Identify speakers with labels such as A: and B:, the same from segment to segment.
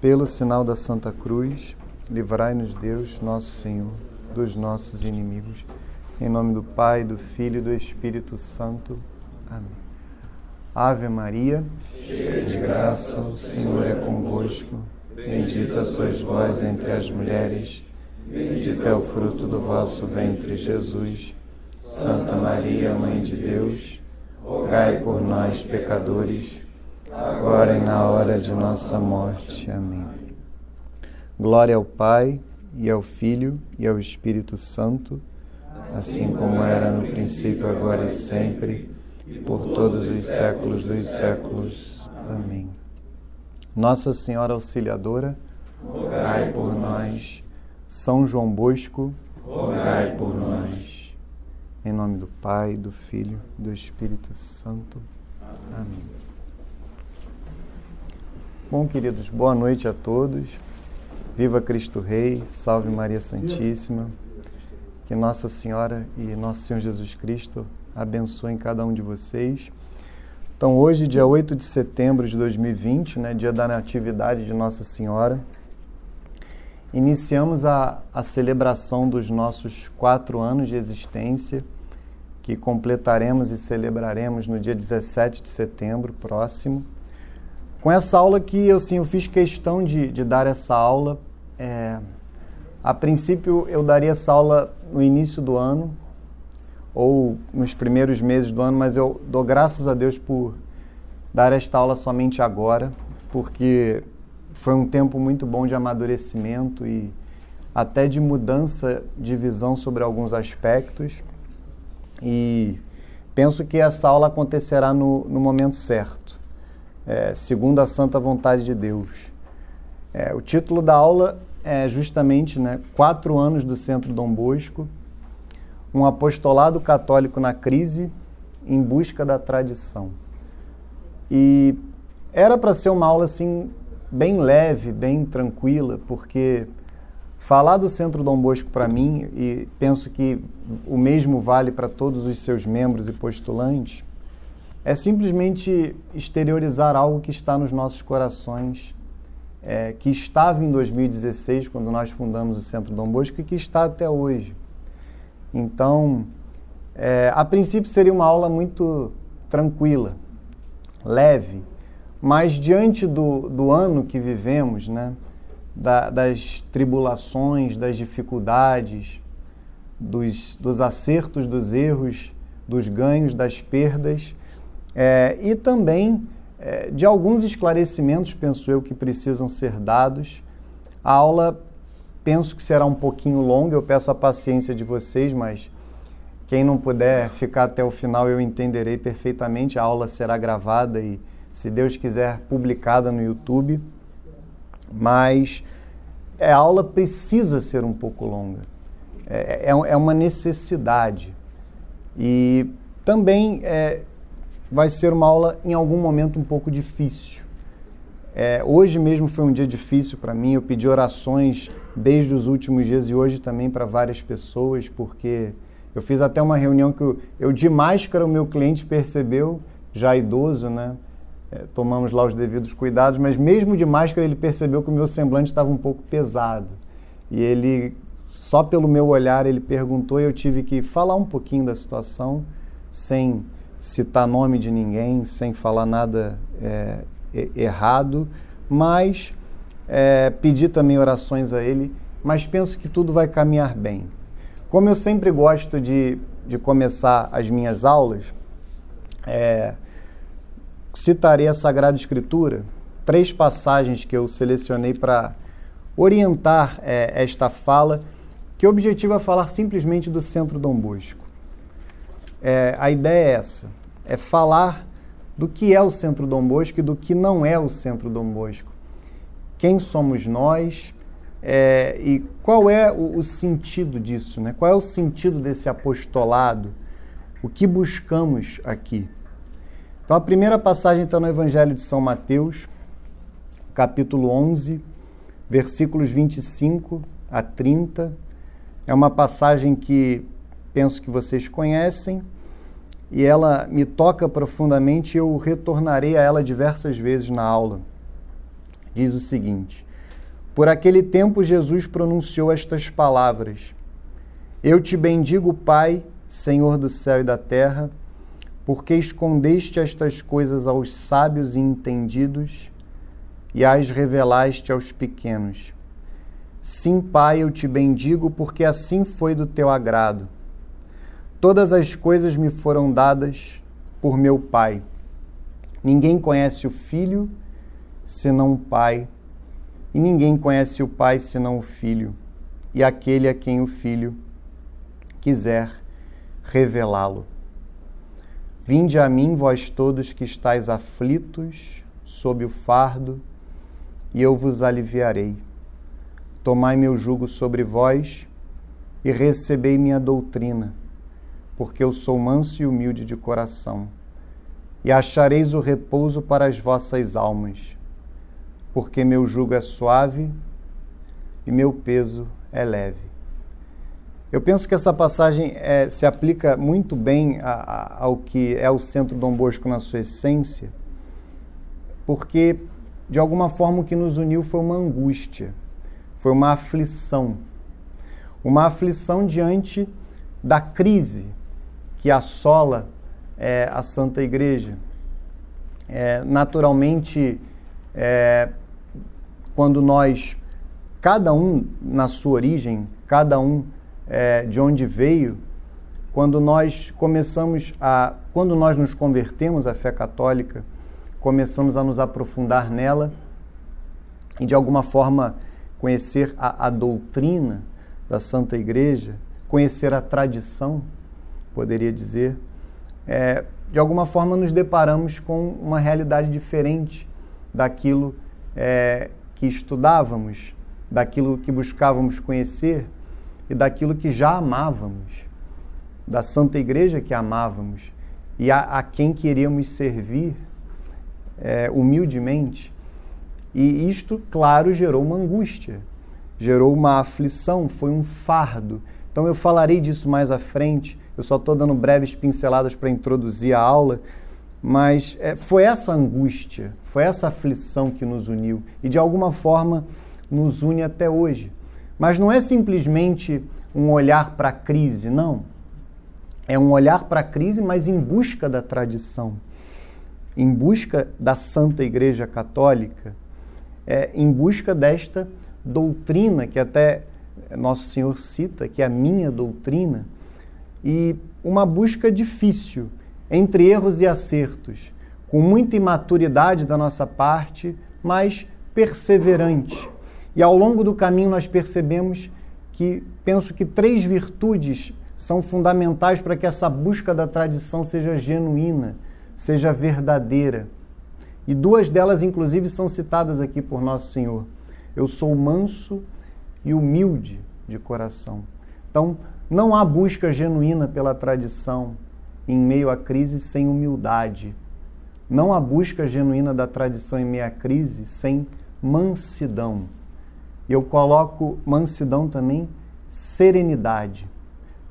A: Pelo sinal da Santa Cruz, livrai-nos Deus, nosso Senhor, dos nossos inimigos. Em nome do Pai, do Filho e do Espírito Santo. Amém. Ave Maria, cheia de graça, o Senhor é convosco. Bendita sois vós entre as mulheres, bendito é o fruto do vosso ventre, Jesus. Santa Maria, Mãe de Deus, rogai por nós, pecadores agora e na hora de nossa morte. Amém. Glória ao Pai, e ao Filho, e ao Espírito Santo, assim como era no princípio, agora e sempre, por todos os séculos dos séculos. Amém. Nossa Senhora Auxiliadora, rogai por nós. São João Bosco, rogai por nós. Em nome do Pai, do Filho e do Espírito Santo. Amém. Bom, queridos, boa noite a todos. Viva Cristo Rei, salve Maria Santíssima. Que Nossa Senhora e Nosso Senhor Jesus Cristo abençoem cada um de vocês. Então, hoje, dia 8 de setembro de 2020, né, dia da Natividade de Nossa Senhora, iniciamos a, a celebração dos nossos quatro anos de existência, que completaremos e celebraremos no dia 17 de setembro próximo com essa aula que eu, sim, eu fiz questão de, de dar essa aula. É, a princípio, eu daria essa aula no início do ano ou nos primeiros meses do ano, mas eu dou graças a Deus por dar esta aula somente agora, porque foi um tempo muito bom de amadurecimento e até de mudança de visão sobre alguns aspectos. E penso que essa aula acontecerá no, no momento certo é, segundo a santa vontade de Deus. É, o título da aula é justamente né, Quatro anos do Centro Dom Bosco, um apostolado católico na crise em busca da tradição. E era para ser uma aula assim bem leve, bem tranquila, porque falar do Centro Dom Bosco para mim, e penso que o mesmo vale para todos os seus membros e postulantes, é simplesmente exteriorizar algo que está nos nossos corações, é, que estava em 2016, quando nós fundamos o Centro Dom Bosco, e que está até hoje. Então, é, a princípio seria uma aula muito tranquila, leve, mas diante do, do ano que vivemos, né, da, das tribulações, das dificuldades, dos, dos acertos, dos erros, dos ganhos, das perdas, é, e também é, de alguns esclarecimentos, penso eu, que precisam ser dados. A aula, penso que será um pouquinho longa, eu peço a paciência de vocês, mas quem não puder ficar até o final, eu entenderei perfeitamente. A aula será gravada e, se Deus quiser, publicada no YouTube. Mas a aula precisa ser um pouco longa. É, é, é uma necessidade. E também é, vai ser uma aula em algum momento um pouco difícil. É, hoje mesmo foi um dia difícil para mim. Eu pedi orações desde os últimos dias e hoje também para várias pessoas, porque eu fiz até uma reunião que eu, eu de máscara o meu cliente percebeu, já idoso, né? É, tomamos lá os devidos cuidados, mas mesmo de máscara ele percebeu que o meu semblante estava um pouco pesado. E ele, só pelo meu olhar, ele perguntou e eu tive que falar um pouquinho da situação, sem citar nome de ninguém, sem falar nada é, errado, mas é, pedir também orações a Ele, mas penso que tudo vai caminhar bem. Como eu sempre gosto de, de começar as minhas aulas, é, citarei a Sagrada Escritura, três passagens que eu selecionei para orientar é, esta fala, que o objetivo é falar simplesmente do Centro Dom Bosco. É, a ideia é essa: é falar do que é o Centro Dom Bosco e do que não é o Centro Dom Bosco. Quem somos nós é, e qual é o, o, sentido disso, né? qual é o sentido desse apostolado, o que buscamos aqui. Então, a primeira passagem está no Evangelho de São Mateus, capítulo 11, versículos 25 a 30. É uma passagem que penso que vocês conhecem e ela me toca profundamente eu retornarei a ela diversas vezes na aula. Diz o seguinte: Por aquele tempo, Jesus pronunciou estas palavras: Eu te bendigo, Pai, Senhor do céu e da terra, porque escondeste estas coisas aos sábios e entendidos e as revelaste aos pequenos. Sim, Pai, eu te bendigo, porque assim foi do teu agrado. Todas as coisas me foram dadas por meu Pai. Ninguém conhece o Filho senão o Pai, e ninguém conhece o Pai senão o Filho, e aquele a quem o Filho quiser revelá-lo. Vinde a mim, vós todos que estáis aflitos sob o fardo, e eu vos aliviarei. Tomai meu jugo sobre vós e recebei minha doutrina porque eu sou manso e humilde de coração, e achareis o repouso para as vossas almas, porque meu jugo é suave e meu peso é leve. Eu penso que essa passagem é, se aplica muito bem a, a, ao que é o Centro Dom Bosco na sua essência, porque de alguma forma o que nos uniu foi uma angústia, foi uma aflição. Uma aflição diante da crise que assola é, a Santa Igreja. É, naturalmente, é, quando nós, cada um na sua origem, cada um é, de onde veio, quando nós começamos a, quando nós nos convertemos à fé católica, começamos a nos aprofundar nela e de alguma forma conhecer a, a doutrina da Santa Igreja, conhecer a tradição poderia dizer, é, de alguma forma nos deparamos com uma realidade diferente daquilo é, que estudávamos, daquilo que buscávamos conhecer e daquilo que já amávamos, da Santa Igreja que amávamos e a, a quem queríamos servir é, humildemente. E isto, claro, gerou uma angústia, gerou uma aflição, foi um fardo. Então eu falarei disso mais à frente, eu só estou dando breves pinceladas para introduzir a aula, mas é, foi essa angústia, foi essa aflição que nos uniu e de alguma forma nos une até hoje. Mas não é simplesmente um olhar para a crise, não. É um olhar para a crise, mas em busca da tradição, em busca da Santa Igreja Católica, é, em busca desta doutrina que até Nosso Senhor cita, que é a minha doutrina e uma busca difícil entre erros e acertos, com muita imaturidade da nossa parte, mas perseverante. E ao longo do caminho nós percebemos que penso que três virtudes são fundamentais para que essa busca da tradição seja genuína, seja verdadeira. E duas delas, inclusive, são citadas aqui por Nosso Senhor. Eu sou manso e humilde de coração. Então, não há busca genuína pela tradição em meio à crise sem humildade. Não há busca genuína da tradição em meio à crise sem mansidão. Eu coloco mansidão também, serenidade.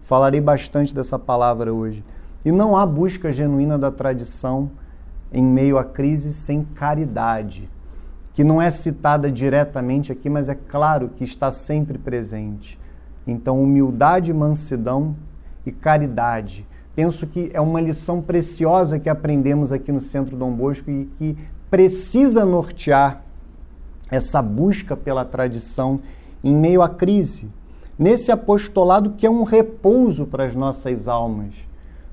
A: Falarei bastante dessa palavra hoje. E não há busca genuína da tradição em meio à crise sem caridade, que não é citada diretamente aqui, mas é claro que está sempre presente. Então, humildade, mansidão e caridade. Penso que é uma lição preciosa que aprendemos aqui no Centro Dom Bosco e que precisa nortear essa busca pela tradição em meio à crise. Nesse apostolado que é um repouso para as nossas almas.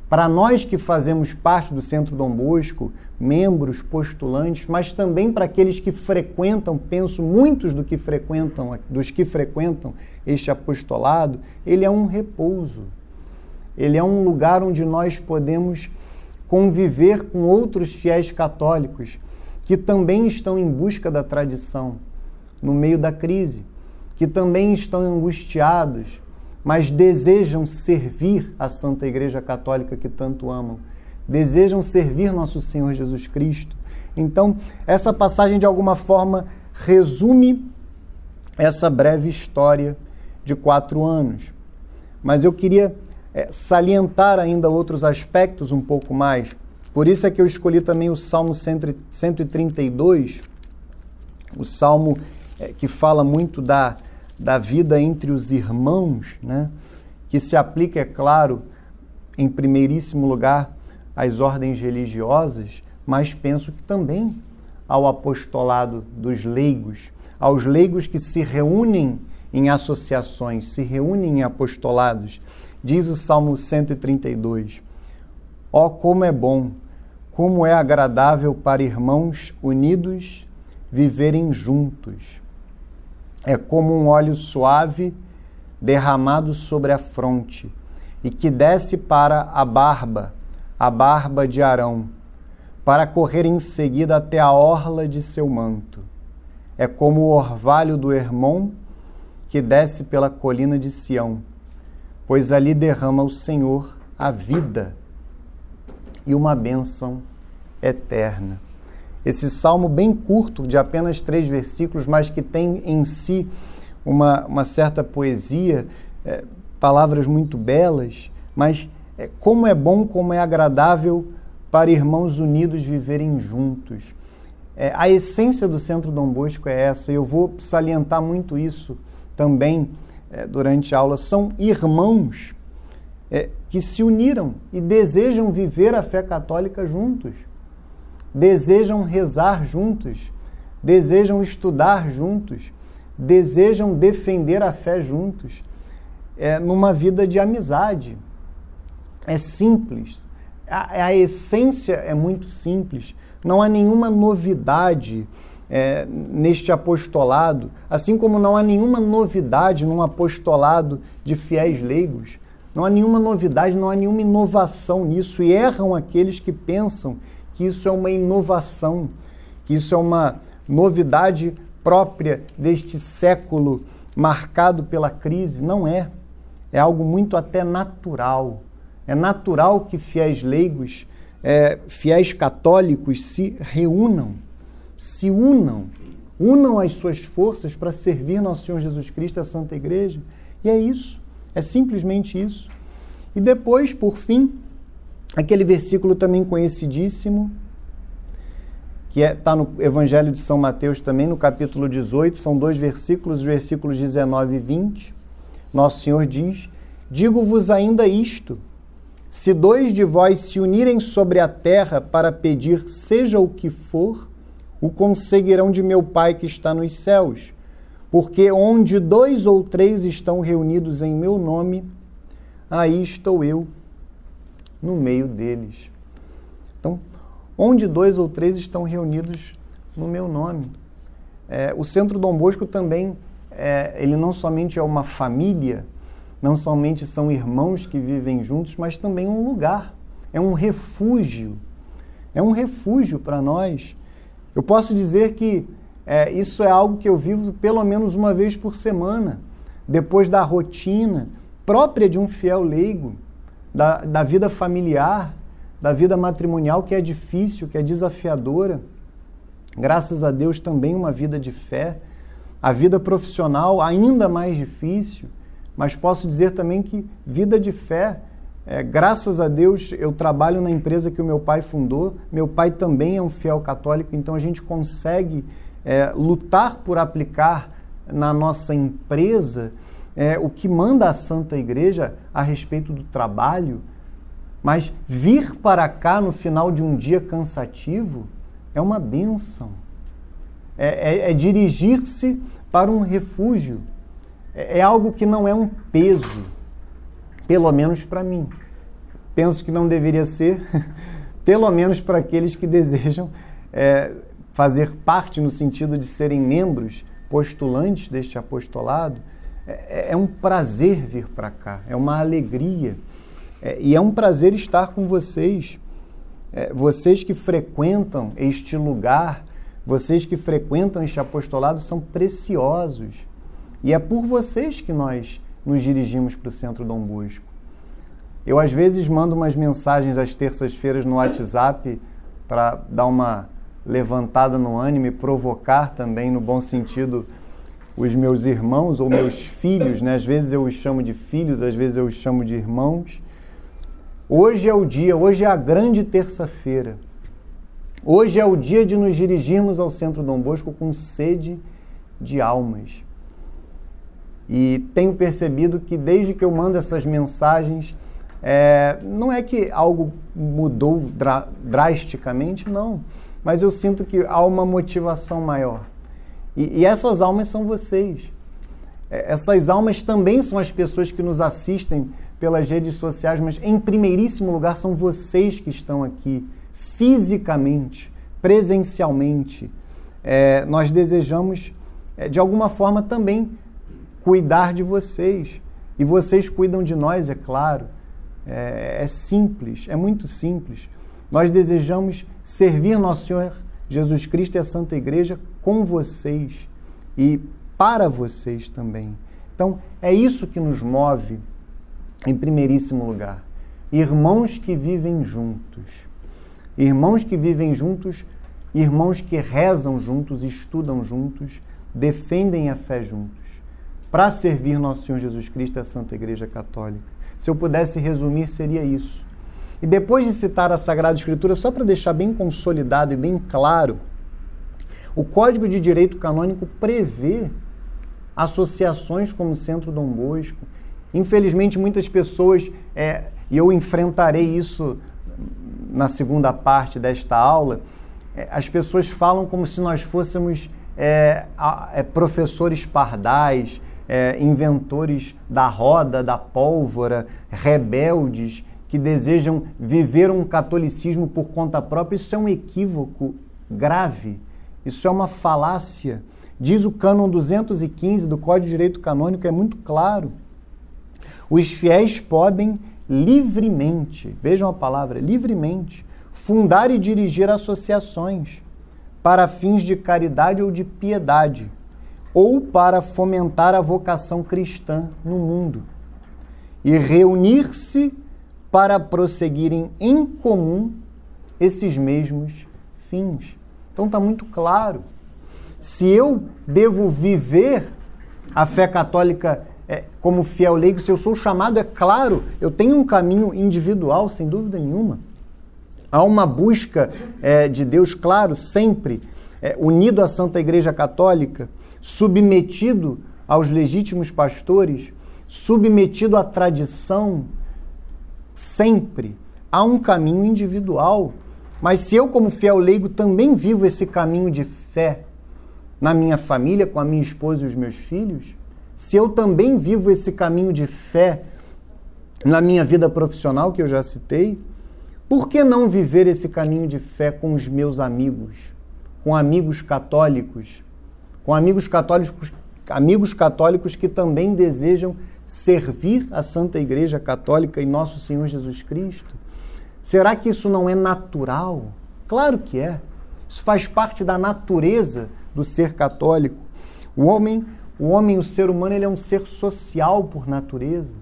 A: Para nós que fazemos parte do Centro Dom Bosco, membros, postulantes, mas também para aqueles que frequentam, penso muitos do que frequentam, dos que frequentam este apostolado, ele é um repouso. Ele é um lugar onde nós podemos conviver com outros fiéis católicos que também estão em busca da tradição no meio da crise, que também estão angustiados, mas desejam servir a Santa Igreja Católica que tanto amam desejam servir nosso Senhor Jesus Cristo. Então, essa passagem de alguma forma resume essa breve história de quatro anos. Mas eu queria é, salientar ainda outros aspectos um pouco mais. Por isso é que eu escolhi também o Salmo 132, o salmo é, que fala muito da, da vida entre os irmãos, né? que se aplica, é claro, em primeiríssimo lugar às ordens religiosas, mas penso que também ao apostolado dos leigos, aos leigos que se reúnem em associações, se reúnem em apostolados. Diz o Salmo 132: Ó, oh, como é bom, como é agradável para irmãos unidos viverem juntos. É como um óleo suave derramado sobre a fronte e que desce para a barba, a barba de Arão, para correr em seguida até a orla de seu manto. É como o orvalho do Hermon que desce pela colina de Sião, pois ali derrama o Senhor a vida e uma bênção eterna. Esse salmo bem curto, de apenas três versículos, mas que tem em si uma, uma certa poesia, é, palavras muito belas, mas é, como é bom, como é agradável para irmãos unidos viverem juntos. É, a essência do Centro Dom Bosco é essa, e eu vou salientar muito isso também é, durante a aula. São irmãos é, que se uniram e desejam viver a fé católica juntos, desejam rezar juntos, desejam estudar juntos, desejam defender a fé juntos, é, numa vida de amizade. É simples, a, a essência é muito simples, não há nenhuma novidade. É, neste apostolado, assim como não há nenhuma novidade num apostolado de fiéis leigos. Não há nenhuma novidade, não há nenhuma inovação nisso. E erram aqueles que pensam que isso é uma inovação, que isso é uma novidade própria deste século marcado pela crise. Não é. É algo muito até natural. É natural que fiéis leigos, é, fiéis católicos se reúnam, se unam, unam as suas forças para servir nosso Senhor Jesus Cristo, a Santa Igreja. E é isso. É simplesmente isso. E depois, por fim, aquele versículo também conhecidíssimo, que está é, tá no Evangelho de São Mateus também, no capítulo 18, são dois versículos, os versículos 19 e 20. Nosso Senhor diz: Digo-vos ainda isto: se dois de vós se unirem sobre a terra para pedir seja o que for, o conseguirão de meu Pai que está nos céus. Porque onde dois ou três estão reunidos em meu nome, aí estou eu no meio deles. Então, onde dois ou três estão reunidos no meu nome. É, o Centro Dom Bosco também, é, ele não somente é uma família, não somente são irmãos que vivem juntos, mas também um lugar, é um refúgio. É um refúgio para nós. Eu posso dizer que é, isso é algo que eu vivo pelo menos uma vez por semana, depois da rotina própria de um fiel leigo, da, da vida familiar, da vida matrimonial que é difícil, que é desafiadora. Graças a Deus também uma vida de fé. A vida profissional ainda mais difícil, mas posso dizer também que vida de fé, é, graças a Deus eu trabalho na empresa que o meu pai fundou. Meu pai também é um fiel católico, então a gente consegue é, lutar por aplicar na nossa empresa é, o que manda a Santa Igreja a respeito do trabalho, mas vir para cá no final de um dia cansativo é uma benção. É, é, é dirigir-se para um refúgio. É, é algo que não é um peso, pelo menos para mim. Penso que não deveria ser, pelo menos para aqueles que desejam é, fazer parte no sentido de serem membros postulantes deste apostolado é, é um prazer vir para cá, é uma alegria. É, e é um prazer estar com vocês. É, vocês que frequentam este lugar, vocês que frequentam este apostolado são preciosos. E é por vocês que nós nos dirigimos para o Centro Dom Bosco. Eu, às vezes, mando umas mensagens às terças-feiras no WhatsApp para dar uma levantada no ânimo e provocar também, no bom sentido, os meus irmãos ou meus filhos, né? às vezes eu os chamo de filhos, às vezes eu os chamo de irmãos. Hoje é o dia, hoje é a grande terça-feira. Hoje é o dia de nos dirigirmos ao Centro Dom Bosco com sede de almas. E tenho percebido que desde que eu mando essas mensagens, é, não é que algo mudou dra drasticamente, não. Mas eu sinto que há uma motivação maior. E, e essas almas são vocês. É, essas almas também são as pessoas que nos assistem pelas redes sociais, mas em primeiríssimo lugar são vocês que estão aqui, fisicamente, presencialmente. É, nós desejamos, é, de alguma forma, também cuidar de vocês. E vocês cuidam de nós, é claro. É, é simples, é muito simples. Nós desejamos servir nosso Senhor Jesus Cristo e a Santa Igreja com vocês e para vocês também. Então, é isso que nos move em primeiríssimo lugar. Irmãos que vivem juntos. Irmãos que vivem juntos, irmãos que rezam juntos, estudam juntos, defendem a fé juntos, para servir nosso Senhor Jesus Cristo e a Santa Igreja Católica. Se eu pudesse resumir, seria isso. E depois de citar a Sagrada Escritura, só para deixar bem consolidado e bem claro, o Código de Direito Canônico prevê associações como o Centro Dom Bosco. Infelizmente, muitas pessoas, é, e eu enfrentarei isso na segunda parte desta aula, é, as pessoas falam como se nós fôssemos é, é professores pardais, é, inventores da roda, da pólvora, rebeldes que desejam viver um catolicismo por conta própria, isso é um equívoco grave, isso é uma falácia. Diz o cânon 215 do Código de Direito Canônico, é muito claro. Os fiéis podem livremente, vejam a palavra, livremente, fundar e dirigir associações para fins de caridade ou de piedade ou para fomentar a vocação cristã no mundo e reunir-se para prosseguirem em comum esses mesmos fins. Então está muito claro. Se eu devo viver a fé católica é, como fiel leigo, se eu sou chamado, é claro, eu tenho um caminho individual, sem dúvida nenhuma. Há uma busca é, de Deus, claro, sempre é, unido à Santa Igreja Católica submetido aos legítimos pastores, submetido à tradição, sempre. Há um caminho individual. Mas se eu, como fiel leigo, também vivo esse caminho de fé na minha família, com a minha esposa e os meus filhos, se eu também vivo esse caminho de fé na minha vida profissional, que eu já citei, por que não viver esse caminho de fé com os meus amigos, com amigos católicos, com amigos católicos, amigos católicos que também desejam servir a Santa Igreja Católica e nosso Senhor Jesus Cristo? Será que isso não é natural? Claro que é. Isso faz parte da natureza do ser católico. O homem, o homem, o ser humano, ele é um ser social por natureza.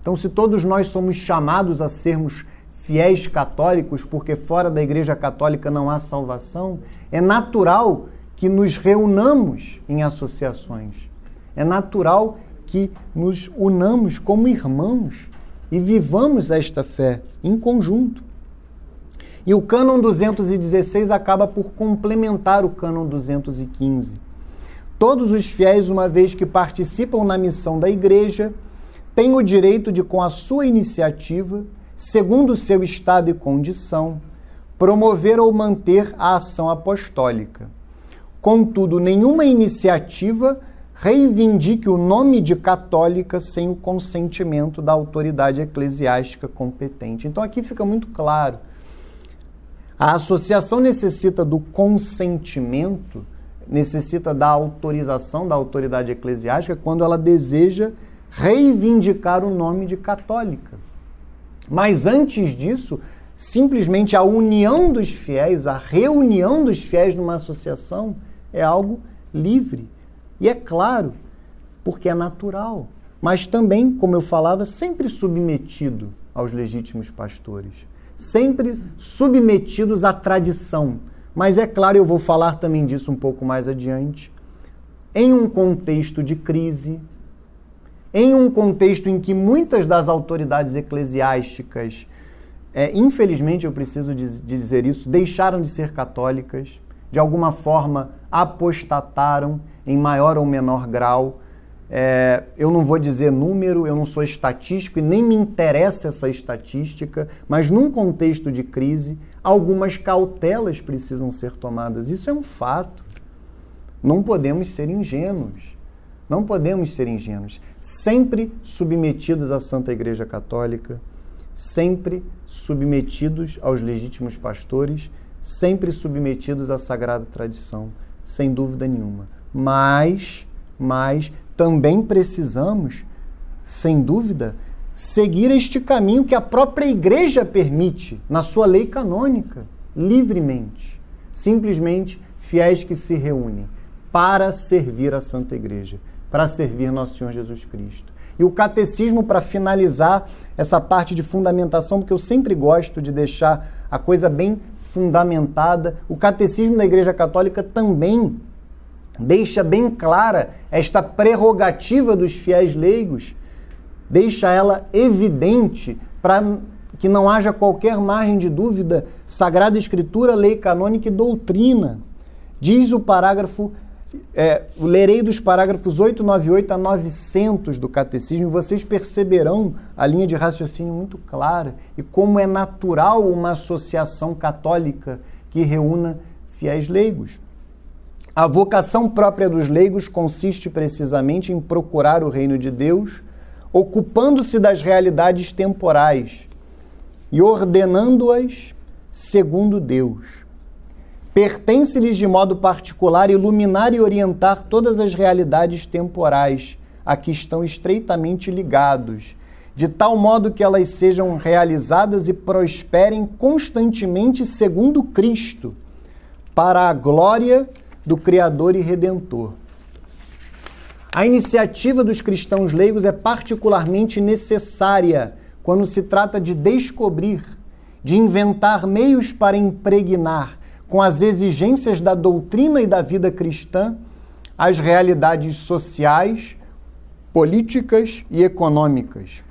A: Então, se todos nós somos chamados a sermos fiéis católicos, porque fora da Igreja Católica não há salvação, é natural que nos reunamos em associações. É natural que nos unamos como irmãos e vivamos esta fé em conjunto. E o cânon 216 acaba por complementar o cânon 215. Todos os fiéis, uma vez que participam na missão da igreja, têm o direito de, com a sua iniciativa, segundo o seu estado e condição, promover ou manter a ação apostólica Contudo, nenhuma iniciativa reivindique o nome de católica sem o consentimento da autoridade eclesiástica competente. Então aqui fica muito claro. A associação necessita do consentimento, necessita da autorização da autoridade eclesiástica quando ela deseja reivindicar o nome de católica. Mas antes disso, simplesmente a união dos fiéis, a reunião dos fiéis numa associação, é algo livre. E é claro, porque é natural. Mas também, como eu falava, sempre submetido aos legítimos pastores. Sempre submetidos à tradição. Mas é claro, eu vou falar também disso um pouco mais adiante. Em um contexto de crise, em um contexto em que muitas das autoridades eclesiásticas, é, infelizmente eu preciso dizer isso, deixaram de ser católicas, de alguma forma apostataram em maior ou menor grau. É, eu não vou dizer número, eu não sou estatístico e nem me interessa essa estatística, mas num contexto de crise, algumas cautelas precisam ser tomadas. Isso é um fato. Não podemos ser ingênuos. Não podemos ser ingênuos. Sempre submetidos à Santa Igreja Católica, sempre submetidos aos legítimos pastores, sempre submetidos à sagrada tradição, sem dúvida nenhuma. Mas, mas também precisamos, sem dúvida, seguir este caminho que a própria igreja permite na sua lei canônica, livremente. Simplesmente fiéis que se reúnem para servir a Santa Igreja para servir nosso Senhor Jesus Cristo. E o catecismo, para finalizar essa parte de fundamentação, porque eu sempre gosto de deixar a coisa bem fundamentada, o catecismo da Igreja Católica também deixa bem clara esta prerrogativa dos fiéis leigos, deixa ela evidente para que não haja qualquer margem de dúvida, Sagrada Escritura, lei canônica e doutrina. Diz o parágrafo é, lerei dos parágrafos 898 a 900 do Catecismo e vocês perceberão a linha de raciocínio muito clara e como é natural uma associação católica que reúna fiéis leigos. A vocação própria dos leigos consiste precisamente em procurar o reino de Deus, ocupando-se das realidades temporais e ordenando-as segundo Deus. Pertence-lhes de modo particular iluminar e orientar todas as realidades temporais a que estão estreitamente ligados, de tal modo que elas sejam realizadas e prosperem constantemente segundo Cristo, para a glória do Criador e Redentor. A iniciativa dos cristãos leigos é particularmente necessária quando se trata de descobrir, de inventar meios para impregnar com as exigências da doutrina e da vida cristã, as realidades sociais, políticas e econômicas.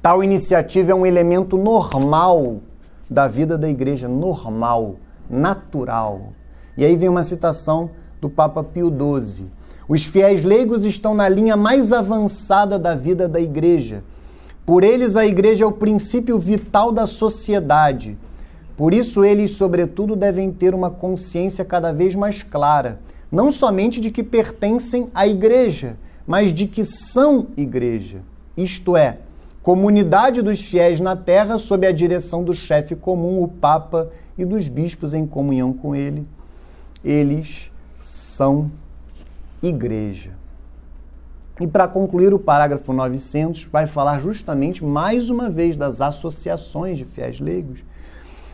A: Tal iniciativa é um elemento normal da vida da igreja, normal, natural. E aí vem uma citação do Papa Pio XII. Os fiéis leigos estão na linha mais avançada da vida da igreja. Por eles, a igreja é o princípio vital da sociedade por isso, eles, sobretudo, devem ter uma consciência cada vez mais clara, não somente de que pertencem à igreja, mas de que são igreja, isto é, comunidade dos fiéis na terra sob a direção do chefe comum, o Papa, e dos bispos em comunhão com ele. Eles são igreja. E para concluir, o parágrafo 900 vai falar justamente mais uma vez das associações de fiéis leigos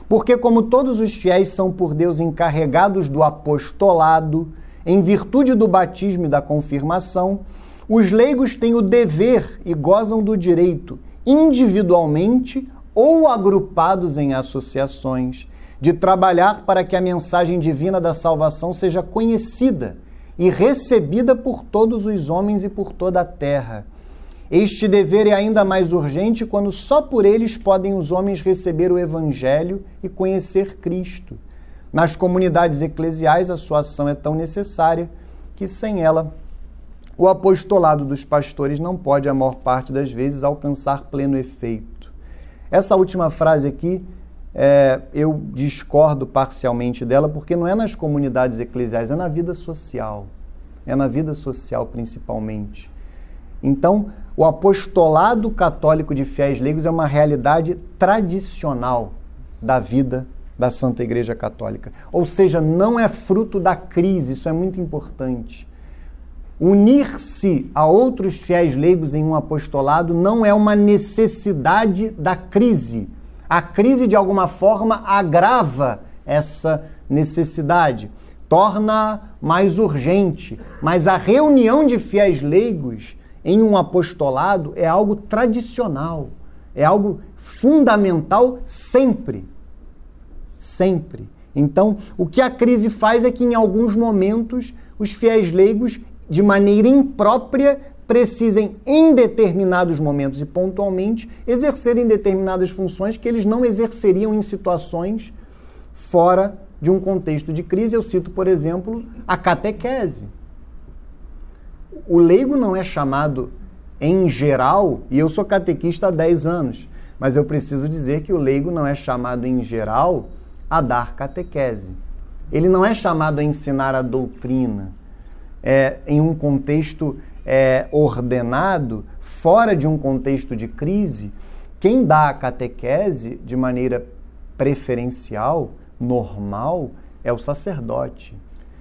A: porque, como todos os fiéis são por Deus encarregados do apostolado, em virtude do batismo e da confirmação, os leigos têm o dever e gozam do direito, individualmente ou agrupados em associações, de trabalhar para que a mensagem divina da salvação seja conhecida e recebida por todos os homens e por toda a terra este dever é ainda mais urgente quando só por eles podem os homens receber o Evangelho e conhecer Cristo. Nas comunidades eclesiais, a sua ação é tão necessária que, sem ela, o apostolado dos pastores não pode, a maior parte das vezes, alcançar pleno efeito. Essa última frase aqui, é, eu discordo parcialmente dela, porque não é nas comunidades eclesiais, é na vida social. É na vida social, principalmente. Então, o apostolado católico de fiéis leigos é uma realidade tradicional da vida da Santa Igreja Católica. Ou seja, não é fruto da crise, isso é muito importante. Unir-se a outros fiéis leigos em um apostolado não é uma necessidade da crise. A crise, de alguma forma, agrava essa necessidade, torna mais urgente. Mas a reunião de fiéis leigos em um apostolado é algo tradicional, é algo fundamental sempre. Sempre. Então, o que a crise faz é que, em alguns momentos, os fiéis leigos, de maneira imprópria, precisem, em determinados momentos e pontualmente, exercerem determinadas funções que eles não exerceriam em situações fora de um contexto de crise, eu cito, por exemplo, a catequese. O leigo não é chamado em geral, e eu sou catequista há 10 anos, mas eu preciso dizer que o leigo não é chamado em geral a dar catequese. Ele não é chamado a ensinar a doutrina é, em um contexto é, ordenado, fora de um contexto de crise. Quem dá a catequese de maneira preferencial, normal, é o sacerdote.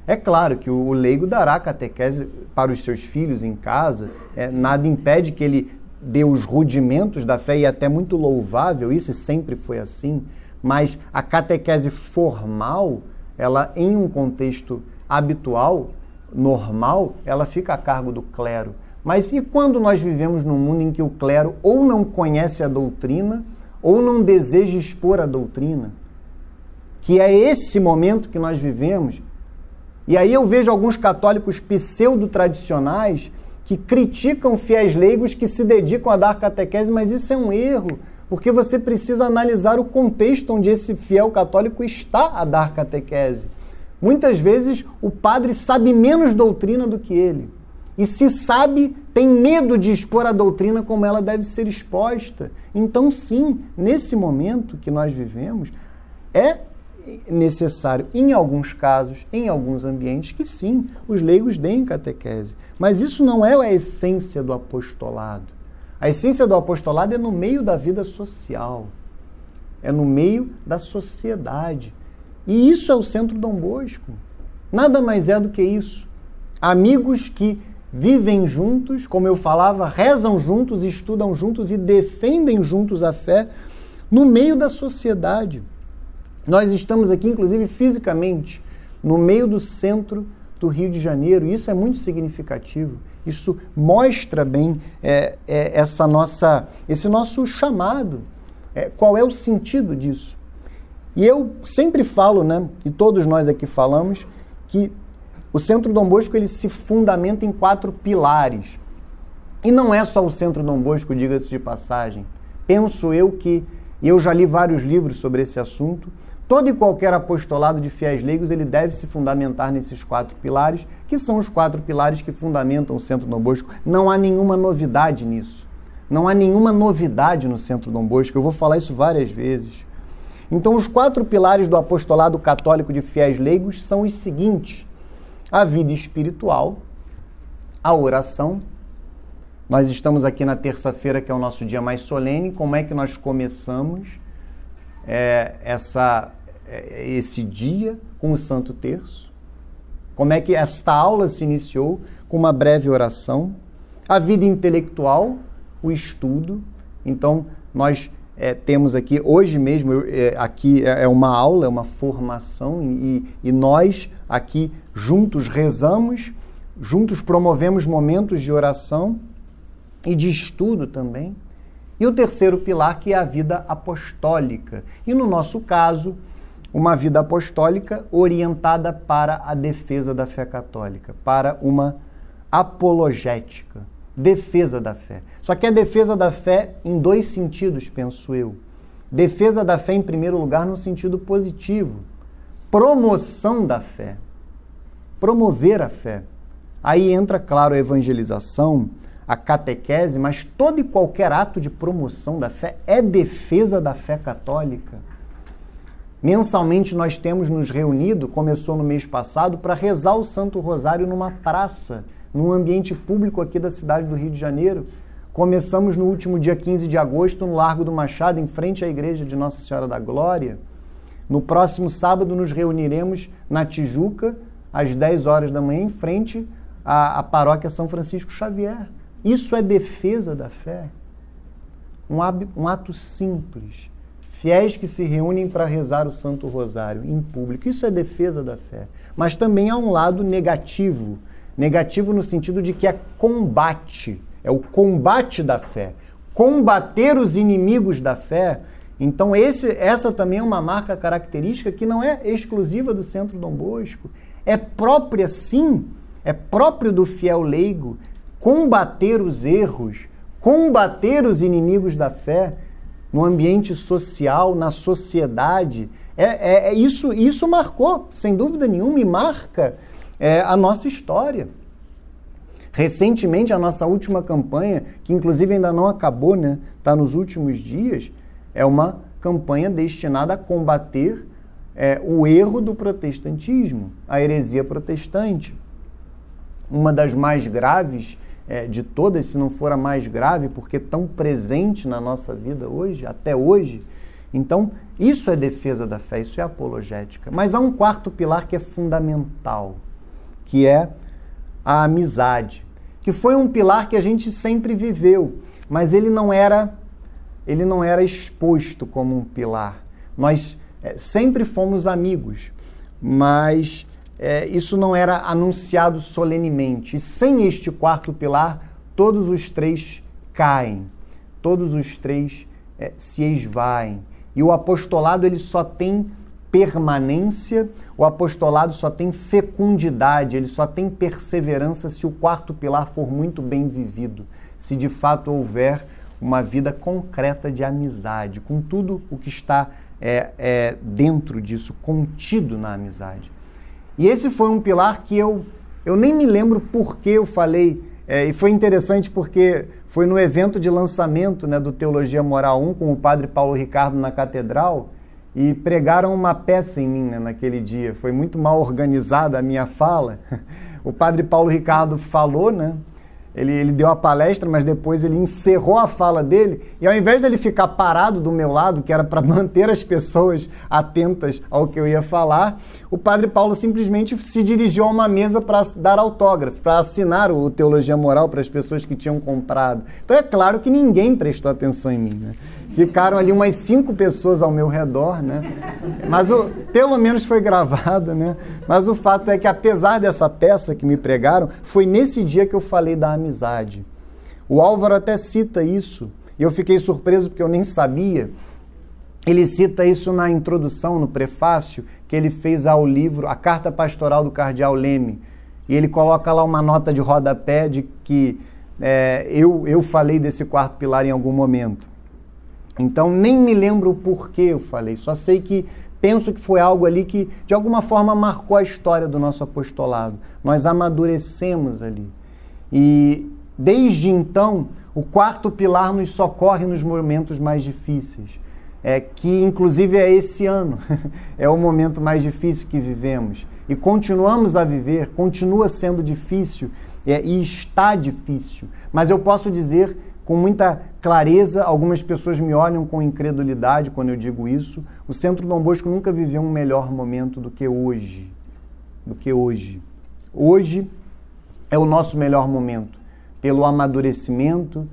A: É claro que o leigo dará catequese para os seus filhos em casa, é, nada impede que ele dê os rudimentos da fé, e é até muito louvável isso, e sempre foi assim, mas a catequese formal, ela em um contexto habitual, normal, ela fica a cargo do clero. Mas e quando nós vivemos num mundo em que o clero ou não conhece a doutrina, ou não deseja expor a doutrina? Que é esse momento que nós vivemos. E aí eu vejo alguns católicos pseudo-tradicionais que criticam fiéis leigos que se dedicam a dar catequese, mas isso é um erro, porque você precisa analisar o contexto onde esse fiel católico está a dar catequese. Muitas vezes o padre sabe menos doutrina do que ele. E se sabe, tem medo de expor a doutrina como ela deve ser exposta. Então, sim, nesse momento que nós vivemos, é necessário, em alguns casos, em alguns ambientes, que sim, os leigos deem catequese. Mas isso não é a essência do apostolado. A essência do apostolado é no meio da vida social, é no meio da sociedade. E isso é o centro Dom Bosco. Nada mais é do que isso. Amigos que vivem juntos, como eu falava, rezam juntos, estudam juntos e defendem juntos a fé no meio da sociedade. Nós estamos aqui, inclusive fisicamente, no meio do centro do Rio de Janeiro, isso é muito significativo. Isso mostra bem é, é, essa nossa, esse nosso chamado. É, qual é o sentido disso? E eu sempre falo, né, e todos nós aqui falamos, que o Centro Dom Bosco ele se fundamenta em quatro pilares. E não é só o Centro Dom Bosco, diga-se de passagem. Penso eu que, e eu já li vários livros sobre esse assunto, todo e qualquer apostolado de fiéis leigos ele deve se fundamentar nesses quatro pilares, que são os quatro pilares que fundamentam o Centro Dom Bosco. Não há nenhuma novidade nisso. Não há nenhuma novidade no Centro Dom Bosco. Eu vou falar isso várias vezes. Então, os quatro pilares do apostolado católico de fiéis leigos são os seguintes: a vida espiritual, a oração. Nós estamos aqui na terça-feira, que é o nosso dia mais solene. Como é que nós começamos é, essa, é, esse dia com o Santo Terço? Como é que esta aula se iniciou com uma breve oração? A vida intelectual, o estudo. Então, nós é, temos aqui, hoje mesmo, eu, é, aqui é, é uma aula, é uma formação, e, e nós aqui juntos rezamos, juntos promovemos momentos de oração e de estudo também. E o terceiro pilar, que é a vida apostólica. E no nosso caso, uma vida apostólica orientada para a defesa da fé católica, para uma apologética defesa da fé. Só que é defesa da fé em dois sentidos, penso eu. Defesa da fé, em primeiro lugar, no sentido positivo. Promoção da fé. Promover a fé. Aí entra, claro, a evangelização, a catequese, mas todo e qualquer ato de promoção da fé é defesa da fé católica. Mensalmente nós temos nos reunido, começou no mês passado, para rezar o Santo Rosário numa praça num ambiente público aqui da cidade do Rio de Janeiro. Começamos no último dia 15 de agosto no Largo do Machado, em frente à igreja de Nossa Senhora da Glória. No próximo sábado nos reuniremos na Tijuca, às 10 horas da manhã, em frente à, à paróquia São Francisco Xavier. Isso é defesa da fé. Um, um ato simples. Fiéis que se reúnem para rezar o Santo Rosário em público. Isso é defesa da fé. Mas também há um lado negativo Negativo no sentido de que é combate, é o combate da fé. Combater os inimigos da fé. Então, esse, essa também é uma marca característica que não é exclusiva do Centro Dom Bosco. É própria, sim, é próprio do fiel leigo combater os erros, combater os inimigos da fé no ambiente social, na sociedade. É, é, é isso, isso marcou, sem dúvida nenhuma, e marca é, a nossa história. Recentemente, a nossa última campanha, que inclusive ainda não acabou, né? Está nos últimos dias, é uma campanha destinada a combater é, o erro do protestantismo, a heresia protestante. Uma das mais graves é, de todas, se não for a mais grave, porque tão presente na nossa vida hoje, até hoje. Então, isso é defesa da fé, isso é apologética. Mas há um quarto pilar que é fundamental, que é a amizade, que foi um pilar que a gente sempre viveu, mas ele não era ele não era exposto como um pilar. Nós é, sempre fomos amigos, mas é, isso não era anunciado solenemente. E sem este quarto pilar, todos os três caem, todos os três é, se esvaem. E o apostolado ele só tem permanência, o apostolado só tem fecundidade, ele só tem perseverança se o quarto pilar for muito bem vivido, se de fato houver uma vida concreta de amizade, com tudo o que está é, é, dentro disso, contido na amizade. E esse foi um pilar que eu, eu nem me lembro por que eu falei, é, e foi interessante porque foi no evento de lançamento né, do Teologia Moral 1 com o padre Paulo Ricardo na catedral e pregaram uma peça em mim né, naquele dia. Foi muito mal organizada a minha fala. O padre Paulo Ricardo falou, né? Ele, ele deu a palestra, mas depois ele encerrou a fala dele e ao invés dele ficar parado do meu lado, que era para manter as pessoas atentas ao que eu ia falar, o padre Paulo simplesmente se dirigiu a uma mesa para dar autógrafo, para assinar o Teologia Moral para as pessoas que tinham comprado. Então é claro que ninguém prestou atenção em mim, né? Ficaram ali umas cinco pessoas ao meu redor, né? Mas o, pelo menos foi gravado, né? Mas o fato é que, apesar dessa peça que me pregaram, foi nesse dia que eu falei da amizade. O Álvaro até cita isso, e eu fiquei surpreso porque eu nem sabia. Ele cita isso na introdução, no prefácio, que ele fez ao livro A Carta Pastoral do Cardeal Leme. E ele coloca lá uma nota de rodapé de que é, eu, eu falei desse quarto pilar em algum momento. Então nem me lembro o porquê eu falei, só sei que penso que foi algo ali que de alguma forma marcou a história do nosso apostolado. Nós amadurecemos ali. E desde então, o quarto pilar nos socorre nos momentos mais difíceis. É que inclusive é esse ano, é o momento mais difícil que vivemos. E continuamos a viver, continua sendo difícil é, e está difícil. Mas eu posso dizer com muita clareza, algumas pessoas me olham com incredulidade quando eu digo isso. O Centro Dom Bosco nunca viveu um melhor momento do que hoje. Do que hoje. Hoje é o nosso melhor momento, pelo amadurecimento,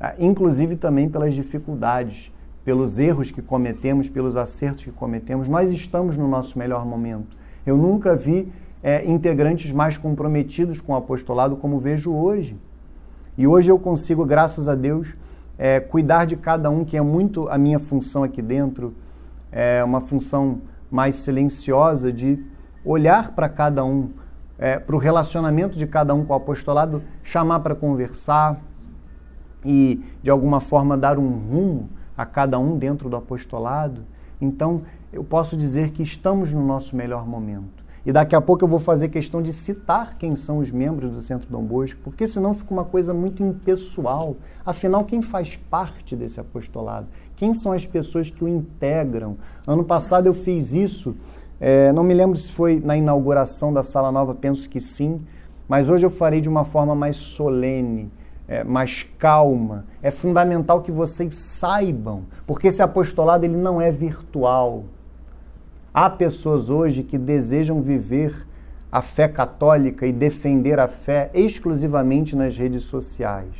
A: ah, inclusive também pelas dificuldades, pelos erros que cometemos, pelos acertos que cometemos. Nós estamos no nosso melhor momento. Eu nunca vi é, integrantes mais comprometidos com o apostolado como vejo hoje. E hoje eu consigo, graças a Deus, é, cuidar de cada um, que é muito a minha função aqui dentro, é uma função mais silenciosa de olhar para cada um, é, para o relacionamento de cada um com o apostolado, chamar para conversar e, de alguma forma, dar um rumo a cada um dentro do apostolado. Então, eu posso dizer que estamos no nosso melhor momento. E daqui a pouco eu vou fazer questão de citar quem são os membros do Centro Dom Bosco, porque senão fica uma coisa muito impessoal. Afinal, quem faz parte desse apostolado? Quem são as pessoas que o integram? Ano passado eu fiz isso, é, não me lembro se foi na inauguração da Sala Nova, penso que sim, mas hoje eu farei de uma forma mais solene, é, mais calma. É fundamental que vocês saibam, porque esse apostolado ele não é virtual. Há pessoas hoje que desejam viver a fé católica e defender a fé exclusivamente nas redes sociais.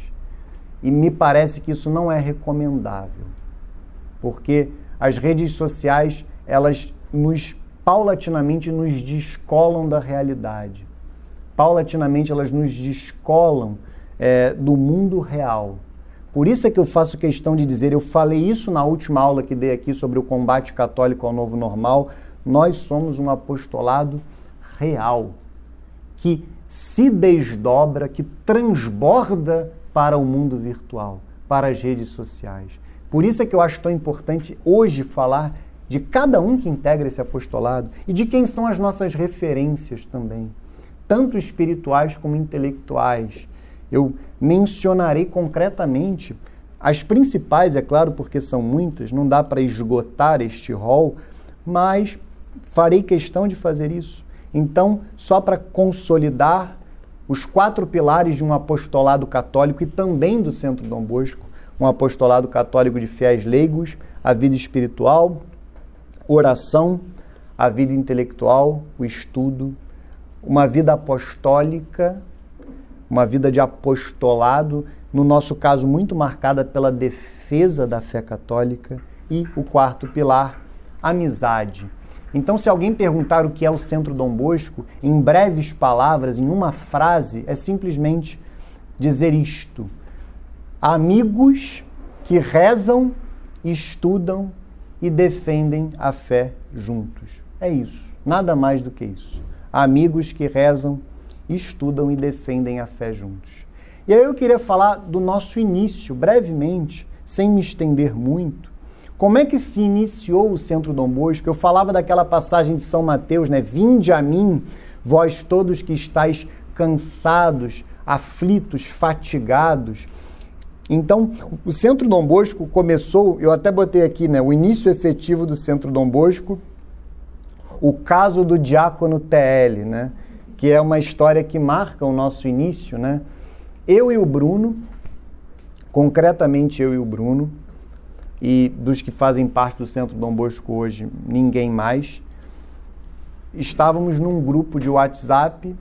A: E me parece que isso não é recomendável, porque as redes sociais, elas nos paulatinamente nos descolam da realidade. Paulatinamente elas nos descolam é, do mundo real. Por isso é que eu faço questão de dizer, eu falei isso na última aula que dei aqui sobre o combate católico ao novo normal. Nós somos um apostolado real, que se desdobra, que transborda para o mundo virtual, para as redes sociais. Por isso é que eu acho tão importante hoje falar de cada um que integra esse apostolado e de quem são as nossas referências também, tanto espirituais como intelectuais. Eu mencionarei concretamente as principais, é claro, porque são muitas, não dá para esgotar este rol, mas farei questão de fazer isso. Então, só para consolidar os quatro pilares de um apostolado católico e também do Centro Dom Bosco, um apostolado católico de fiéis leigos, a vida espiritual, oração, a vida intelectual, o estudo, uma vida apostólica, uma vida de apostolado, no nosso caso muito marcada pela defesa da fé católica, e o quarto pilar, amizade então, se alguém perguntar o que é o Centro Dom Bosco, em breves palavras, em uma frase, é simplesmente dizer isto: amigos que rezam, estudam e defendem a fé juntos. É isso, nada mais do que isso. Amigos que rezam, estudam e defendem a fé juntos. E aí eu queria falar do nosso início, brevemente, sem me estender muito como é que se iniciou o Centro Dom Bosco? Eu falava daquela passagem de São Mateus, né? Vinde a mim, vós todos que estáis cansados, aflitos, fatigados. Então, o Centro Dom Bosco começou, eu até botei aqui, né, o início efetivo do Centro Dom Bosco, o caso do diácono TL, né, que é uma história que marca o nosso início, né? Eu e o Bruno, concretamente eu e o Bruno, e dos que fazem parte do Centro Dom Bosco hoje, ninguém mais. Estávamos num grupo de WhatsApp,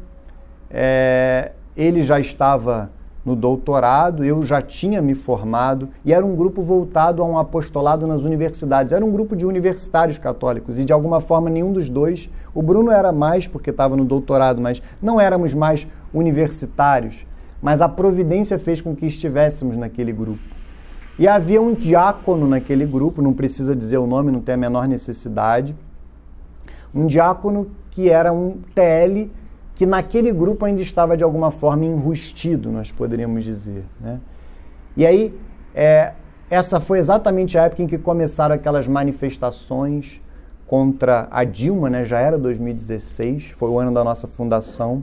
A: é, ele já estava no doutorado, eu já tinha me formado, e era um grupo voltado a um apostolado nas universidades. Era um grupo de universitários católicos, e de alguma forma nenhum dos dois, o Bruno era mais porque estava no doutorado, mas não éramos mais universitários. Mas a providência fez com que estivéssemos naquele grupo. E havia um diácono naquele grupo, não precisa dizer o nome, não tem a menor necessidade. Um diácono que era um TL, que naquele grupo ainda estava de alguma forma enrustido, nós poderíamos dizer. Né? E aí, é, essa foi exatamente a época em que começaram aquelas manifestações contra a Dilma, né? já era 2016, foi o ano da nossa fundação.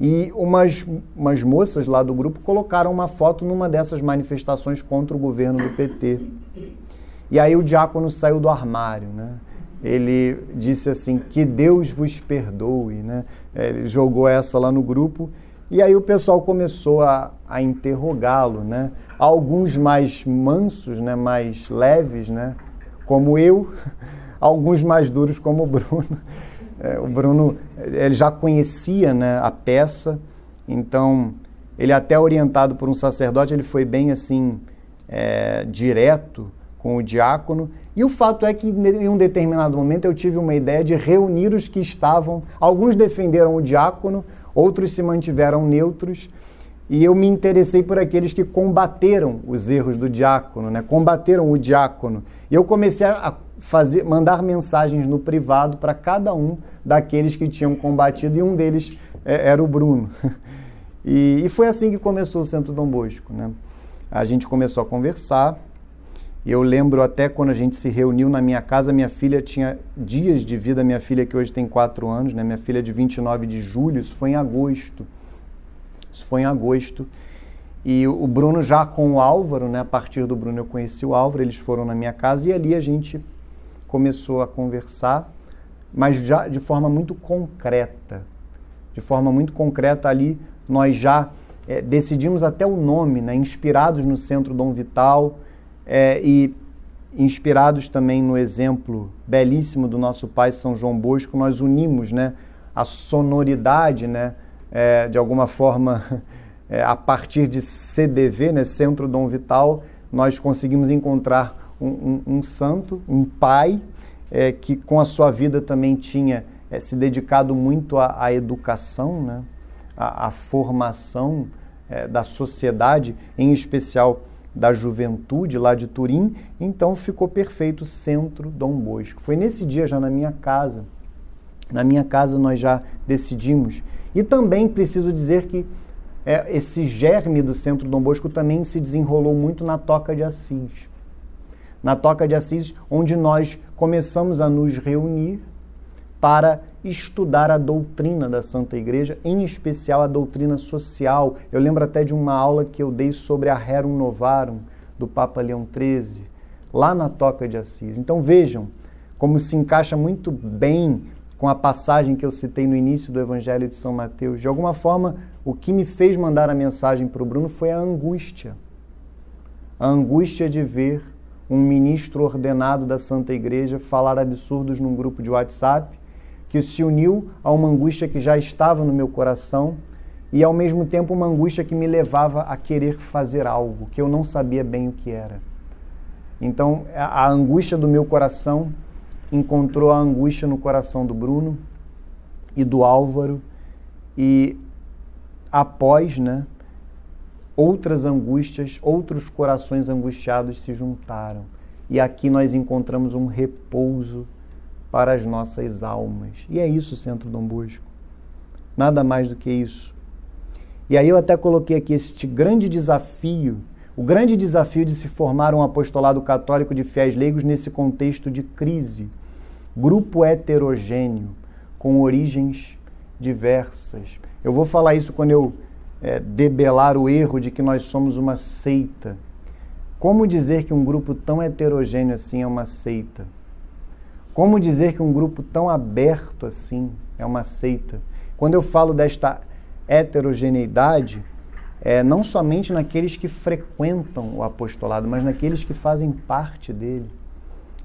A: E umas, umas moças lá do grupo colocaram uma foto numa dessas manifestações contra o governo do PT. E aí o diácono saiu do armário, né? Ele disse assim, que Deus vos perdoe, né? Ele jogou essa lá no grupo e aí o pessoal começou a, a interrogá-lo, né? Alguns mais mansos, né? Mais leves, né? Como eu, alguns mais duros como o Bruno. É, o Bruno ele já conhecia né, a peça, então ele até orientado por um sacerdote, ele foi bem assim é, direto com o diácono. E o fato é que em um determinado momento eu tive uma ideia de reunir os que estavam. Alguns defenderam o diácono, outros se mantiveram neutros. E eu me interessei por aqueles que combateram os erros do diácono, né? combateram o diácono. E eu comecei a fazer, mandar mensagens no privado para cada um daqueles que tinham combatido, e um deles é, era o Bruno. E, e, foi assim que começou o Centro Dom Bosco. Né? A gente começou a conversar, e eu lembro até quando a gente se reuniu na minha casa, minha filha tinha dias de vida, minha filha que hoje tem quatro anos, né? minha filha de 29 de julho, isso foi em agosto. Isso foi em agosto. E o Bruno já com o Álvaro, né? A partir do Bruno eu conheci o Álvaro, eles foram na minha casa e ali a gente começou a conversar, mas já de forma muito concreta. De forma muito concreta ali, nós já é, decidimos até o nome, né? inspirados no Centro Dom Vital é, e inspirados também no exemplo belíssimo do nosso pai São João Bosco, nós unimos né, a sonoridade, né, é, de alguma forma, é, a partir de CDV, né, Centro Dom Vital, nós conseguimos encontrar um, um, um santo, um pai, é, que com a sua vida também tinha é, se dedicado muito à, à educação, né? à, à formação é, da sociedade, em especial da juventude lá de Turim, então ficou perfeito o centro Dom Bosco. Foi nesse dia já na minha casa. Na minha casa nós já decidimos. E também preciso dizer que é, esse germe do centro Dom Bosco também se desenrolou muito na Toca de Assis. na Toca de Assis, onde nós começamos a nos reunir para estudar a doutrina da Santa Igreja, em especial a doutrina social. Eu lembro até de uma aula que eu dei sobre a Rerum Novarum do Papa Leão XIII, lá na Toca de Assis. Então vejam como se encaixa muito bem com a passagem que eu citei no início do Evangelho de São Mateus. De alguma forma, o que me fez mandar a mensagem para o Bruno foi a angústia. A angústia de ver um ministro ordenado da Santa Igreja falar absurdos num grupo de WhatsApp que se uniu a uma angústia que já estava no meu coração e ao mesmo tempo uma angústia que me levava a querer fazer algo que eu não sabia bem o que era. Então, a angústia do meu coração encontrou a angústia no coração do Bruno e do Álvaro e após, né, outras angústias, outros corações angustiados se juntaram. E aqui nós encontramos um repouso para as nossas almas. E é isso o Centro Dom Bosco. Nada mais do que isso. E aí eu até coloquei aqui este grande desafio, o grande desafio de se formar um apostolado católico de fiéis leigos nesse contexto de crise. Grupo heterogêneo, com origens diversas. Eu vou falar isso quando eu é, debelar o erro de que nós somos uma seita. Como dizer que um grupo tão heterogêneo assim é uma seita? Como dizer que um grupo tão aberto assim é uma seita? Quando eu falo desta heterogeneidade, é não somente naqueles que frequentam o apostolado, mas naqueles que fazem parte dele.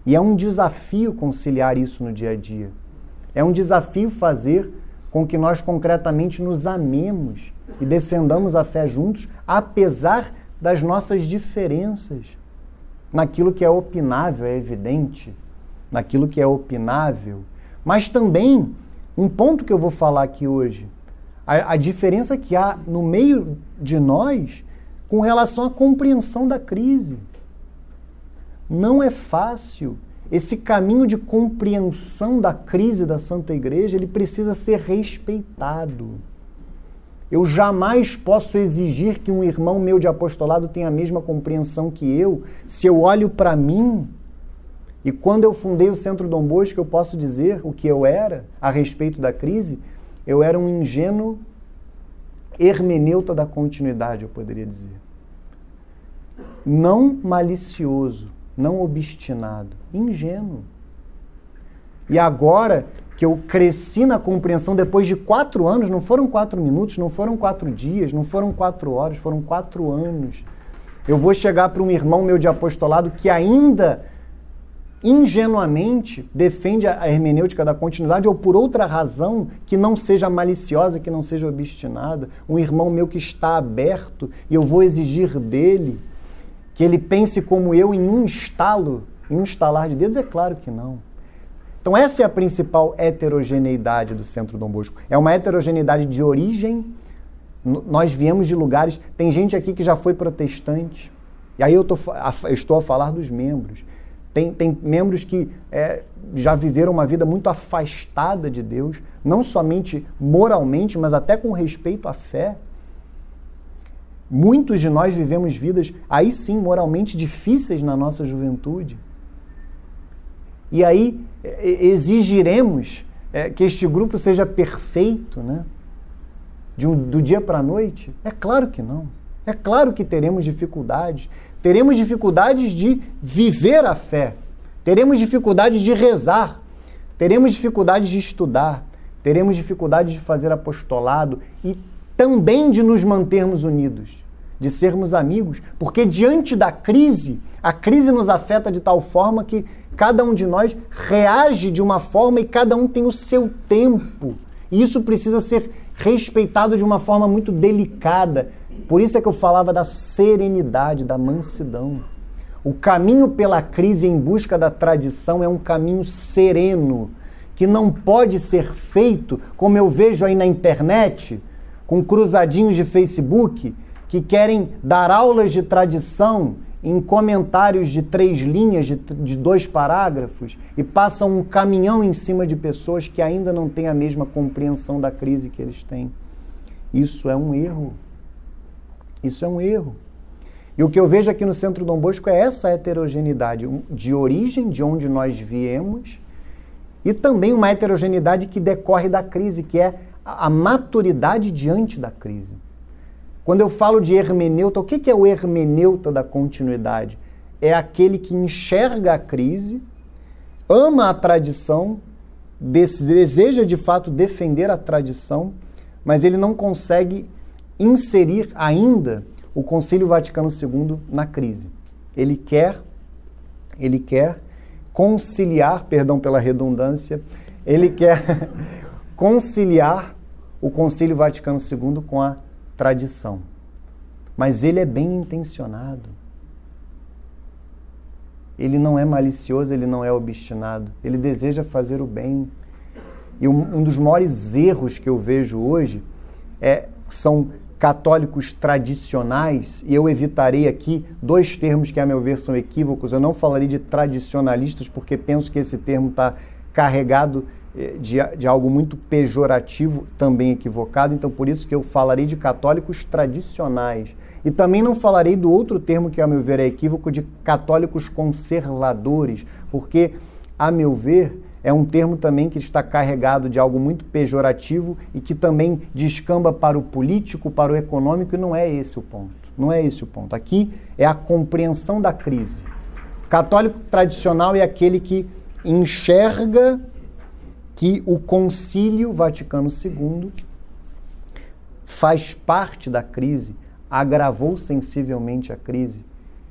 A: E é um desafio conciliar isso no dia a dia. É um desafio fazer com que nós concretamente nos amemos e defendamos a fé juntos, apesar das nossas diferenças naquilo que é opinável, é evidente naquilo que é opinável, mas também um ponto que eu vou falar aqui hoje, a, a diferença que há no meio de nós com relação à compreensão da crise. Não é fácil. Esse caminho de compreensão da crise da Santa Igreja, ele precisa ser respeitado. Eu jamais posso exigir que um irmão meu de apostolado tenha a mesma compreensão que eu, se eu olho para mim e quando eu fundei o Centro Dom Bosco, eu posso dizer o que eu era a respeito da crise? Eu era um ingênuo hermeneuta da continuidade, eu poderia dizer. Não malicioso, não obstinado, ingênuo. E agora que eu cresci na compreensão, depois de quatro anos, não foram quatro minutos, não foram quatro dias, não foram quatro horas, foram quatro anos. Eu vou chegar para um irmão meu de apostolado que ainda ingenuamente defende a hermenêutica da continuidade ou por outra razão que não seja maliciosa, que não seja obstinada, um irmão meu que está aberto e eu vou exigir dele que ele pense como eu em um estalo, em um estalar de dedos, é claro que não. Então essa é a principal heterogeneidade do Centro Dom Bosco. É uma heterogeneidade de origem. Nós viemos de lugares, tem gente aqui que já foi protestante. E aí eu, tô, eu estou a falar dos membros. Tem, tem membros que é, já viveram uma vida muito afastada de Deus, não somente moralmente, mas até com respeito à fé. Muitos de nós vivemos vidas, aí sim, moralmente difíceis na nossa juventude. E aí exigiremos é, que este grupo seja perfeito, né? Um, do dia para a noite? É claro que não. É claro que teremos dificuldades. Teremos dificuldades de viver a fé. Teremos dificuldades de rezar. Teremos dificuldades de estudar. Teremos dificuldades de fazer apostolado e também de nos mantermos unidos, de sermos amigos, porque diante da crise, a crise nos afeta de tal forma que cada um de nós reage de uma forma e cada um tem o seu tempo. E isso precisa ser respeitado de uma forma muito delicada, por isso é que eu falava da serenidade, da mansidão. O caminho pela crise em busca da tradição é um caminho sereno, que não pode ser feito como eu vejo aí na internet, com cruzadinhos de Facebook que querem dar aulas de tradição em comentários de três linhas, de, de dois parágrafos, e passam um caminhão em cima de pessoas que ainda não têm a mesma compreensão da crise que eles têm. Isso é um erro. Isso é um erro. E o que eu vejo aqui no Centro Dom Bosco é essa heterogeneidade de origem, de onde nós viemos, e também uma heterogeneidade que decorre da crise, que é a maturidade diante da crise. Quando eu falo de hermeneuta, o que é o hermeneuta da continuidade? É aquele que enxerga a crise, ama a tradição, deseja de fato defender a tradição, mas ele não consegue inserir ainda o Concílio Vaticano II na crise. Ele quer, ele quer conciliar, perdão pela redundância, ele quer conciliar o Concílio Vaticano II com a tradição. Mas ele é bem intencionado. Ele não é malicioso, ele não é obstinado. Ele deseja fazer o bem. E um, um dos maiores erros que eu vejo hoje é são católicos tradicionais, e eu evitarei aqui dois termos que, a meu ver, são equívocos. Eu não falarei de tradicionalistas, porque penso que esse termo está carregado eh, de, de algo muito pejorativo, também equivocado. Então, por isso que eu falarei de católicos tradicionais. E também não falarei do outro termo que, a meu ver, é equívoco, de católicos conservadores, porque, a meu ver, é um termo também que está carregado de algo muito pejorativo e que também descamba para o político, para o econômico, e não é esse o ponto. Não é esse o ponto. Aqui é a compreensão da crise. O católico tradicional é aquele que enxerga que o Concílio Vaticano II faz parte da crise, agravou sensivelmente a crise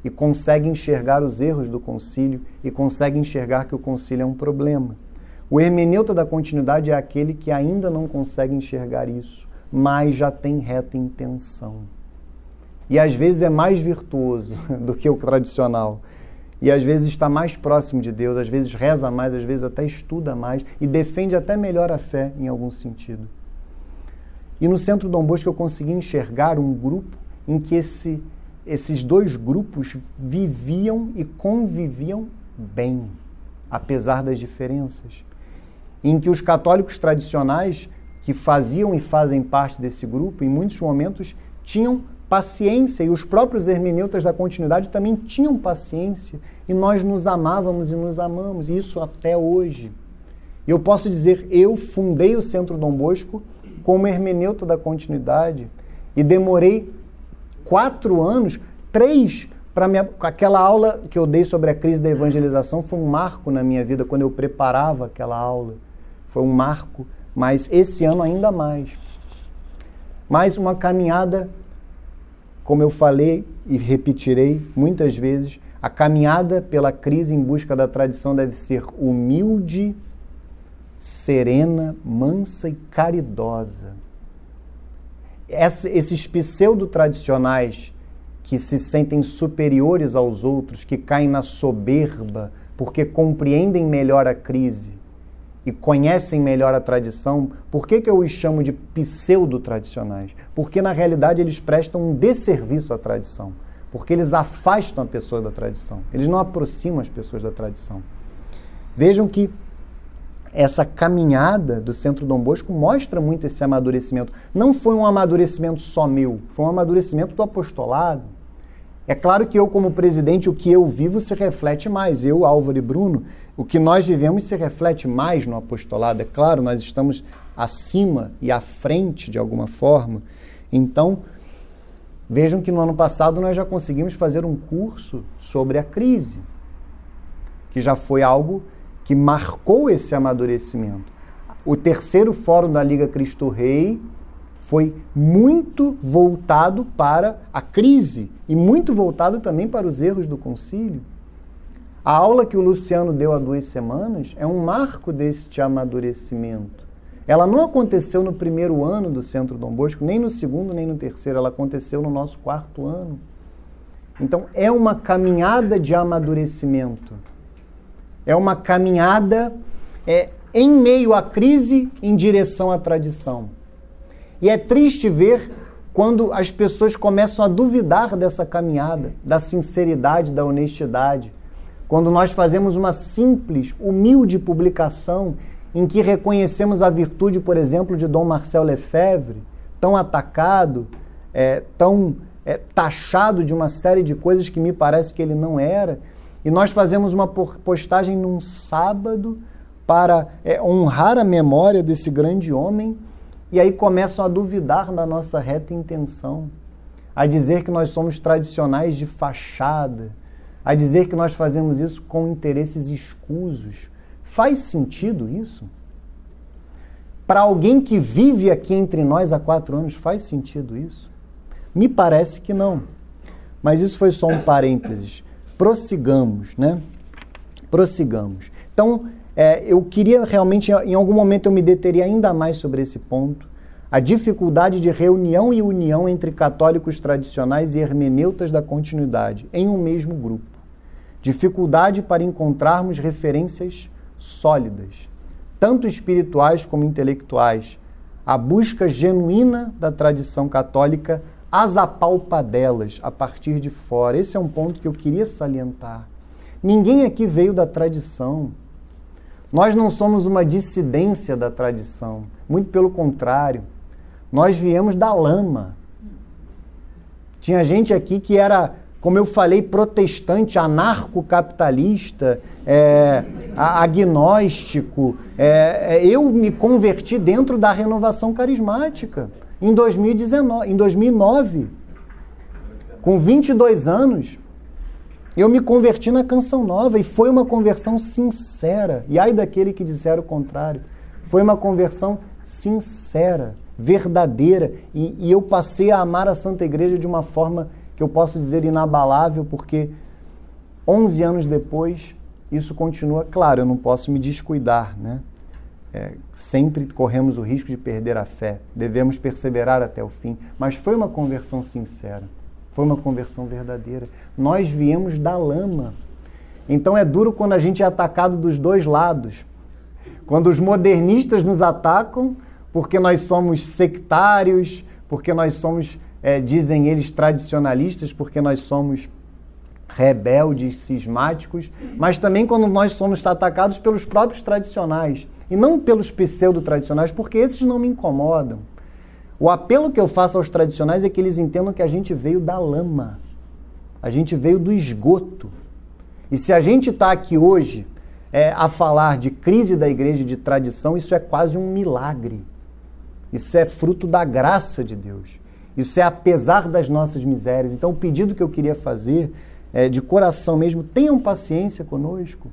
A: e consegue enxergar os erros do concílio e consegue enxergar que o concílio é um problema. O hermeneuta da continuidade é aquele que ainda não consegue enxergar isso, mas já tem reta intenção. E às vezes é mais virtuoso do que o tradicional. E às vezes está mais próximo de Deus, às vezes reza mais, às vezes até estuda mais e defende até melhor a fé em algum sentido. E no centro Dom Bosco eu consegui enxergar um grupo em que esse, esses dois grupos viviam e conviviam bem, apesar das diferenças em que os católicos tradicionais, que faziam e fazem parte desse grupo, em muitos momentos tinham paciência e os próprios hermeneutas da continuidade também tinham paciência e nós nos amávamos e nos amamos, isso até hoje. E eu posso dizer, eu fundei o Centro Dom Bosco como hermeneuta da continuidade e demorei quatro anos, três, para aquela aula que eu dei sobre a crise da evangelização foi um marco na minha vida quando eu preparava aquela aula foi um marco, mas esse ano ainda mais. Mais uma caminhada, como eu falei e repetirei muitas vezes, a caminhada pela crise em busca da tradição deve ser humilde, serena, mansa e caridosa. Esses pseudo-tradicionais que se sentem superiores aos outros, que caem na soberba porque compreendem melhor a crise, e conhecem melhor a tradição, por que, que eu os chamo de pseudo-tradicionais? Porque, na realidade, eles prestam um desserviço à tradição. Porque eles afastam a pessoa da tradição. Eles não aproximam as pessoas da tradição. Vejam que essa caminhada do Centro Dom Bosco mostra muito esse amadurecimento. Não foi um amadurecimento só meu, foi um amadurecimento do apostolado. É claro que eu, como presidente, o que eu vivo se reflete mais. Eu, Álvaro e Bruno, o que nós vivemos se reflete mais no apostolado. É claro, nós estamos acima e à frente de alguma forma. Então, vejam que no ano passado nós já conseguimos fazer um curso sobre a crise, que já foi algo que marcou esse amadurecimento. O terceiro fórum da Liga Cristo Rei foi muito voltado para a crise e muito voltado também para os erros do concílio. A aula que o Luciano deu há duas semanas é um marco deste amadurecimento. Ela não aconteceu no primeiro ano do Centro Dom Bosco, nem no segundo, nem no terceiro, ela aconteceu no nosso quarto ano. Então, é uma caminhada de amadurecimento. É uma caminhada é, em meio à crise em direção à tradição. E é triste ver quando as pessoas começam a duvidar dessa caminhada, da sinceridade, da honestidade. Quando nós fazemos uma simples, humilde publicação em que reconhecemos a virtude, por exemplo, de Dom Marcel Lefebvre, tão atacado, é, tão é, taxado de uma série de coisas que me parece que ele não era. E nós fazemos uma postagem num sábado para é, honrar a memória desse grande homem, e aí começam a duvidar da nossa reta intenção, a dizer que nós somos tradicionais de fachada, a dizer que nós fazemos isso com interesses escusos. Faz sentido isso? Para alguém que vive aqui entre nós há quatro anos, faz sentido isso? Me parece que não. Mas isso foi só um parênteses. Prossigamos, né? Prossigamos. Então, é, eu queria realmente, em algum momento, eu me deteria ainda mais sobre esse ponto. A dificuldade de reunião e união entre católicos tradicionais e hermeneutas da continuidade em um mesmo grupo. Dificuldade para encontrarmos referências sólidas tanto espirituais como intelectuais, a busca genuína da tradição católica as apalpadelas a partir de fora. Esse é um ponto que eu queria salientar. Ninguém aqui veio da tradição. Nós não somos uma dissidência da tradição, muito pelo contrário. Nós viemos da lama. Tinha gente aqui que era como eu falei, protestante, anarcocapitalista, é, agnóstico. É, é, eu me converti dentro da renovação carismática em 2019, em 2009. Com 22 anos, eu me converti na Canção Nova e foi uma conversão sincera. E ai daquele que disser o contrário. Foi uma conversão sincera, verdadeira. E, e eu passei a amar a Santa Igreja de uma forma que eu posso dizer inabalável, porque 11 anos depois isso continua. Claro, eu não posso me descuidar, né? É, sempre corremos o risco de perder a fé, devemos perseverar até o fim. Mas foi uma conversão sincera, foi uma conversão verdadeira. Nós viemos da lama. Então é duro quando a gente é atacado dos dois lados. Quando os modernistas nos atacam porque nós somos sectários, porque nós somos é, dizem eles tradicionalistas, porque nós somos rebeldes, cismáticos, mas também quando nós somos atacados pelos próprios tradicionais e não pelos pseudo-tradicionais, porque esses não me incomodam. O apelo que eu faço aos tradicionais é que eles entendam que a gente veio da lama, a gente veio do esgoto. E se a gente está aqui hoje é, a falar de crise da igreja de tradição, isso é quase um milagre. Isso é fruto da graça de Deus. Isso é apesar das nossas misérias. Então, o pedido que eu queria fazer é de coração mesmo: tenham paciência conosco.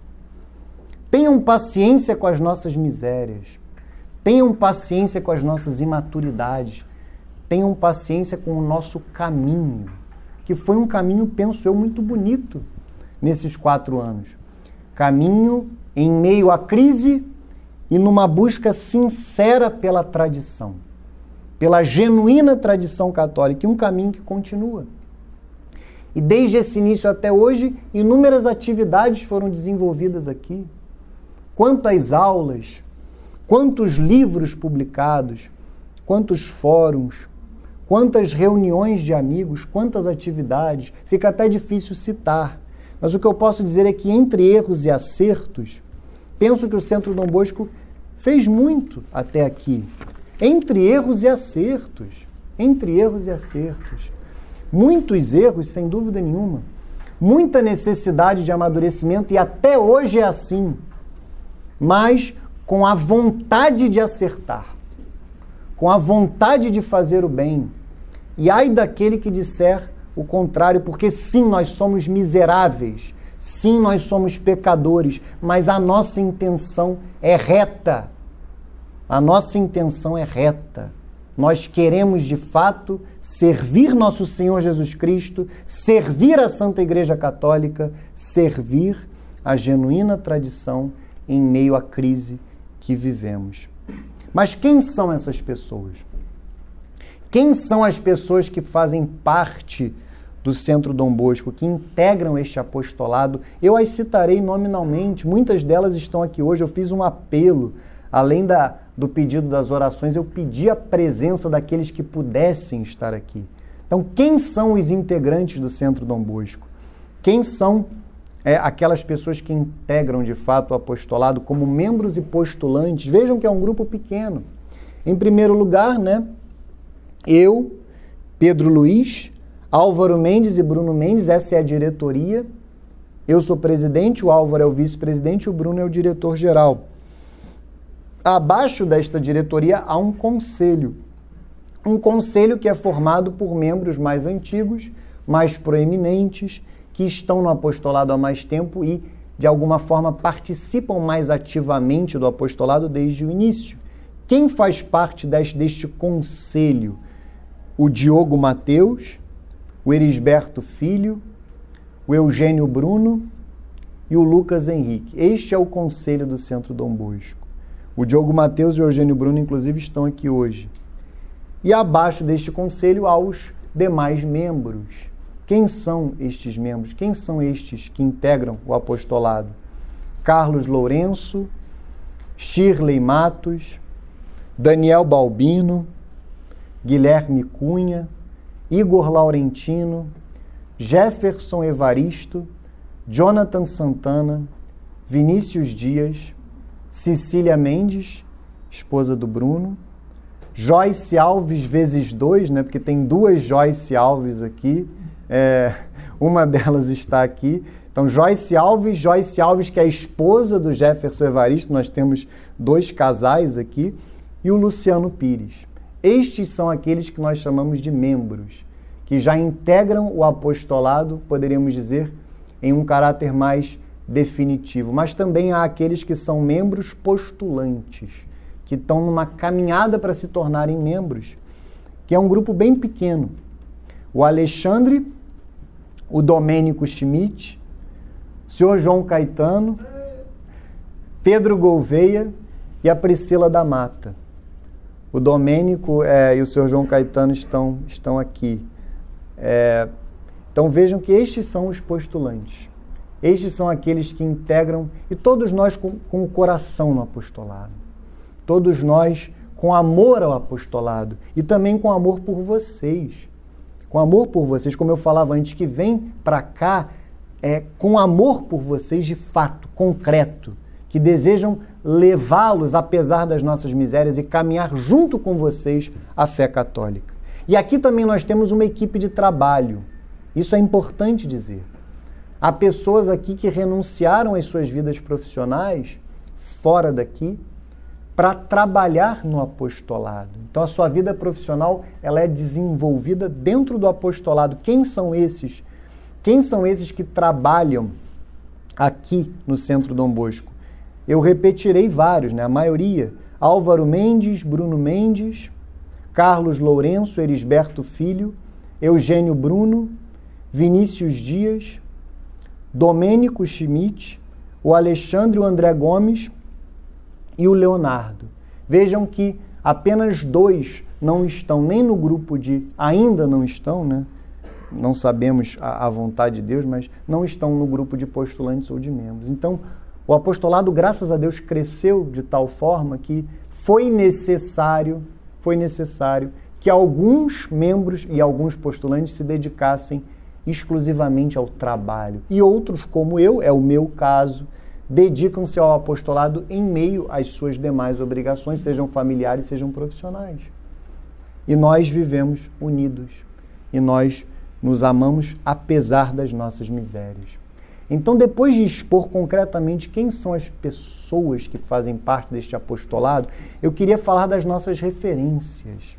A: Tenham paciência com as nossas misérias. Tenham paciência com as nossas imaturidades. Tenham paciência com o nosso caminho, que foi um caminho, penso eu, muito bonito nesses quatro anos. Caminho em meio à crise e numa busca sincera pela tradição pela genuína tradição católica e um caminho que continua. E desde esse início até hoje, inúmeras atividades foram desenvolvidas aqui. Quantas aulas, quantos livros publicados, quantos fóruns, quantas reuniões de amigos, quantas atividades, fica até difícil citar. Mas o que eu posso dizer é que entre erros e acertos, penso que o Centro Dom Bosco fez muito até aqui entre erros e acertos. Entre erros e acertos. Muitos erros, sem dúvida nenhuma. Muita necessidade de amadurecimento, e até hoje é assim. Mas com a vontade de acertar, com a vontade de fazer o bem. E ai daquele que disser o contrário, porque sim, nós somos miseráveis, sim, nós somos pecadores, mas a nossa intenção é reta a nossa intenção é reta. Nós queremos de fato servir nosso Senhor Jesus Cristo, servir a Santa Igreja Católica, servir a genuína tradição em meio à crise que vivemos. Mas quem são essas pessoas? Quem são as pessoas que fazem parte do Centro Dom Bosco, que integram este apostolado? Eu as citarei nominalmente, muitas delas estão aqui hoje. Eu fiz um apelo, além da do pedido das orações, eu pedi a presença daqueles que pudessem estar aqui. Então, quem são os integrantes do Centro Dom Bosco? Quem são é, aquelas pessoas que integram de fato o apostolado como membros e postulantes? Vejam que é um grupo pequeno. Em primeiro lugar, né, eu, Pedro Luiz, Álvaro Mendes e Bruno Mendes, essa é a diretoria. Eu sou presidente, o Álvaro é o vice-presidente, o Bruno é o diretor-geral. Abaixo desta diretoria há um conselho. Um conselho que é formado por membros mais antigos, mais proeminentes, que estão no apostolado há mais tempo e, de alguma forma, participam mais ativamente do apostolado desde o início. Quem faz parte deste, deste conselho? O Diogo Mateus, o Erisberto Filho, o Eugênio Bruno e o Lucas Henrique. Este é o conselho do Centro Dom Bosco. O Diogo Mateus e o Eugênio Bruno, inclusive, estão aqui hoje. E abaixo deste conselho há os demais membros. Quem são estes membros? Quem são estes que integram o apostolado? Carlos Lourenço, Shirley Matos, Daniel Balbino, Guilherme Cunha, Igor Laurentino, Jefferson Evaristo, Jonathan Santana, Vinícius Dias, Cecília Mendes, esposa do Bruno, Joyce Alves vezes dois, né? Porque tem duas Joyce Alves aqui. É, uma delas está aqui. Então, Joyce Alves, Joyce Alves, que é a esposa do Jefferson Evaristo, nós temos dois casais aqui, e o Luciano Pires. Estes são aqueles que nós chamamos de membros, que já integram o apostolado, poderíamos dizer, em um caráter mais definitivo. Mas também há aqueles que são membros postulantes, que estão numa caminhada para se tornarem membros, que é um grupo bem pequeno. O Alexandre, o Domênico Schmidt, o senhor João Caetano, Pedro Gouveia e a Priscila da Mata. O Domênico é, e o senhor João Caetano estão, estão aqui. É, então vejam que estes são os postulantes. Estes são aqueles que integram, e todos nós com, com o coração no apostolado. Todos nós com amor ao apostolado e também com amor por vocês. Com amor por vocês, como eu falava antes, que vem para cá é, com amor por vocês de fato, concreto, que desejam levá-los, apesar das nossas misérias, e caminhar junto com vocês a fé católica. E aqui também nós temos uma equipe de trabalho. Isso é importante dizer. Há pessoas aqui que renunciaram às suas vidas profissionais fora daqui para trabalhar no apostolado. Então a sua vida profissional ela é desenvolvida dentro do apostolado. Quem são esses? Quem são esses que trabalham aqui no Centro Dom Bosco? Eu repetirei vários, né? A maioria. Álvaro Mendes, Bruno Mendes, Carlos Lourenço, Erisberto Filho, Eugênio Bruno, Vinícius Dias, Domênico Schmidt, o Alexandre André Gomes e o Leonardo. Vejam que apenas dois não estão nem no grupo de. Ainda não estão, né? Não sabemos a, a vontade de Deus, mas não estão no grupo de postulantes ou de membros. Então, o apostolado, graças a Deus, cresceu de tal forma que foi necessário, foi necessário que alguns membros e alguns postulantes se dedicassem exclusivamente ao trabalho. E outros, como eu, é o meu caso, dedicam-se ao apostolado em meio às suas demais obrigações, sejam familiares, sejam profissionais. E nós vivemos unidos. E nós nos amamos apesar das nossas misérias. Então, depois de expor concretamente quem são as pessoas que fazem parte deste apostolado, eu queria falar das nossas referências.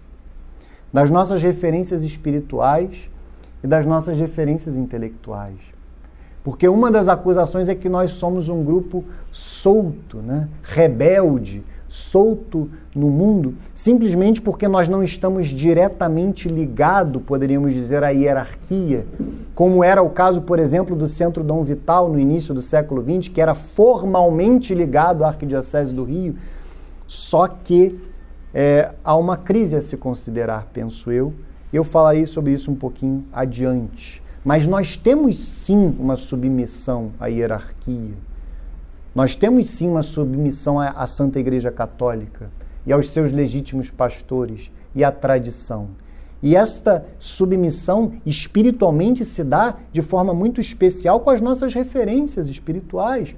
A: Das nossas referências espirituais e das nossas referências intelectuais. Porque uma das acusações é que nós somos um grupo solto, né? rebelde, solto no mundo, simplesmente porque nós não estamos diretamente ligados, poderíamos dizer, à hierarquia, como era o caso, por exemplo, do Centro Dom Vital no início do século XX, que era formalmente ligado à Arquidiocese do Rio, só que é, há uma crise a se considerar, penso eu, eu falarei sobre isso um pouquinho adiante. Mas nós temos sim uma submissão à hierarquia. Nós temos sim uma submissão à, Santa Igreja Católica e aos seus legítimos pastores e à tradição. E esta submissão espiritualmente se dá de forma muito especial com as nossas referências espirituais,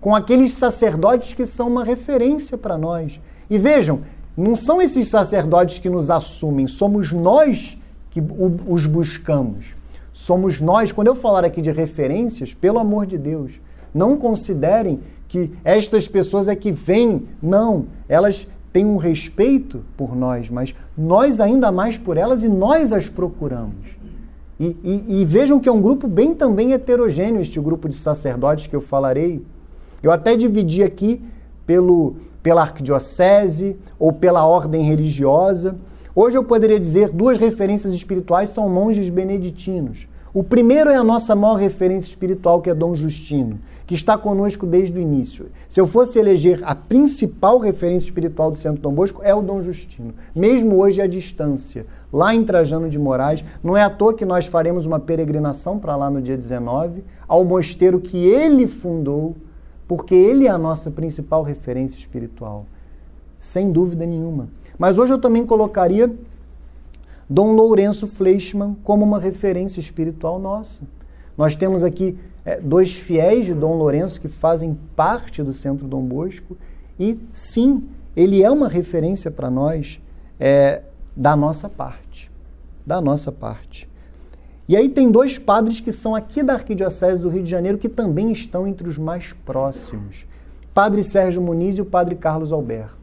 A: com aqueles sacerdotes que são uma referência para nós. E vejam, não são esses sacerdotes que nos assumem, somos nós que os buscamos. Somos nós. Quando eu falar aqui de referências, pelo amor de Deus, não considerem que estas pessoas é que vêm. Não, elas têm um respeito por nós, mas nós ainda mais por elas e nós as procuramos. E, e, e, vejam que é um grupo bem também heterogêneo, este grupo de sacerdotes que eu falarei. Eu até dividi aqui pelo, pela arquidiocese ou pela ordem religiosa. Hoje eu poderia dizer duas referências espirituais são monges beneditinos. O primeiro é a nossa maior referência espiritual, que é Dom Justino, que está conosco desde o início. Se eu fosse eleger a principal referência espiritual do Centro Dom Bosco, é o Dom Justino, mesmo hoje à distância, lá em Trajano de Moraes. Não é à toa que nós faremos uma peregrinação para lá no dia 19, ao mosteiro que ele fundou, porque ele é a nossa principal referência espiritual, sem dúvida nenhuma. Mas hoje eu também colocaria Dom Lourenço Fleischmann como uma referência espiritual nossa. Nós temos aqui é, dois fiéis de Dom Lourenço que fazem parte do Centro Dom Bosco e sim, ele é uma referência para nós é, da nossa parte, da nossa parte. E aí tem dois padres que são aqui da Arquidiocese do Rio de Janeiro que também estão entre os mais próximos. Padre Sérgio Muniz e o Padre Carlos Alberto.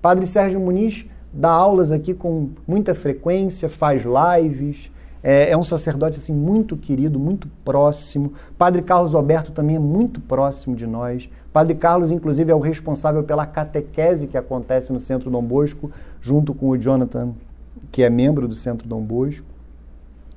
A: Padre Sérgio Muniz dá aulas aqui com muita frequência, faz lives, é, é, um sacerdote assim muito querido, muito próximo. Padre Carlos Alberto também é muito próximo de nós. Padre Carlos, inclusive, é o responsável pela catequese que acontece no Centro Dom Bosco, junto com o Jonathan, que é membro do Centro Dom Bosco,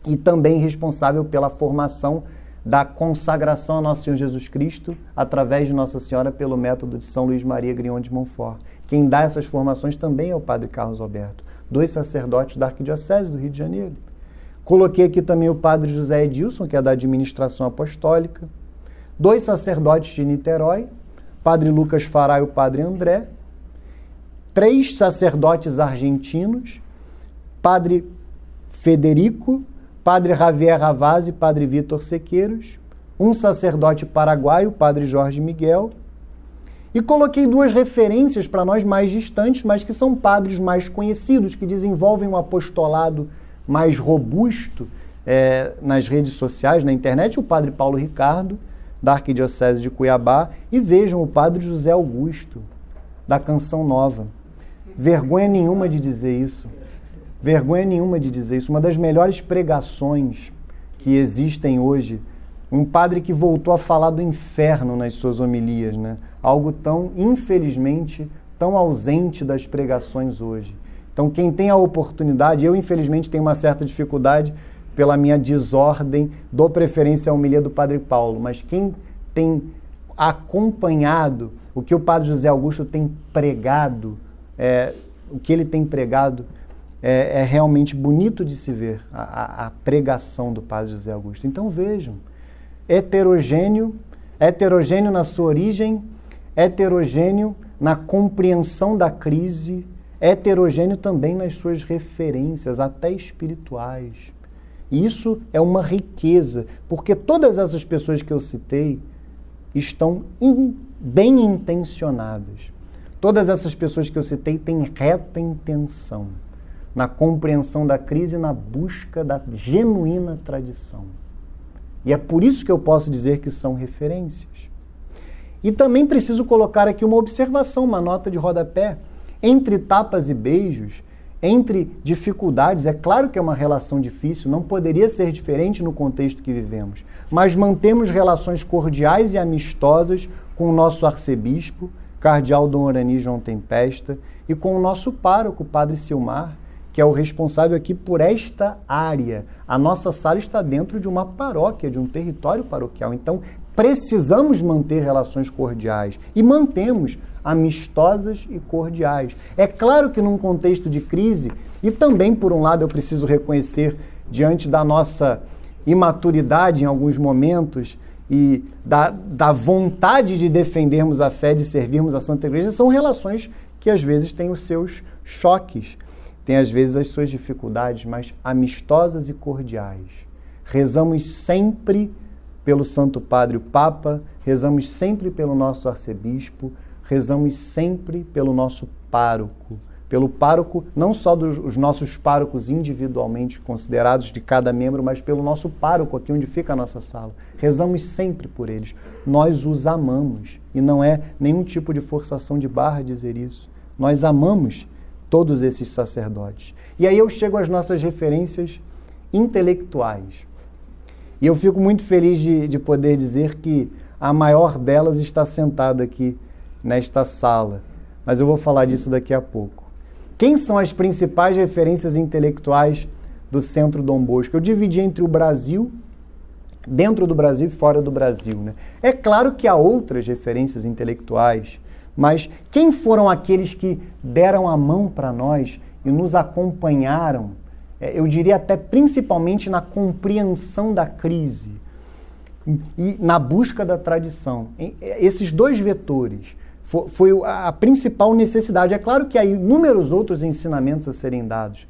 A: e também responsável pela formação da consagração a Nosso Senhor Jesus Cristo através de Nossa Senhora pelo método de São Luís Maria Grion de Montfort. Quem dá essas formações também é o Padre Carlos Alberto, dois sacerdotes da Arquidiocese do Rio de Janeiro. Coloquei aqui também o Padre José Edilson, que é da administração apostólica, dois sacerdotes de Niterói, Padre Lucas Fará e o Padre André, três sacerdotes argentinos, Padre Federico, Padre Javier Ravaz e Padre Vitor Sequeiros, um sacerdote paraguaio, Padre Jorge Miguel, e coloquei duas referências para nós mais distantes, mas que são padres mais conhecidos, que desenvolvem um apostolado mais robusto é, nas redes sociais, na internet, o padre Paulo Ricardo, da Arquidiocese de Cuiabá, e vejam o padre José Augusto, da Canção Nova. Vergonha nenhuma de dizer isso. Vergonha nenhuma de dizer isso. Uma das melhores pregações que existem hoje. Um padre que voltou a falar do inferno nas suas homilias, né? algo tão, infelizmente, tão ausente das pregações hoje. Então, quem tem a oportunidade, eu infelizmente tenho uma certa dificuldade pela minha desordem, dou preferência à homilia do Padre Paulo, mas quem tem acompanhado o que o Padre José Augusto tem pregado, é, o que ele tem pregado, é, é, realmente bonito de se ver a, a pregação do Padre José Augusto. Então vejam, heterogêneo, heterogêneo na sua origem, heterogêneo na compreensão da crise, heterogêneo também nas suas referências, até espirituais. E isso é uma riqueza, porque todas essas pessoas que eu citei estão in, bem intencionadas. Todas essas pessoas que eu citei têm reta intenção na compreensão da crise e na busca da genuína tradição. E é por isso que eu posso dizer que são referências. E também preciso colocar aqui uma observação, uma nota de rodapé. Entre tapas e beijos, entre dificuldades, é claro que é uma relação difícil, não poderia ser diferente no contexto que vivemos, mas mantemos relações cordiais e amistosas com o nosso arcebispo, cardeal Dom Orani João Tempesta, e com o nosso pároco, Padre Silmar, que é o responsável aqui por esta área. A nossa sala está dentro de uma paróquia, de um território paroquial. Então, precisamos manter relações cordiais e mantemos amistosas e cordiais. É claro que num contexto de crise, e também por um lado eu preciso reconhecer diante da nossa imaturidade em alguns momentos e da, da vontade de defendermos a fé, de servirmos a Santa Igreja, são relações que às vezes têm os seus choques, têm às vezes as suas dificuldades, mas amistosas e cordiais. Rezamos sempre pelo Santo Padre o Papa, rezamos sempre pelo nosso arcebispo, rezamos sempre pelo nosso pároco, pelo pároco, não só dos nossos párocos individualmente considerados de cada membro, mas pelo nosso pároco aqui onde fica a nossa sala. Rezamos sempre por eles. Nós os amamos e não é nenhum tipo de forçação de barra dizer isso. Nós amamos todos esses sacerdotes. E aí eu chego às nossas referências intelectuais. E eu fico muito feliz de, de poder dizer que a maior delas está sentada aqui nesta sala. Mas eu vou falar disso daqui a pouco. Quem são as principais referências intelectuais do Centro Dom Bosco? Eu dividi entre o Brasil, dentro do Brasil e fora do Brasil. Né? É claro que há outras referências intelectuais, mas quem foram aqueles que deram a mão para nós e nos acompanharam, é, eu diria até principalmente na compreensão da crise e na busca da tradição? Esses dois vetores foi, a principal necessidade. É claro que há inúmeros outros ensinamentos a serem dados,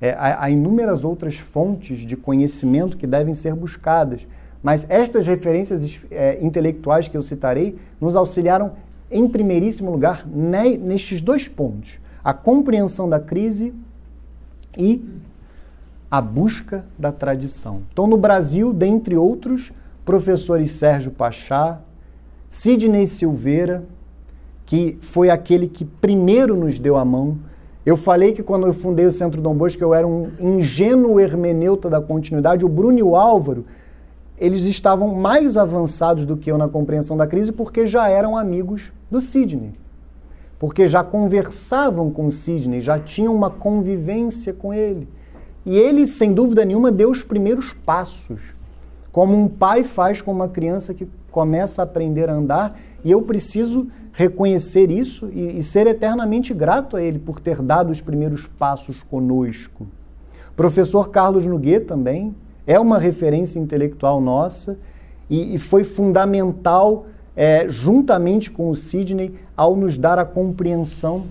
A: é, há, inúmeras outras fontes de conhecimento que devem ser buscadas, mas estas referências é, intelectuais que eu citarei nos auxiliaram, em primeiríssimo lugar, ne, nestes dois pontos: a compreensão da crise e a busca da tradição. Então, no Brasil, dentre outros, professores Sérgio Pachá, Sidney Silveira, que foi aquele que primeiro nos deu a mão. Eu falei que quando eu fundei o Centro Dom Bosco eu era um ingênuo hermeneuta da continuidade. O Bruno e o Álvaro, eles estavam mais avançados do que eu na compreensão da crise porque já eram amigos do Sidney. Porque já conversavam com Sidney, já tinham uma convivência com ele. E ele, sem dúvida nenhuma, deu os primeiros passos. Como um pai faz com uma criança que começa a aprender a andar, e eu preciso reconhecer isso e, e ser eternamente grato a Ele por ter dado os primeiros passos conosco. Professor Carlos Noguet também é uma referência intelectual nossa e, e foi fundamental, é, juntamente com o Sidney, ao nos dar a compreensão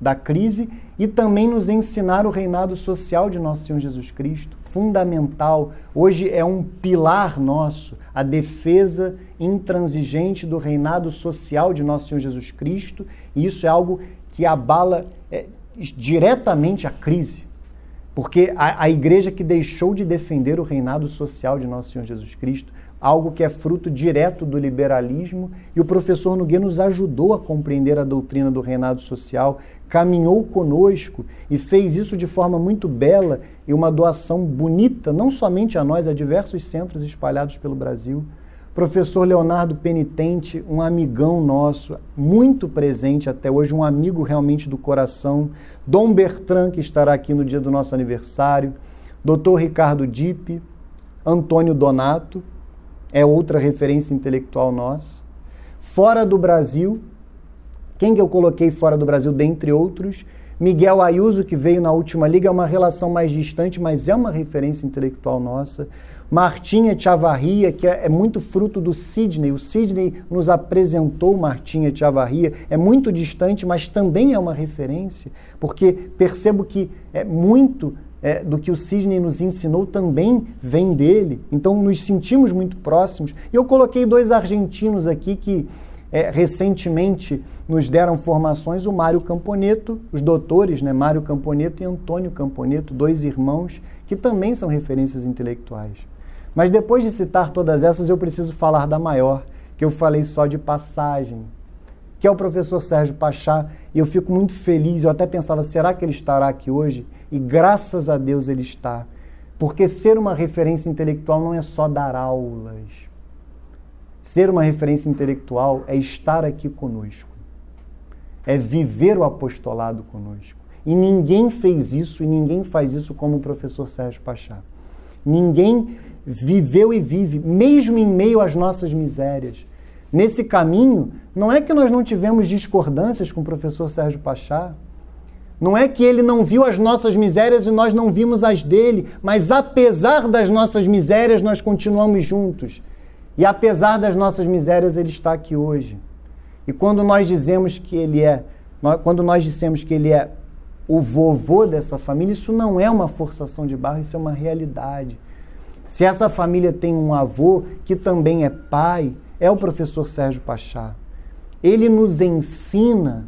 A: da crise e também nos ensinar o reinado social de nosso Senhor Jesus Cristo, fundamental. Hoje é um pilar nosso a defesa intransigente do reinado social de nosso Senhor Jesus Cristo, e isso é algo que abala é, diretamente a crise. Porque a, a igreja que deixou de defender o reinado social de nosso Senhor Jesus Cristo, algo que é fruto direto do liberalismo, e o professor Nogueira nos ajudou a compreender a doutrina do reinado social, caminhou conosco e fez isso de forma muito bela e uma doação bonita, não somente a nós, a diversos centros espalhados pelo Brasil. Professor Leonardo Penitente, um amigão nosso, muito presente até hoje, um amigo realmente do coração. Dom Bertrand, que estará aqui no dia do nosso aniversário. Doutor Ricardo Dipe, Antônio Donato, é outra referência intelectual nossa. Fora do Brasil, quem que eu coloquei fora do Brasil, dentre outros? Miguel Ayuso, que veio na última liga, é uma relação mais distante, mas é uma referência intelectual nossa. Martinha Chavarria, que é, é, muito fruto do Sidney. O Sidney nos apresentou Martinha Chavarria. É muito distante, mas também é uma referência, porque percebo que é muito é, do que o Sidney nos ensinou também vem dele. Então nos sentimos muito próximos. E eu coloquei dois argentinos aqui que é, recentemente nos deram formações, o Mário Camponeto, os doutores, né, Mário Camponeto e Antônio Camponeto, dois irmãos que também são referências intelectuais. Mas depois de citar todas essas, eu preciso falar da maior, que eu falei só de passagem, que é o professor Sérgio Pachá, e eu fico muito feliz. Eu até pensava, será que ele estará aqui hoje? E graças a Deus ele está. Porque ser uma referência intelectual não é só dar aulas. Ser uma referência intelectual é estar aqui conosco. É viver o apostolado conosco. E ninguém fez isso e ninguém faz isso como o professor Sérgio Pachá. Ninguém viveu e vive, mesmo em meio às nossas misérias. Nesse caminho, não é que nós não tivemos discordâncias com o professor Sérgio Pachá, não é que ele não viu as nossas misérias e nós não vimos as dele, mas apesar das nossas misérias, nós continuamos juntos. E apesar das nossas misérias, ele está aqui hoje. E quando nós dizemos que ele é, quando nós dissemos que ele é o vovô dessa família, isso não é uma forçação de barra, isso é uma realidade. Se essa família tem um avô que também é pai, é o professor Sérgio Pachá. Ele nos ensina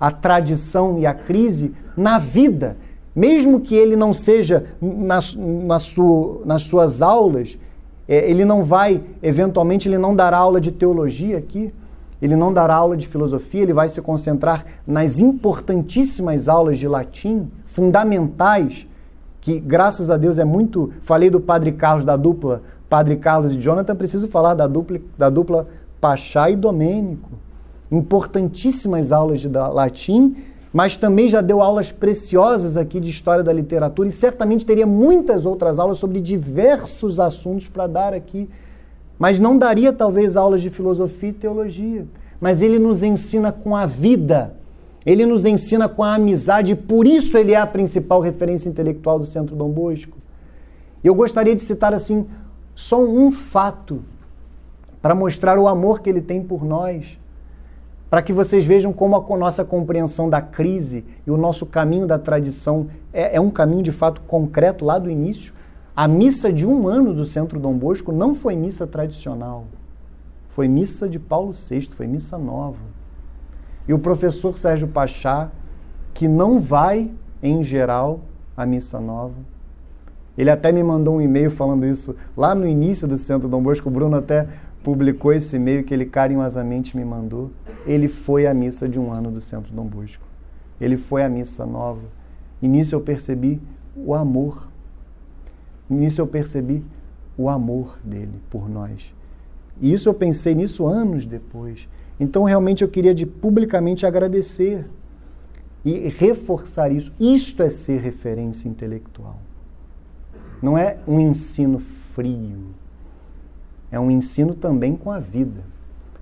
A: a tradição e a crise na vida. Mesmo que ele não seja na, na sua, nas suas aulas, é, ele não vai, eventualmente, ele não dará aula de teologia aqui, ele não dará aula de filosofia, ele vai se concentrar nas importantíssimas aulas de latim, fundamentais, que graças a Deus é muito. Falei do Padre Carlos da dupla, Padre Carlos e Jonathan, preciso falar da dupla, da dupla Pachá e Domênico. Importantíssimas aulas de latim, mas também já deu aulas preciosas aqui de história da literatura e certamente teria muitas outras aulas sobre diversos assuntos para dar aqui. Mas não daria talvez aulas de filosofia e teologia. Mas ele nos ensina com a vida. Ele nos ensina com a amizade, e por isso ele é a principal referência intelectual do Centro Dom Bosco. Eu gostaria de citar assim só um fato para mostrar o amor que ele tem por nós, para que vocês vejam como a nossa compreensão da crise e o nosso caminho da tradição é, é um caminho de fato concreto lá do início. A missa de um ano do Centro Dom Bosco não foi missa tradicional, foi missa de Paulo VI, foi missa nova. E o professor Sérgio Pachá, que não vai, em geral, à missa nova, ele até me mandou um e-mail falando isso lá no início do Centro Dom Bosco. O Bruno até publicou esse e-mail que ele carinhosamente me mandou. Ele foi à missa de um ano do Centro Dom Bosco. Ele foi à missa nova. E nisso eu percebi o amor. Nisso eu percebi o amor dele por nós. E isso eu pensei nisso anos depois. Então realmente eu queria de publicamente agradecer e reforçar isso. Isto é ser referência intelectual. Não é um ensino frio. É um ensino também com a vida,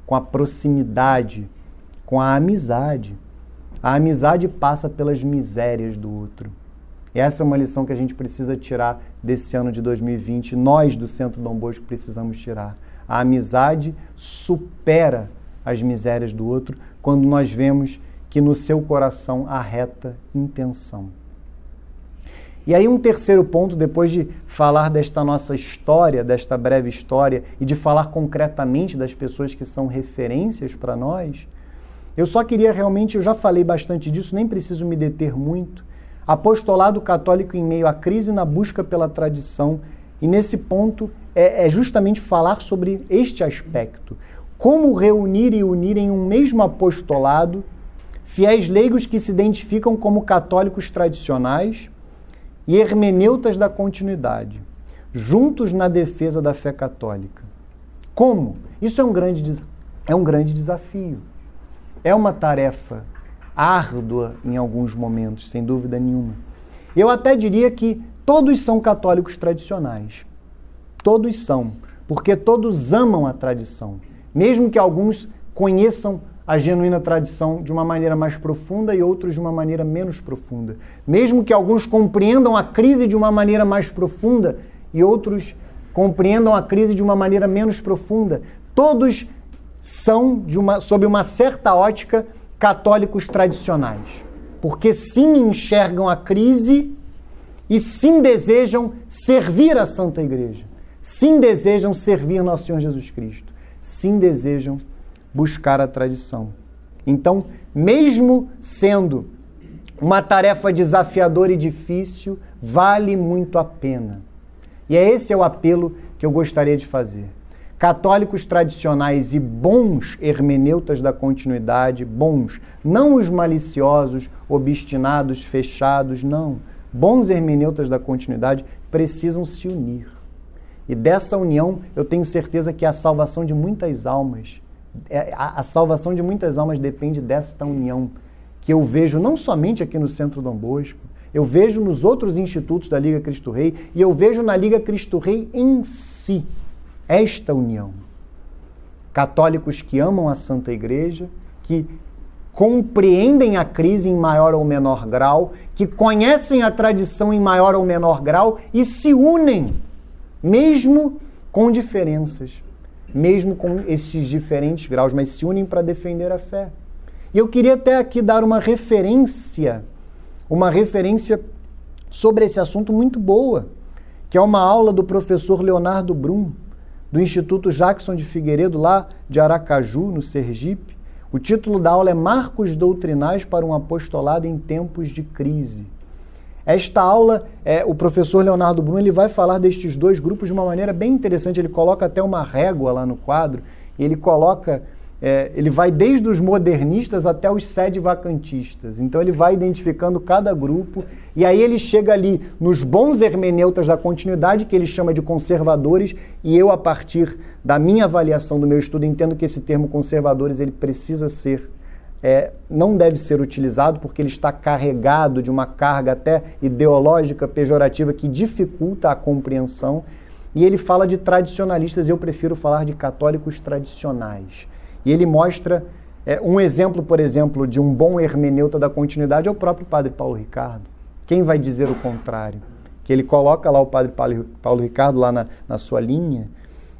A: com a proximidade, com a amizade. A amizade passa pelas misérias do outro. Essa é uma lição que a gente precisa tirar desse ano de 2020. Nós do Centro Dom Bosco precisamos tirar. A amizade supera as misérias do outro quando nós vemos que no seu coração há reta intenção. E aí, um terceiro ponto, depois de falar desta nossa história, desta breve história, e de falar concretamente das pessoas que são referências para nós, eu só queria realmente, eu já falei bastante disso, nem preciso me deter muito. Apostolado católico em meio à crise na busca pela tradição. E nesse ponto é, é justamente falar sobre este aspecto. Como reunir e unir em um mesmo apostolado fiéis leigos que se identificam como católicos tradicionais e hermeneutas da continuidade, juntos na defesa da fé católica. Como? Isso é um grande, é um grande desafio. É uma tarefa árdua em alguns momentos, sem dúvida nenhuma. Eu até diria que todos são católicos tradicionais. Todos são, porque todos amam a tradição, mesmo que alguns conheçam a genuína tradição de uma maneira mais profunda e outros de uma maneira menos profunda. Mesmo que alguns compreendam a crise de uma maneira mais profunda e outros compreendam a crise de uma maneira menos profunda, todos são, uma, sob uma certa ótica, católicos tradicionais. Porque sim enxergam a crise e sim desejam servir a Santa Igreja. Sim desejam servir nosso Senhor Jesus Cristo. Sim desejam buscar a tradição. Então, mesmo sendo uma tarefa desafiadora e difícil, vale muito a pena. E é esse é o apelo que eu gostaria de fazer. Católicos tradicionais e bons hermeneutas da continuidade, bons, não os maliciosos, obstinados, fechados, não. Bons hermeneutas da continuidade precisam se unir. E dessa união eu tenho certeza que a salvação de muitas almas é, a, a salvação de muitas almas depende desta união que eu vejo não somente aqui no Centro Dom Bosco, eu vejo nos outros institutos da Liga Cristo Rei e eu vejo na Liga Cristo Rei em si esta união. Católicos que amam a Santa Igreja, que compreendem a crise em maior ou menor grau, que conhecem a tradição em maior ou menor grau e se unem, mesmo com diferenças mesmo com esses diferentes graus, mas se unem para defender a fé. E eu queria até aqui dar uma referência, uma referência sobre esse assunto muito boa, que é uma aula do professor Leonardo Brum, do Instituto Jackson de Figueiredo, lá de Aracaju, no Sergipe, O título da aula é Marcos Doutrinais para um Apostolado em Tempos de Crise. Esta aula, é, o professor Leonardo Bruno ele vai falar destes dois grupos de uma maneira bem interessante. Ele coloca até uma régua lá no quadro e ele coloca é, ele vai desde os modernistas até os sede-vacantistas. Então ele vai identificando cada grupo e aí ele chega ali nos bons hermeneutas da continuidade, que ele chama de conservadores, e eu, a partir da minha avaliação do meu estudo, entendo que esse termo conservadores ele precisa ser. É, não deve ser utilizado porque ele está carregado de uma carga até ideológica, pejorativa, que dificulta a compreensão. E ele fala de tradicionalistas, eu prefiro falar de católicos tradicionais. E ele mostra é, um exemplo, por exemplo, de um bom hermeneuta da continuidade é o próprio padre Paulo Ricardo. Quem vai dizer o contrário? Que ele coloca lá o padre Paulo Ricardo lá na, na sua linha,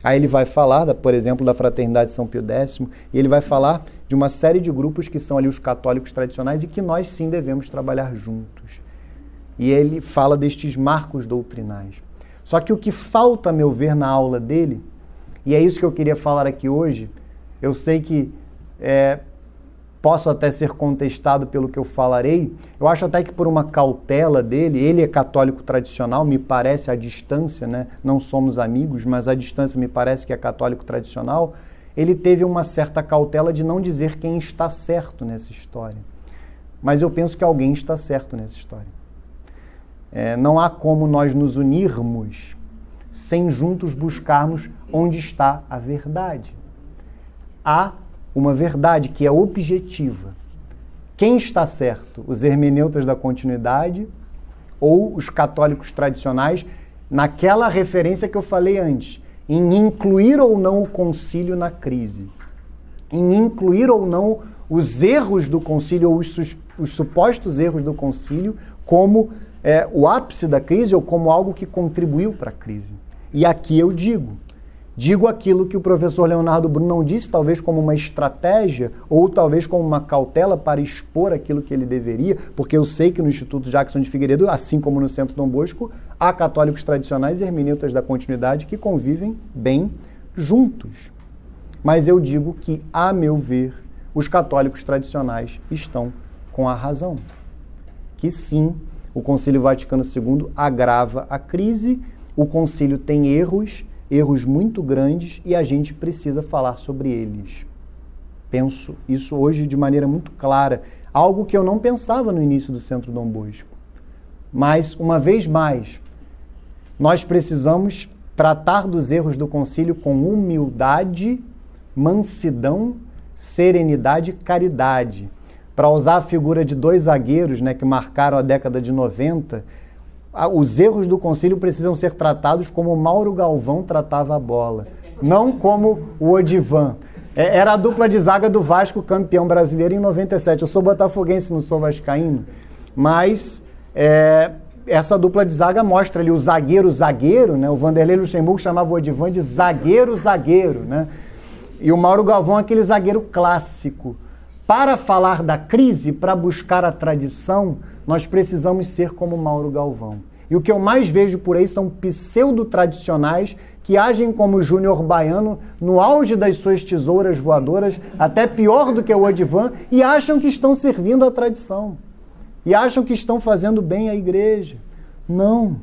A: aí ele vai falar, por exemplo, da Fraternidade São Pio X, e ele vai falar de uma série de grupos que são ali os católicos tradicionais e que nós sim devemos trabalhar juntos. E ele fala destes marcos doutrinais. Só que o que falta, a meu ver, na aula dele, e é isso que eu queria falar aqui hoje, eu sei que é, posso até ser contestado pelo que eu falarei. Eu acho até que por uma cautela dele, ele é católico tradicional, me parece à distância, né? Não somos amigos, mas à distância me parece que é católico tradicional. Ele teve uma certa cautela de não dizer quem está certo nessa história. Mas eu penso que alguém está certo nessa história. É, não há como nós nos unirmos sem juntos buscarmos onde está a verdade há uma verdade que é objetiva. Quem está certo? Os hermeneutas da continuidade ou os católicos tradicionais, naquela referência que eu falei antes, em incluir ou não o concílio na crise, em incluir ou não os erros do concílio ou os, os supostos erros do concílio como é, o ápice da crise ou como algo que contribuiu para a crise. E aqui eu digo, Digo aquilo que o professor Leonardo Bruno não disse, talvez como uma estratégia ou talvez como uma cautela para expor aquilo que ele deveria, porque eu sei que no Instituto Jackson de Figueiredo, assim como no Centro Dom Bosco, há católicos tradicionais e hermeneutas da continuidade que convivem bem juntos. Mas eu digo que, a meu ver, os católicos tradicionais estão com a razão. Que sim, o Concílio Vaticano II agrava a crise, o concílio tem erros erros muito grandes e a gente precisa falar sobre eles. Penso isso hoje de maneira muito clara, algo que eu não pensava no início do Centro Dom Bosco. Mas, uma vez mais, nós precisamos tratar dos erros do concílio com humildade, mansidão, serenidade e caridade. Para usar a figura de dois zagueiros né, que marcaram a década de 90, os erros do concílio precisam ser tratados como Mauro Galvão tratava a bola, não como o Odivan. É, era a dupla de zaga do Vasco campeão brasileiro em 97. Eu sou botafoguense, não sou vascaíno, mas é, essa dupla de zaga mostra ali o zagueiro zagueiro, né? O Vanderlei Luxemburgo chamava o Odivan de zagueiro zagueiro, né? E o Mauro Galvão aquele zagueiro clássico. Para falar da crise, para buscar a tradição, nós precisamos ser como Mauro Galvão. E o que eu mais vejo por aí são pseudo-tradicionais que agem como Júnior Baiano no auge das suas tesouras voadoras, até pior do que o Odivan, e acham que estão servindo a tradição. E acham que estão fazendo bem à igreja. Não.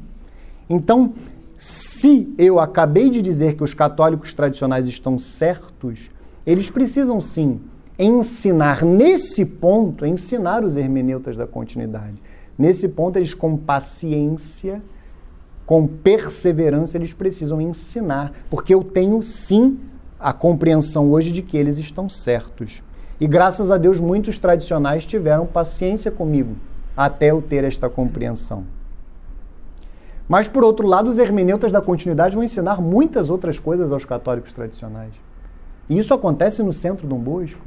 A: Então, se eu acabei de dizer que os católicos tradicionais estão certos, eles precisam sim ensinar nesse ponto, ensinar os hermeneutas da continuidade. Nesse ponto, eles com paciência, com perseverança, eles precisam ensinar, porque eu tenho sim a compreensão hoje de que eles estão certos. E graças a Deus, muitos tradicionais tiveram paciência comigo até eu ter esta compreensão. Mas, por outro lado, os hermeneutas da continuidade vão ensinar muitas outras coisas aos católicos tradicionais. E isso acontece no centro Dom Bosco.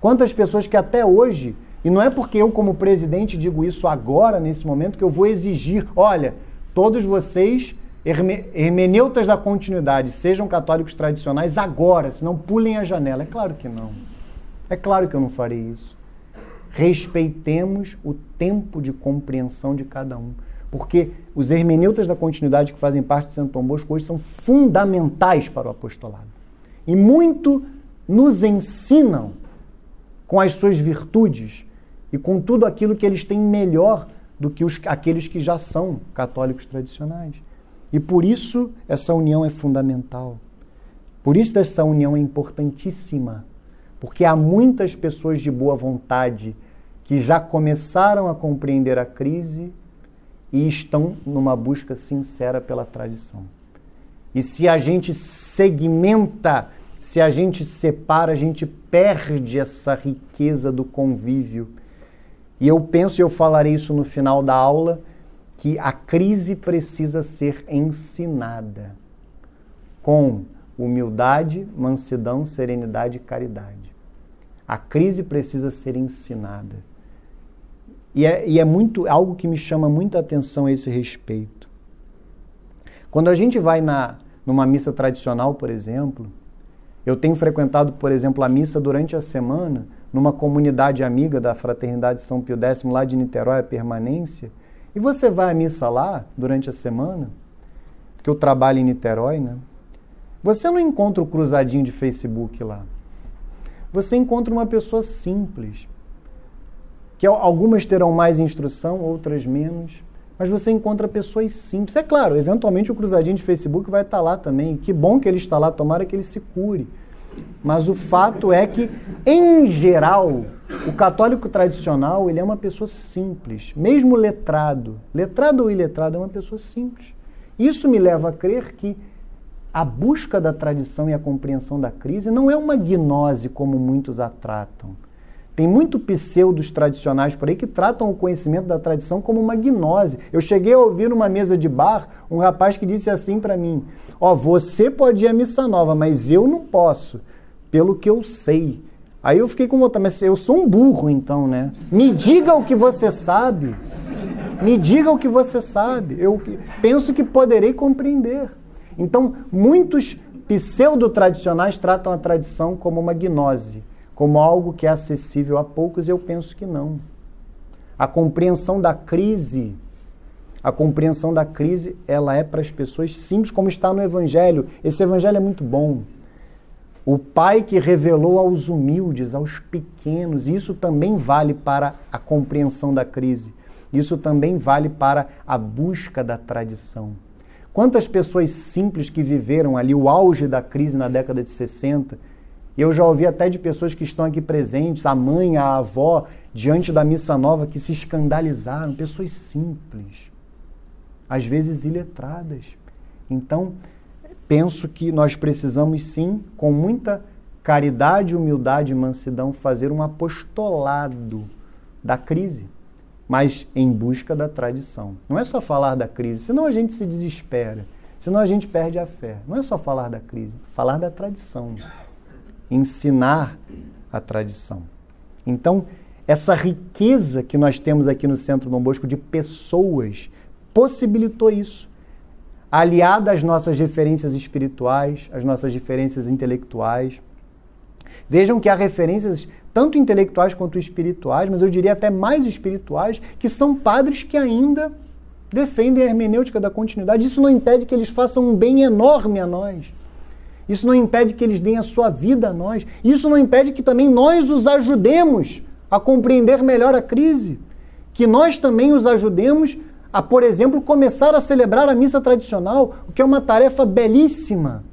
A: Quantas pessoas que até hoje, e não é porque eu, como presidente, digo isso agora, nesse momento, que eu vou exigir, olha, todos vocês, hermeneutas da continuidade, sejam católicos tradicionais agora, senão pulem a janela. É claro que não. É claro que eu não farei isso. Respeitemos o tempo de compreensão de cada um. Porque os hermeneutas da continuidade que fazem parte do Santo Tom Bosco hoje são fundamentais para o apostolado. E muito nos ensinam com as suas virtudes e com tudo aquilo que eles têm melhor do que os, aqueles que já são católicos tradicionais. E por isso essa união é fundamental. Por isso essa união é importantíssima. Porque há muitas pessoas de boa vontade que já começaram a compreender a crise e estão numa busca sincera pela tradição. E se a gente segmenta, se a gente separa, a gente perde essa riqueza do convívio e eu penso, e eu falarei isso no final da aula, que a crise precisa ser ensinada com humildade, mansidão, serenidade e caridade. A crise precisa ser ensinada. E é, e é muito algo que me chama muita atenção a esse respeito. Quando a gente vai na, numa missa tradicional, por exemplo, eu tenho frequentado, por exemplo, a missa durante a semana numa comunidade amiga da Fraternidade São Pio X, lá de Niterói, a Permanência, e você vai à missa lá durante a semana, porque eu trabalho em Niterói, né? Você não encontra o cruzadinho de Facebook lá. Você encontra uma pessoa simples, que algumas terão mais instrução, outras menos, mas você encontra pessoas simples. É claro, eventualmente o cruzadinho de Facebook vai estar lá também. Que bom que ele está lá, tomara que ele se cure. Mas o fato é que, em geral, o católico tradicional ele é uma pessoa simples, mesmo letrado. Letrado ou iletrado é uma pessoa simples. Isso me leva a crer que a busca da tradição e a compreensão da crise não é uma gnose como muitos a tratam. Tem muito pseudos tradicionais por aí que tratam o conhecimento da tradição como uma gnose. Eu cheguei a ouvir numa mesa de bar um rapaz que disse assim para mim: Ó, oh, você pode ir à missa nova, mas eu não posso, pelo que eu sei. Aí eu fiquei com vontade, mas eu sou um burro então, né? Me diga o que você sabe. Me diga o que você sabe. Eu penso que poderei compreender. Então, muitos pseudo-tradicionais tratam a tradição como uma gnose como algo que é acessível a poucos, eu penso que não. A compreensão da crise, a compreensão da crise, ela é para as pessoas simples, como está no Evangelho. Esse Evangelho é muito bom. O Pai que revelou aos humildes, aos pequenos, isso também vale para a compreensão da crise. Isso também vale para a busca da tradição. Quantas pessoas simples que viveram ali o auge da crise na década de 60 eu já ouvi até de pessoas que estão aqui presentes, a mãe, a avó, diante da missa nova, que se escandalizaram, pessoas simples, às vezes iletradas. Então, penso que nós precisamos sim, com muita caridade, humildade e mansidão, fazer um apostolado da crise, mas em busca da tradição. Não é só falar da crise, senão a gente se desespera, senão a gente perde a fé. Não é só falar da crise, falar da tradição ensinar a tradição. Então, essa riqueza que nós temos aqui no Centro Dom Bosco de pessoas possibilitou isso. Aliada às nossas referências espirituais, às nossas referências intelectuais. Vejam que há referências tanto intelectuais quanto espirituais, mas eu diria até mais espirituais, que são padres que ainda defendem a hermenêutica da continuidade. Isso não impede que eles façam um bem enorme a nós. Isso não impede que eles deem a sua vida a nós. Isso não impede que também nós os ajudemos a compreender melhor a crise. Que nós também os ajudemos a, por exemplo, começar a celebrar a missa tradicional, o que é uma tarefa belíssima.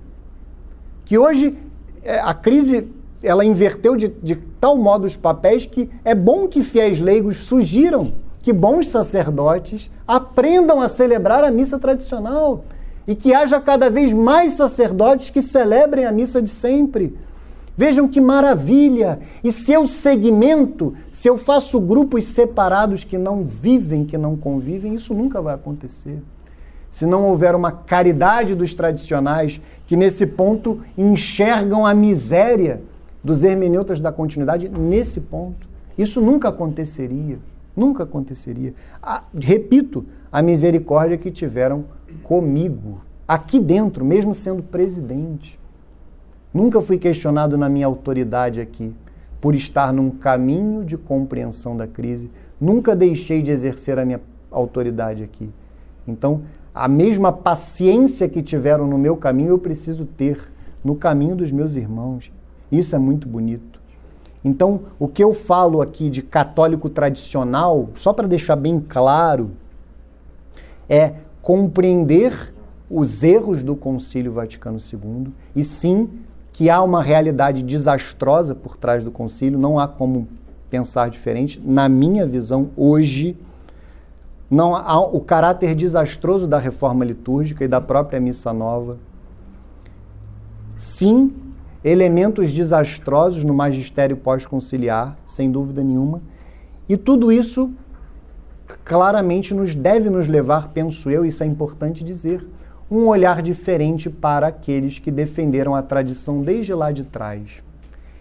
A: Que hoje é, a crise ela inverteu de, de tal modo os papéis que é bom que fiéis leigos sugiram que bons sacerdotes aprendam a celebrar a missa tradicional e que haja cada vez mais sacerdotes que celebrem a missa de sempre. Vejam que maravilha! E se eu segmento, se eu faço grupos separados que não vivem, que não convivem, isso nunca vai acontecer. Se não houver uma caridade dos tradicionais que nesse ponto enxergam a miséria dos hermeneutas da continuidade nesse ponto, isso nunca aconteceria. Nunca aconteceria. Ah, repito, a misericórdia que tiveram comigo, aqui dentro, mesmo sendo presidente. Nunca fui questionado na minha autoridade aqui por estar num caminho de compreensão da crise. Nunca deixei de exercer a minha autoridade aqui. Então, a mesma paciência que tiveram no meu caminho, eu preciso ter no caminho dos meus irmãos. Isso é muito bonito. Então, o que eu falo aqui de católico tradicional, só para deixar bem claro, é compreender os erros do Concílio Vaticano II e sim que há uma realidade desastrosa por trás do concílio, não há como pensar diferente. Na minha visão, hoje, não há o caráter desastroso da reforma litúrgica e da própria missa nova. Sim, elementos desastrosos no magistério pós-conciliar, sem dúvida nenhuma. E tudo isso claramente nos deve nos levar, penso eu, isso é importante dizer, um olhar diferente para aqueles que defenderam a tradição desde lá de trás.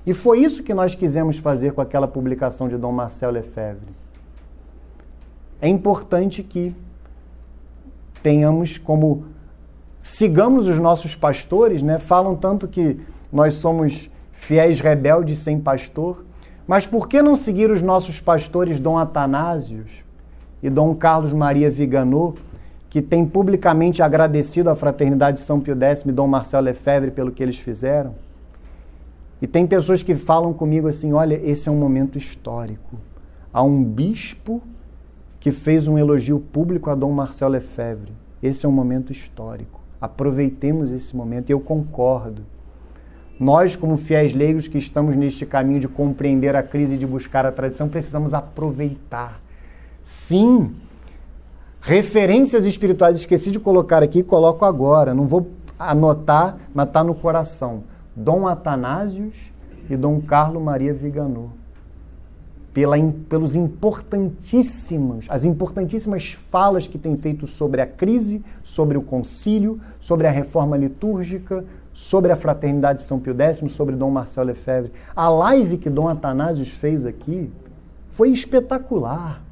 A: E foi isso que nós quisemos fazer com aquela publicação de Dom Marcel Lefebvre. É importante que tenhamos como sigamos os nossos pastores, né? Falam tanto que nós somos fiéis rebeldes sem pastor, mas por que não seguir os nossos pastores Dom Atanásios e Dom Carlos Maria Viganot, que tem publicamente agradecido à Fraternidade São Pio X e Dom Marcel Lefebvre pelo que eles fizeram. E tem pessoas que falam comigo assim: olha, esse é um momento histórico. Há um bispo que fez um elogio público a Dom Marcel Lefebvre. Esse é um momento histórico. Aproveitemos esse momento. Eu concordo. Nós, como fiéis leigos que estamos neste caminho de compreender a crise e de buscar a tradição, precisamos aproveitar. Sim, Referências espirituais, esqueci de colocar aqui, coloco agora. Não vou anotar, mas está no coração. Dom Atanásios e Dom Carlo Maria Viganô. Pela, pelos importantíssimos, as importantíssimas falas que tem feito sobre a crise, sobre o concílio, sobre a reforma litúrgica, sobre a fraternidade de São Pio X, sobre Dom Marcelo Lefebvre. A live que Dom Atanásios fez aqui foi espetacular.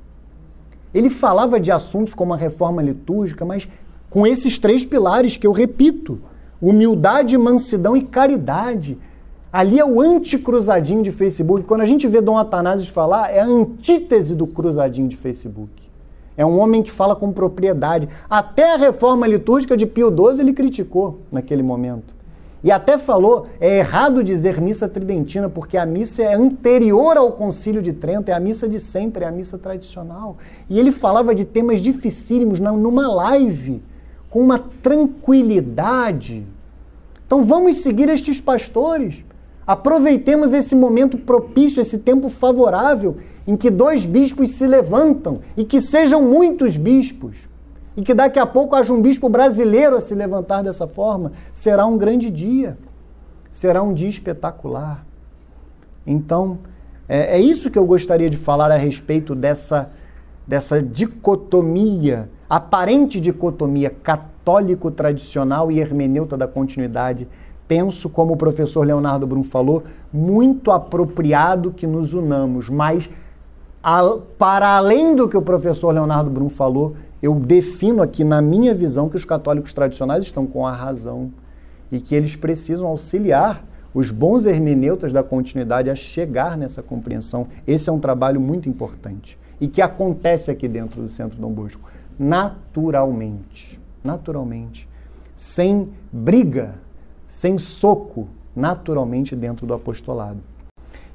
A: Ele falava de assuntos como a reforma litúrgica, mas com esses três pilares que eu repito: humildade, mansidão e caridade. Ali é o anticruzadinho de Facebook. Quando a gente vê Dom Atanásio falar, é a antítese do cruzadinho de Facebook. É um homem que fala com propriedade. Até a reforma litúrgica de Pio XII ele criticou naquele momento. E até falou, é errado dizer missa tridentina, porque a missa é anterior ao concílio de Trento, é a missa de sempre, é a missa tradicional. E ele falava de temas dificílimos numa live, com uma tranquilidade. Então vamos seguir estes pastores. Aproveitemos esse momento propício, esse tempo favorável, em que dois bispos se levantam e que sejam muitos bispos e que daqui a pouco haja um bispo brasileiro a se levantar dessa forma, será um grande dia, será um dia espetacular. Então, é, é isso que eu gostaria de falar a respeito dessa, dessa dicotomia, aparente dicotomia católico tradicional e hermeneuta da continuidade. Penso, como o professor Leonardo Brum falou, muito apropriado que nos unamos, mas a, para além do que o professor Leonardo Brum falou, eu defino aqui na minha visão que os católicos tradicionais estão com a razão e que eles precisam auxiliar os bons hermeneutas da continuidade a chegar nessa compreensão. Esse é um trabalho muito importante e que acontece aqui dentro do Centro Dom Bosco naturalmente, naturalmente, sem briga, sem soco, naturalmente dentro do apostolado.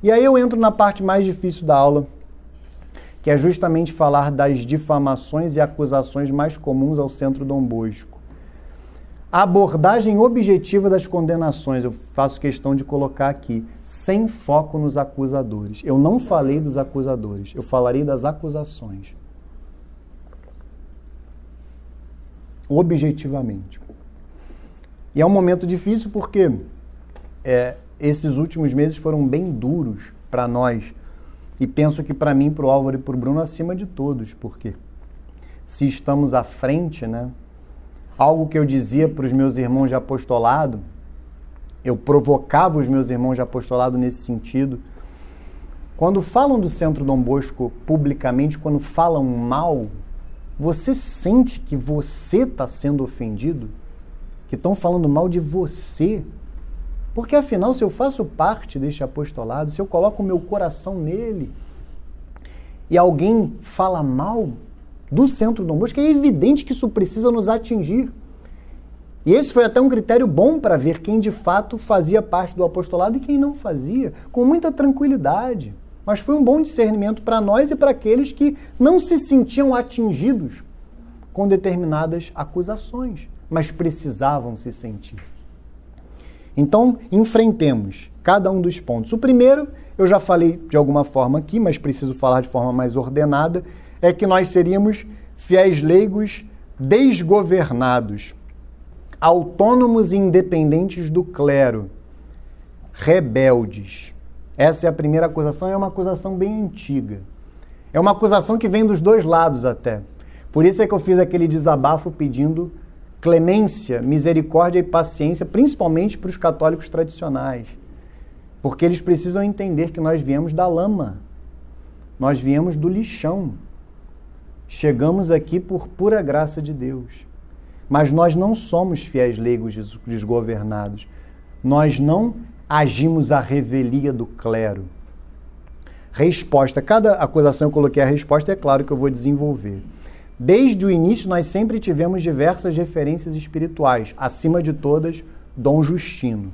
A: E aí eu entro na parte mais difícil da aula, que é justamente falar das difamações e acusações mais comuns ao Centro Dom Bosco. A abordagem objetiva das condenações, eu faço questão de colocar aqui, sem foco nos acusadores. Eu não falei dos acusadores, eu falarei das acusações. Objetivamente. E é um momento difícil porque é, esses últimos meses foram bem duros para nós e penso que para mim, para o Álvaro e para o Bruno, acima de todos, porque se estamos à frente, né? Algo que eu dizia para os meus irmãos de apostolado, eu provocava os meus irmãos de apostolado nesse sentido. Quando falam do Centro Dom Bosco publicamente, quando falam mal, você sente que você está sendo ofendido? Que estão falando mal de você? Porque afinal, se eu faço parte deste apostolado, se eu coloco o meu coração nele, e alguém fala mal do centro do Bosco, é evidente que isso precisa nos atingir. E esse foi até um critério bom para ver quem de fato fazia parte do apostolado e quem não fazia, com muita tranquilidade. Mas foi um bom discernimento para nós e para aqueles que não se sentiam atingidos com determinadas acusações, mas precisavam se sentir. Então, enfrentemos cada um dos pontos. O primeiro, eu já falei de alguma forma aqui, mas preciso falar de forma mais ordenada, é que nós seríamos fiéis leigos desgovernados, autônomos e independentes do clero, rebeldes. Essa é a primeira acusação, é uma acusação bem antiga. É uma acusação que vem dos dois lados até. Por isso é que eu fiz aquele desabafo pedindo clemência, misericórdia e paciência, principalmente para os católicos tradicionais. Porque eles precisam entender que nós viemos da lama, nós viemos do lixão. Chegamos aqui por pura graça de Deus. Mas nós não somos fiéis leigos desgovernados. Nós não agimos à revelia do clero. Resposta. Cada acusação eu coloquei a resposta, é claro que eu vou desenvolver. Desde o início, nós sempre tivemos diversas referências espirituais, acima de todas, Dom Justino.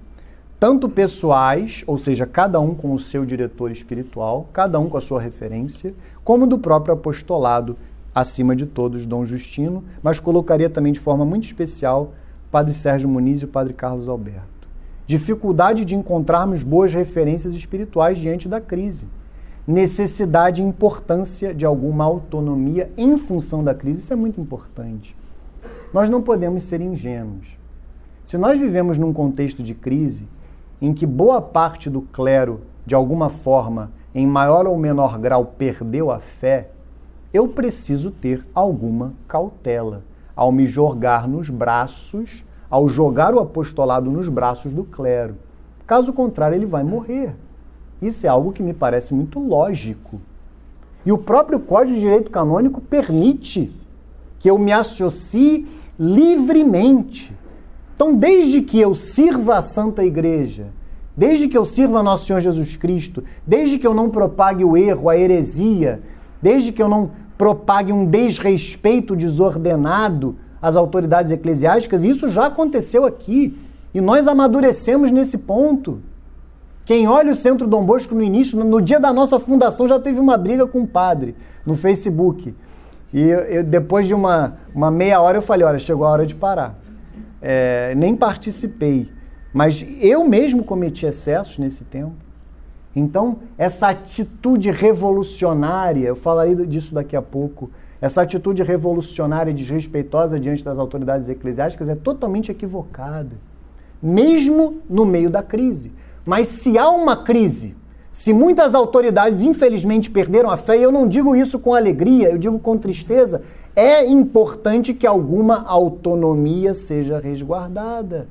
A: Tanto pessoais, ou seja, cada um com o seu diretor espiritual, cada um com a sua referência, como do próprio apostolado, acima de todos, Dom Justino, mas colocaria também de forma muito especial Padre Sérgio Muniz e o Padre Carlos Alberto. Dificuldade de encontrarmos boas referências espirituais diante da crise. Necessidade e importância de alguma autonomia em função da crise. Isso é muito importante. Nós não podemos ser ingênuos. Se nós vivemos num contexto de crise em que boa parte do clero, de alguma forma, em maior ou menor grau, perdeu a fé, eu preciso ter alguma cautela ao me jogar nos braços, ao jogar o apostolado nos braços do clero. Caso contrário, ele vai morrer. Isso é algo que me parece muito lógico. E o próprio Código de Direito Canônico permite que eu me associe livremente. Então, desde que eu sirva a Santa Igreja, desde que eu sirva Nosso Senhor Jesus Cristo, desde que eu não propague o erro, a heresia, desde que eu não propague um desrespeito desordenado às autoridades eclesiásticas. Isso já aconteceu aqui e nós amadurecemos nesse ponto. Quem olha o Centro Dom Bosco no início, no dia da nossa fundação, já teve uma briga com o padre no Facebook. E eu, eu, depois de uma, uma meia hora eu falei, olha, chegou a hora de parar. É, nem participei. Mas eu mesmo cometi excessos nesse tempo. Então, essa atitude revolucionária, eu falarei disso daqui a pouco, essa atitude revolucionária e desrespeitosa diante das autoridades eclesiásticas é totalmente equivocada, mesmo no meio da crise. Mas se há uma crise, se muitas autoridades infelizmente perderam a fé, e eu não digo isso com alegria, eu digo com tristeza, é importante que alguma autonomia seja resguardada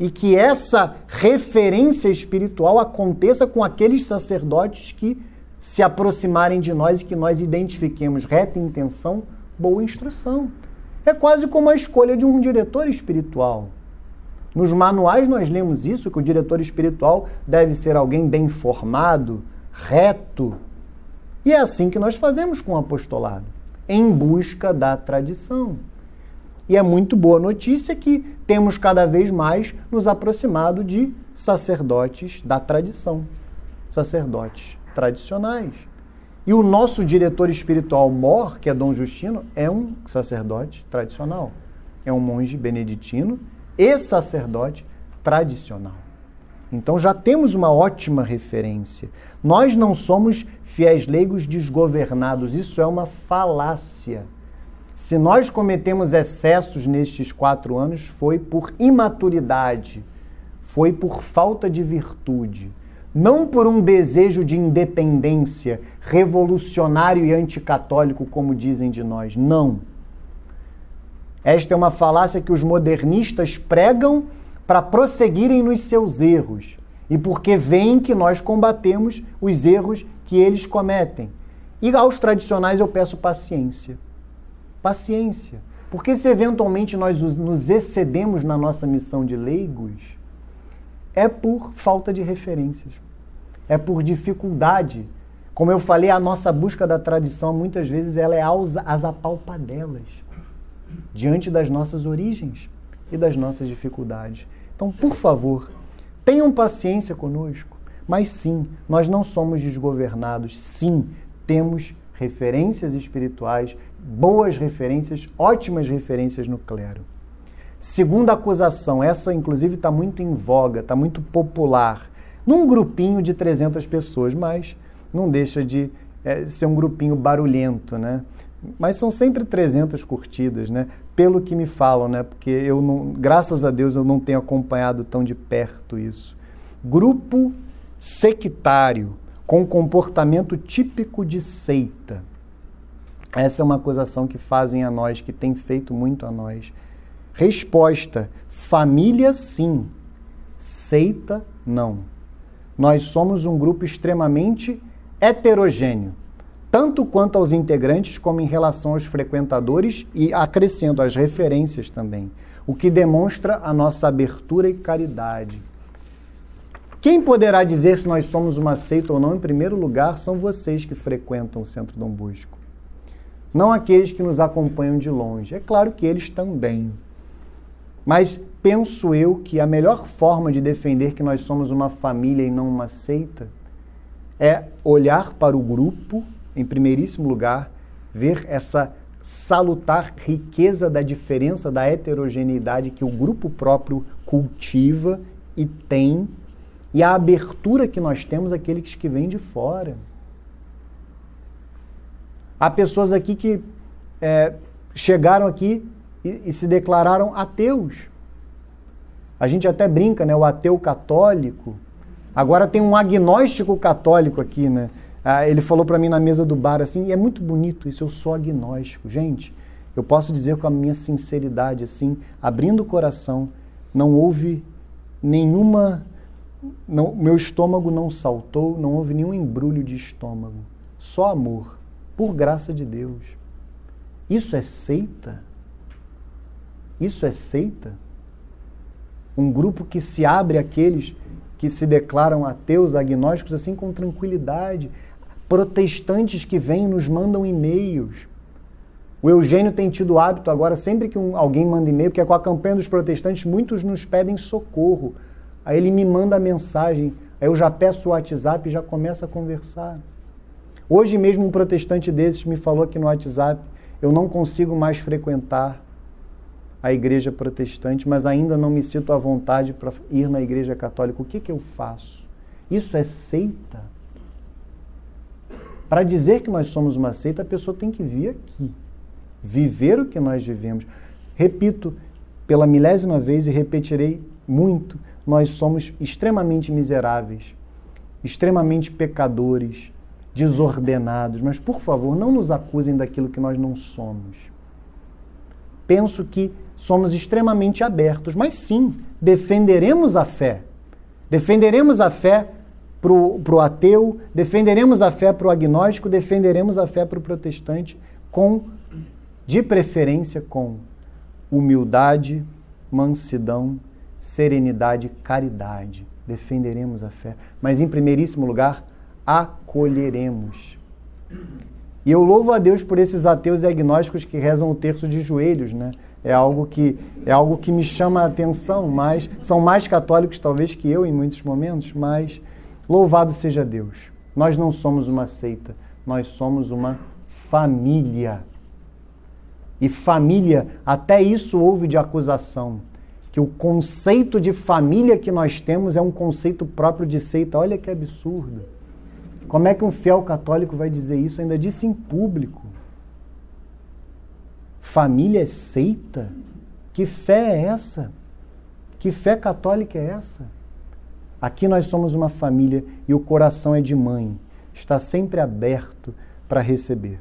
A: e que essa referência espiritual aconteça com aqueles sacerdotes que se aproximarem de nós e que nós identifiquemos reta intenção, boa instrução. É quase como a escolha de um diretor espiritual. Nos manuais nós lemos isso, que o diretor espiritual deve ser alguém bem formado, reto. E é assim que nós fazemos com o apostolado, em busca da tradição. E é muito boa notícia que temos cada vez mais nos aproximado de sacerdotes da tradição, sacerdotes tradicionais. E o nosso diretor espiritual mor, que é Dom Justino, é um sacerdote tradicional. É um monge beneditino e sacerdote tradicional. Então já temos uma ótima referência. Nós não somos fiéis leigos desgovernados, isso é uma falácia. Se nós cometemos excessos nestes quatro anos, foi por imaturidade, foi por falta de virtude, não por um desejo de independência revolucionário e anticatólico, como dizem de nós. Não. Esta é uma falácia que os modernistas pregam para prosseguirem nos seus erros e porque veem que nós combatemos os erros que eles cometem. E aos tradicionais eu peço paciência paciência. Porque se eventualmente nós nos excedemos na nossa missão de leigos, é por falta de referências, é por dificuldade. Como eu falei, a nossa busca da tradição, muitas vezes, ela é às apalpadelas, diante das nossas origens. e das nossas dificuldades. Então, por favor, tenham paciência conosco. Mas sim, nós não somos desgovernados. Sim, temos referências espirituais, boas referências, ótimas referências no clero. Segunda acusação, essa inclusive está muito em voga, está muito popular, num grupinho de 300 pessoas, mas não deixa de é, ser um grupinho barulhento, né? Mas são sempre 300 curtidas, né? Pelo que me falam, né? Porque eu não, graças a Deus eu não tenho acompanhado tão de perto isso. Grupo sectário com comportamento típico de seita. Essa é uma acusação que fazem a nós, que tem feito muito a nós. Resposta: família sim, seita não. Nós somos um grupo extremamente heterogêneo, tanto quanto aos integrantes como em relação aos frequentadores e acrescendo as referências também, o que demonstra a nossa abertura e caridade. Quem poderá dizer se nós somos uma seita ou não, em primeiro lugar, são vocês que frequentam o Centro Dom Bosco. Não aqueles que nos acompanham de longe. É claro que eles também. Mas penso eu que a melhor forma de defender que nós somos uma família e não uma seita é olhar para o grupo, em primeiríssimo lugar, ver essa salutar riqueza da diferença, da heterogeneidade que o grupo próprio cultiva e tem e a abertura que nós temos àqueles que vêm de fora. Há pessoas aqui que é, chegaram aqui e, e, se declararam ateus. A gente até brinca, né? O ateu católico. Agora tem um agnóstico católico aqui, né? Ah, ele falou para mim na mesa do bar assim, e é muito bonito isso, eu sou agnóstico. Gente, eu posso dizer com a minha sinceridade, assim, abrindo o coração, não houve nenhuma não, meu estômago não saltou, não houve nenhum embrulho de estômago. Só amor, por graça de Deus. Isso é seita? Isso é seita? Um grupo que se abre àqueles que se declaram ateus, agnósticos, assim com tranquilidade. Protestantes que vêm nos mandam e-mails. O Eugênio tem tido o hábito agora, sempre que um, alguém manda e-mail, que é com a campanha dos protestantes, muitos nos pedem socorro. Aí ele me manda a mensagem, aí eu já peço o WhatsApp e já começo a conversar. Hoje mesmo um protestante desses me falou aqui no WhatsApp, eu não consigo mais frequentar a igreja protestante, mas ainda não me sinto à vontade para ir na igreja católica. O que, que eu faço? Isso é seita? Para dizer que nós somos uma seita, a pessoa tem que vir aqui, viver o que nós vivemos. Repito pela milésima vez e repetirei muito, nós somos extremamente miseráveis, extremamente pecadores, desordenados, mas por favor, não nos acusem daquilo que nós não somos. Penso que somos extremamente abertos, mas sim, defenderemos a fé. Defenderemos a fé para o ateu, defenderemos a fé para o agnóstico, defenderemos a fé para o protestante, com, de preferência, com humildade, mansidão serenidade, caridade. Defenderemos a fé. Mas, em primeiríssimo lugar, acolheremos. E eu louvo a Deus por esses ateus e agnósticos que rezam o terço de joelhos, né? É algo que é algo que me chama a atenção, mas são mais católicos talvez que eu em muitos momentos, mas louvado seja Deus. Nós não somos uma seita, nós somos uma família. E família, até isso houve de acusação que o conceito de família que nós temos é um conceito próprio de seita. Olha que absurdo. Como é que um fiel católico vai dizer isso? Ainda disse em público. Família é seita? Que fé é essa? Que fé católica é essa? Aqui nós somos uma família e o coração é de mãe. Está sempre aberto para receber.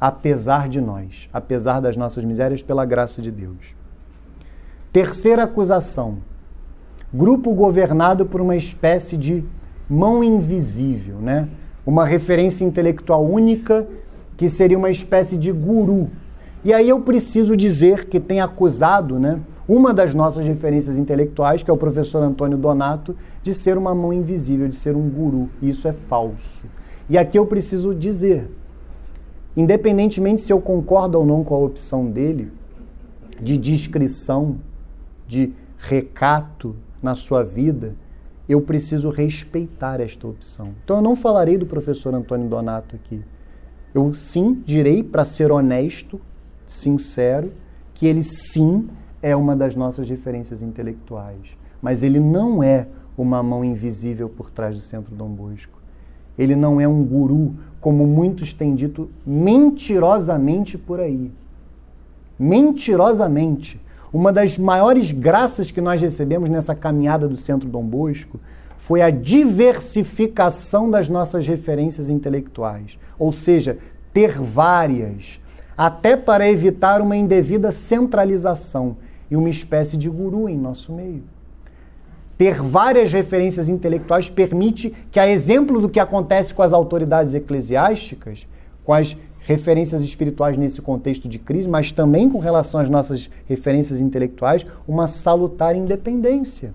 A: Apesar de nós, apesar das nossas misérias, pela graça de Deus. Terceira acusação: grupo governado por uma espécie de mão invisível, né? Uma referência intelectual única que seria uma espécie de guru. E aí eu preciso dizer que tem acusado, né, uma das nossas referências intelectuais, que é o professor Antônio Donato, de ser uma mão invisível, de ser um guru. Isso é falso. E aqui eu preciso dizer, independentemente se eu concordo ou não com a opção dele de descrição de recato na sua vida, eu preciso respeitar esta opção. Então eu não falarei do professor Antônio Donato aqui. Eu sim direi, para ser honesto, sincero, que ele sim é uma das nossas referências intelectuais. Mas ele não é uma mão invisível por trás do Centro Dom Bosco. Ele não é um guru, como muitos têm dito mentirosamente por aí. Mentirosamente. Uma das maiores graças que nós recebemos nessa caminhada do Centro Dom Bosco foi a diversificação das nossas referências intelectuais, ou seja, ter várias, até para evitar uma indevida centralização e uma espécie de guru em nosso meio. Ter várias referências intelectuais permite que, a exemplo do que acontece com as autoridades eclesiásticas, com as referências espirituais nesse contexto de crise, mas também com relação às nossas referências intelectuais, uma salutar independência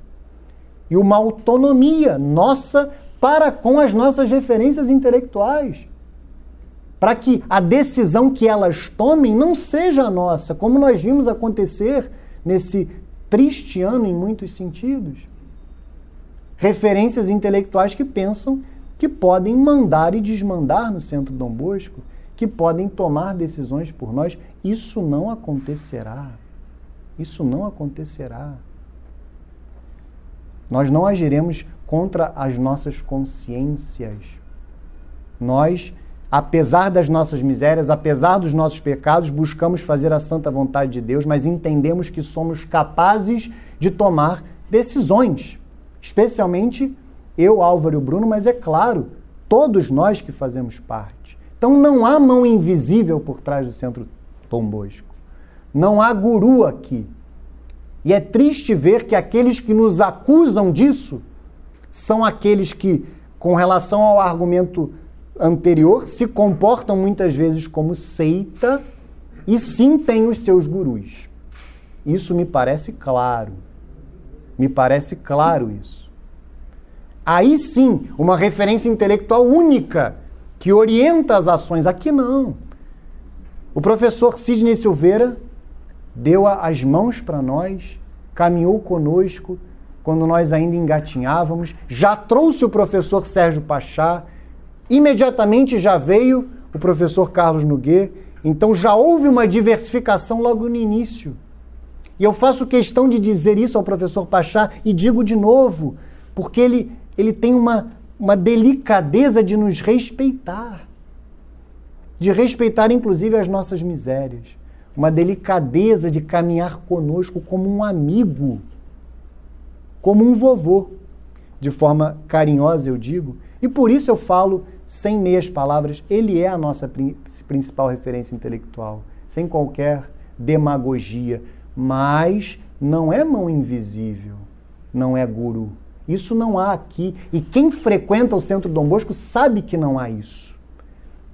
A: e uma autonomia nossa para com as nossas referências intelectuais. Para que a decisão que elas tomem não seja nossa, como nós vimos acontecer nesse triste ano em muitos sentidos. Referências intelectuais que pensam que podem mandar e desmandar no centro Dom Bosco que podem tomar decisões por nós. Isso não acontecerá. Isso não acontecerá. Nós não agiremos contra as nossas consciências. Nós, apesar das nossas misérias, apesar dos nossos pecados, buscamos fazer a santa vontade de Deus, mas entendemos que somos capazes de tomar decisões. Especialmente eu, Álvaro e o Bruno, mas é claro, todos nós que fazemos parte. Então não há mão invisível por trás do centro Tom Bosco. Não há guru aqui. E é triste ver que aqueles que nos acusam disso são aqueles que, com relação ao argumento anterior, se comportam muitas vezes como seita e sim têm os seus gurus. Isso me parece claro. Me parece claro isso. Aí sim, uma referência intelectual única que orienta as ações. Aqui não. O professor Sidney Silveira deu as mãos para nós, caminhou conosco quando nós ainda engatinhávamos, já trouxe o professor Sérgio Pachá, imediatamente já veio o professor Carlos Noguet, então já houve uma diversificação logo no início. E eu faço questão de dizer isso ao professor Pachá e digo de novo, porque ele, ele tem uma, uma delicadeza de nos respeitar, de respeitar inclusive as nossas misérias, uma delicadeza de caminhar conosco como um amigo, como um vovô, de forma carinhosa, eu digo, e por isso eu falo sem meias palavras, ele é a nossa principal referência intelectual, sem qualquer demagogia, mas não é mão invisível, não é guru isso não há aqui. E quem frequenta o Centro Dom Bosco sabe que não há isso.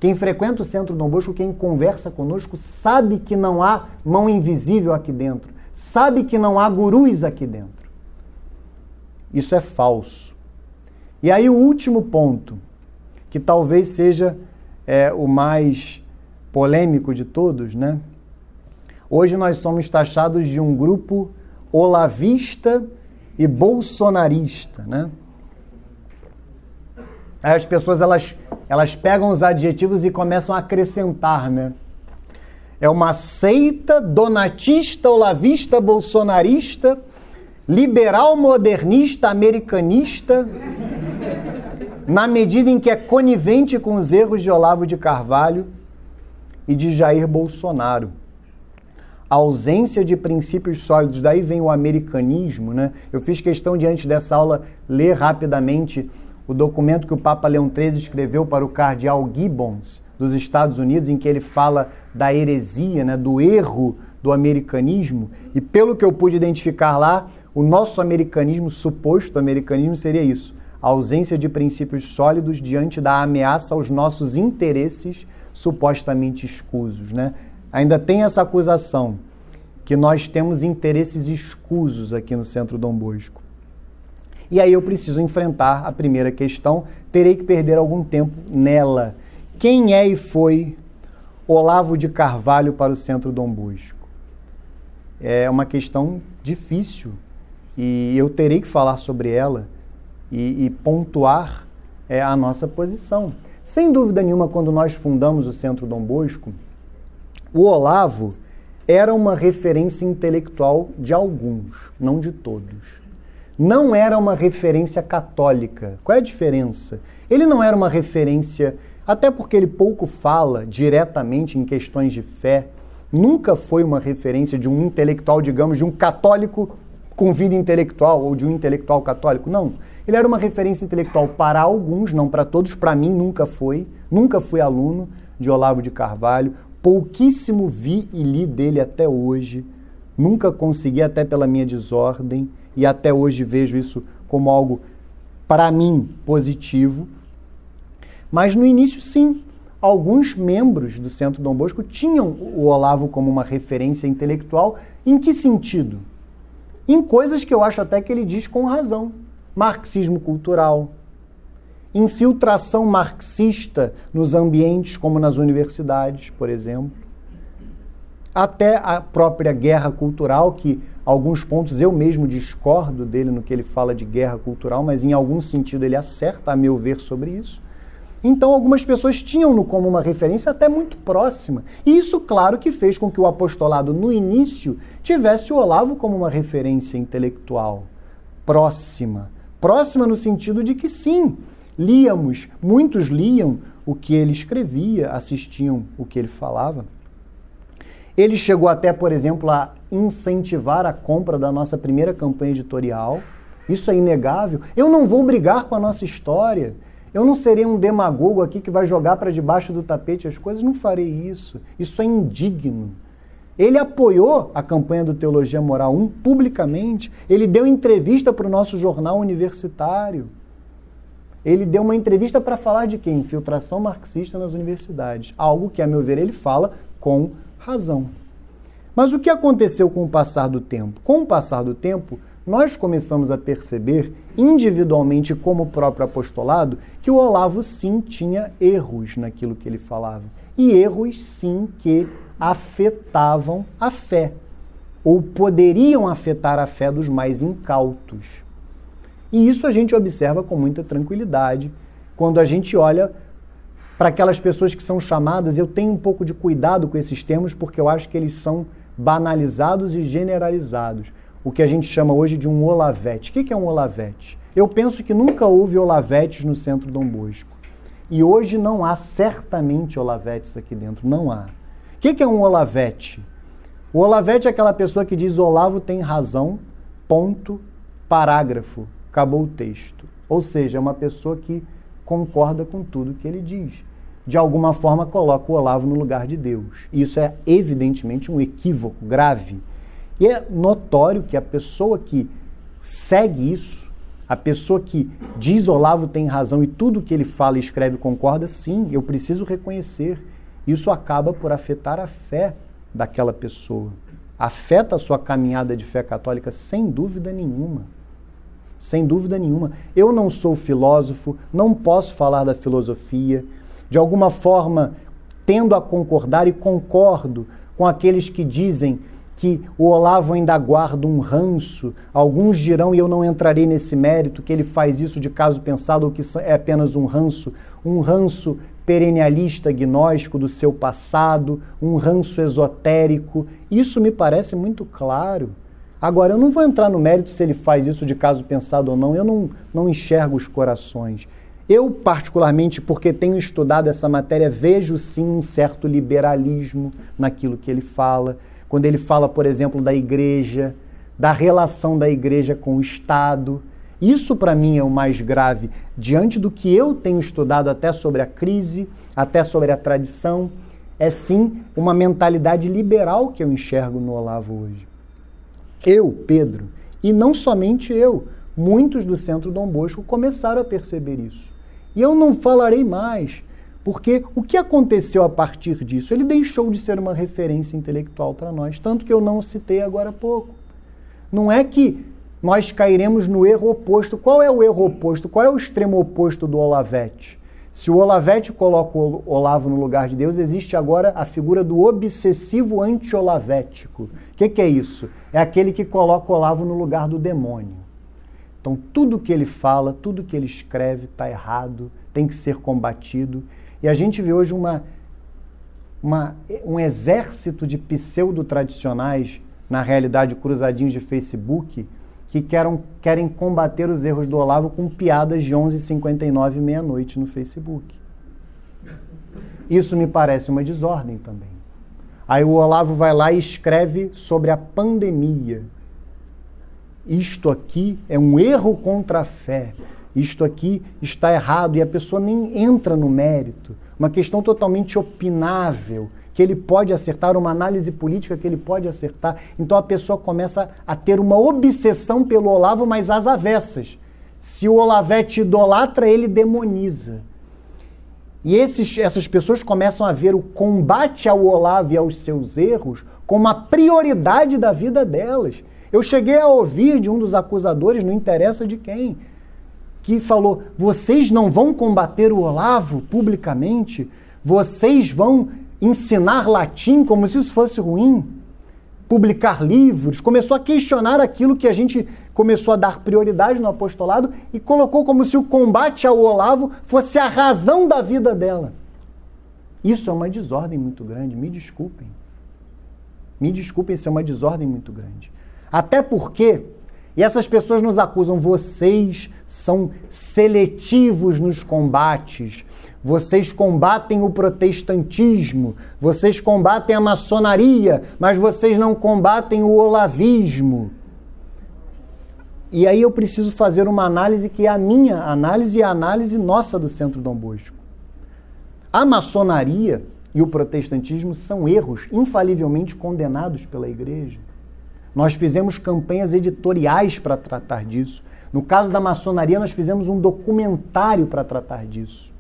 A: Quem frequenta o Centro Dom Bosco, quem conversa conosco, sabe que não há mão invisível aqui dentro. Sabe que não há gurus aqui dentro. Isso é falso. E aí, o último ponto, que talvez seja é, o mais polêmico de todos, né? Hoje nós somos taxados de um grupo olavista e bolsonarista, né? Aí as pessoas elas, elas pegam os adjetivos e começam a acrescentar, né? É uma seita donatista, olavista, bolsonarista, liberal, modernista, americanista, na medida em que é conivente com os erros de Olavo de Carvalho e de Jair Bolsonaro. Ausência de princípios sólidos, daí vem o americanismo, né? Eu fiz questão de antes dessa aula ler rapidamente o documento que o Papa Leão XIII escreveu para o cardeal Gibbons dos Estados Unidos, em que ele fala da heresia, né, do erro do americanismo, e pelo que eu pude identificar lá, o nosso americanismo, suposto americanismo, seria isso: a ausência de princípios sólidos diante da ameaça aos nossos interesses supostamente escusos, né? ainda tem essa acusação que nós temos interesses escusos aqui no Centro Dom Bosco. E aí eu preciso enfrentar a primeira questão, terei que perder algum tempo nela. Quem é e foi Olavo de Carvalho para o Centro Dom Bosco? é uma questão difícil e eu terei que falar sobre ela e, e pontuar é, a nossa posição. Sem dúvida nenhuma, quando nós fundamos o Centro Dom Bosco, o Olavo era uma referência intelectual de alguns, não de todos. Não era uma referência católica. Qual é a diferença? Ele não era uma referência, até porque ele pouco fala diretamente em questões de fé, nunca foi uma referência de um intelectual, digamos, de um católico com vida intelectual ou de um intelectual católico. Não. Ele era uma referência intelectual para alguns, não para todos. Para mim, nunca foi. Nunca fui aluno de Olavo de Carvalho. Pouquíssimo vi e li dele até hoje. Nunca consegui, até pela minha desordem, e até hoje vejo isso como algo, para mim, positivo. Mas no início, sim, alguns membros do Centro Dom Bosco tinham o Olavo como uma referência intelectual. Em que sentido? Em coisas que eu acho até que ele diz com razão marxismo cultural, infiltração marxista nos ambientes como nas universidades, por exemplo, até a própria guerra cultural, que alguns pontos eu mesmo discordo dele no que ele fala de guerra cultural, mas em algum sentido ele acerta, a meu ver, sobre isso. Então, algumas pessoas tinham-no como uma referência até muito próxima. E isso, claro, que fez com que o apostolado, no início, tivesse o Olavo como uma referência intelectual próxima. Próxima no sentido de que sim, líamos, muitos liam o que ele escrevia, assistiam o que ele falava. Ele chegou até, por exemplo, a incentivar a compra da nossa primeira campanha editorial. Isso é inegável. Eu não vou brigar com a nossa história. Eu não serei um demagogo aqui que vai jogar para debaixo do tapete as coisas. Não farei isso. Isso é indigno. Ele apoiou a campanha do Teologia Moral 1 publicamente. Ele deu entrevista para o nosso jornal universitário. Ele deu uma entrevista para falar de quê? Infiltração marxista nas universidades. Algo que, a meu ver, ele fala com razão. Mas o que aconteceu com o passar do tempo? Com o passar do tempo, nós começamos a perceber, individualmente como o próprio apostolado, que o Olavo sim tinha erros naquilo que ele falava. E erros sim que afetavam a fé, ou poderiam afetar a fé dos mais incautos. E isso a gente observa com muita tranquilidade quando a gente olha para aquelas pessoas que são chamadas. Eu tenho um pouco de cuidado com esses termos porque eu acho que eles são banalizados e generalizados. O que a gente chama hoje de um olavete. O que é um olavete? Eu penso que nunca houve olavetes no centro Dom Bosco. E hoje não há certamente olavetes aqui dentro. Não há que, que é um Olavete? O Olavete é aquela pessoa que diz Olavo tem razão, ponto, parágrafo, acabou o texto. Ou seja, é uma pessoa que concorda com tudo que ele diz. De alguma forma, coloca o Olavo no lugar de Deus. Isso é evidentemente um equívoco grave. E é notório que a pessoa que segue isso, a pessoa que diz Olavo tem razão e tudo que ele fala e escreve concorda, sim, eu preciso reconhecer isso acaba por afetar a fé daquela pessoa. Afeta a sua caminhada de fé católica sem dúvida nenhuma. Sem dúvida nenhuma. Eu não sou filósofo, não posso falar da filosofia. De alguma forma, tendo a concordar e concordo com aqueles que dizem que o Olavo ainda guarda um ranço. Alguns dirão, e eu não entrarei nesse mérito, que ele faz isso de caso pensado ou que é apenas um ranço, um ranço perennialista gnóstico do seu passado, um ranço esotérico. Isso me parece muito claro. Agora, eu não vou entrar no mérito se ele faz isso de caso pensado ou não, eu não, não enxergo os corações. Eu, particularmente, porque tenho estudado essa matéria, vejo sim um certo liberalismo naquilo que ele fala. Quando ele fala, por exemplo, da igreja, da relação da igreja com o Estado. Isso, para mim, é o mais grave, diante do que eu tenho estudado até sobre a crise, até sobre a tradição. É sim uma mentalidade liberal que eu enxergo no Olavo hoje. Eu, Pedro, e não somente eu, muitos do Centro Dom Bosco começaram a perceber isso. E eu não falarei mais, porque o que aconteceu a partir disso? Ele deixou de ser uma referência intelectual para nós, tanto que eu não citei agora há pouco. Não é que nós cairemos no erro oposto. Qual é o erro oposto? Qual é o extremo oposto do Olavete? Se o Olavete coloca o Olavo no lugar de Deus, existe agora a figura do obsessivo anti-olavético. O que, que é isso? É aquele que coloca o Olavo no lugar do demônio. Então, tudo que ele fala, tudo que ele escreve está errado, tem que ser combatido. E a gente vê hoje uma, uma, um exército de pseudo-tradicionais, na realidade cruzadinhos de Facebook, que querem, querem combater os erros do Olavo com piadas de 11h59 meia-noite no Facebook. Isso me parece uma desordem também. Aí o Olavo vai lá e escreve sobre a pandemia. Isto aqui é um erro contra a fé. Isto aqui está errado e a pessoa nem entra no mérito. Uma questão totalmente opinável que ele pode acertar, uma análise política que ele pode acertar. Então a pessoa começa a ter uma obsessão pelo Olavo, mas às avessas. Se o Olavete idolatra, ele demoniza. E esses, essas pessoas começam a ver o combate ao Olavo e aos seus erros como a prioridade da vida delas. Eu cheguei a ouvir de um dos acusadores, não interessa de quem, que falou: vocês não vão combater o Olavo publicamente, vocês vão ensinar latim como se isso fosse ruim, publicar livros, começou a questionar aquilo que a gente começou a dar prioridade no apostolado e colocou como se o combate ao Olavo fosse a razão da vida dela. Isso é uma desordem muito grande, me desculpem. Me desculpem, isso é uma desordem muito grande. Até porque, e essas pessoas nos acusam, vocês são seletivos nos combates, vocês combatem o protestantismo, vocês combatem a maçonaria, mas vocês não combatem o olavismo. E aí eu preciso fazer uma análise que é a minha análise e a análise nossa do Centro Dom Bosco. A maçonaria e o protestantismo são erros infalivelmente condenados pela igreja. Nós fizemos campanhas editoriais para tratar disso. No caso da maçonaria, nós fizemos um documentário para tratar disso.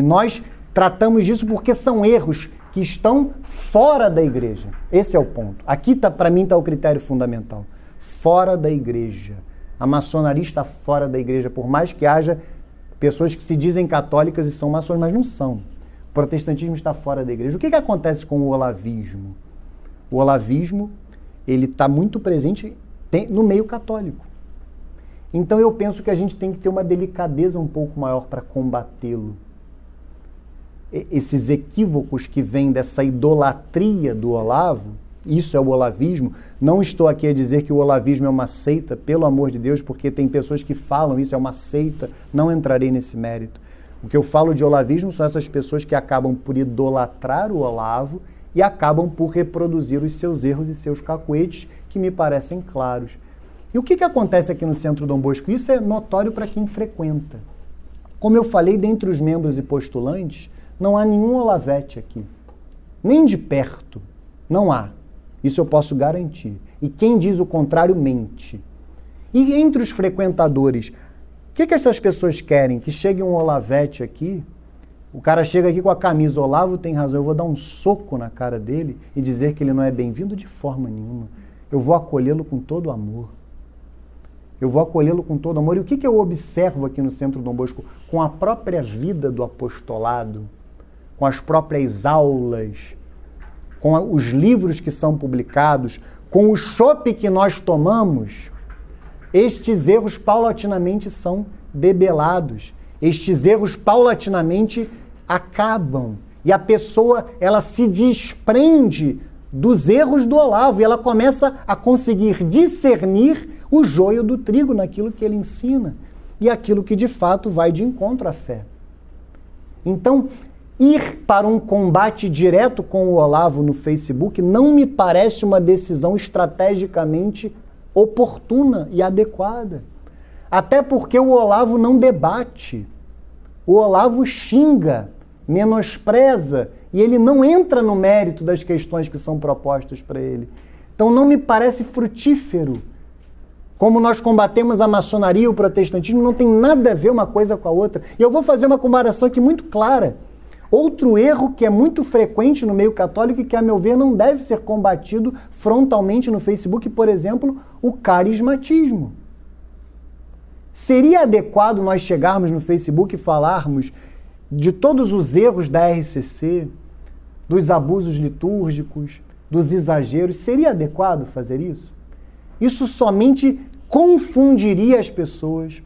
A: E nós tratamos disso porque são erros que estão fora da igreja. Esse é o ponto. Aqui, tá, para mim, está o critério fundamental. Fora da igreja. A maçonaria está fora da igreja, por mais que haja pessoas que se dizem católicas e são maçons, mas não são. O protestantismo está fora da igreja. O que, que acontece com o olavismo? O olavismo ele está muito presente no meio católico. Então eu penso que a gente tem que ter uma delicadeza um pouco maior para combatê-lo esses equívocos que vêm dessa idolatria do Olavo, isso é o olavismo. Não estou aqui a dizer que o olavismo é uma seita, pelo amor de Deus, porque tem pessoas que falam isso é uma seita, não entrarei nesse mérito. O que eu falo de olavismo são essas pessoas que acabam por idolatrar o Olavo e acabam por reproduzir os seus erros e seus cacuetes, que me parecem claros. E o que, que acontece aqui no Centro Dom Bosco? Isso é notório para quem frequenta. Como eu falei, dentre os membros e postulantes, não há nenhum Olavete aqui. Nem de perto. Não há. Isso eu posso garantir. E quem diz o contrário mente. E entre os frequentadores, o que, que essas pessoas querem? Que chegue um Olavete aqui, o cara chega aqui com a camisa Olavo tem razão, eu vou dar um soco na cara dele e dizer que ele não é bem-vindo de forma nenhuma. Eu vou acolhê-lo com todo amor. Eu vou acolhê-lo com todo amor. E o que, que eu observo aqui no Centro Dom Bosco? Com a própria vida do apostolado, com as próprias aulas, com os livros que são publicados, com o chope que nós tomamos, estes erros paulatinamente são debelados. Estes erros paulatinamente acabam. E a pessoa, ela se desprende dos erros do Olavo e ela começa a conseguir discernir o joio do trigo naquilo que ele ensina e aquilo que de fato vai de encontro à fé. Então, ir para um combate direto com o Olavo no Facebook não me parece uma decisão estrategicamente oportuna e adequada. Até porque o Olavo não debate. O Olavo xinga, menospreza e ele não entra no mérito das questões que são propostas para ele. Então não me parece frutífero. Como nós combatemos a maçonaria e o protestantismo, não tem nada a ver uma coisa com a outra. E eu vou fazer uma comparação aqui muito clara. Outro erro que é muito frequente no meio católico e que, a meu ver, não deve ser combatido frontalmente no Facebook, por exemplo, o carismatismo. Seria adequado nós chegarmos no Facebook e falarmos de todos os erros da RCC, dos abusos litúrgicos, dos exageros, seria adequado fazer isso? Isso somente confundiria as pessoas,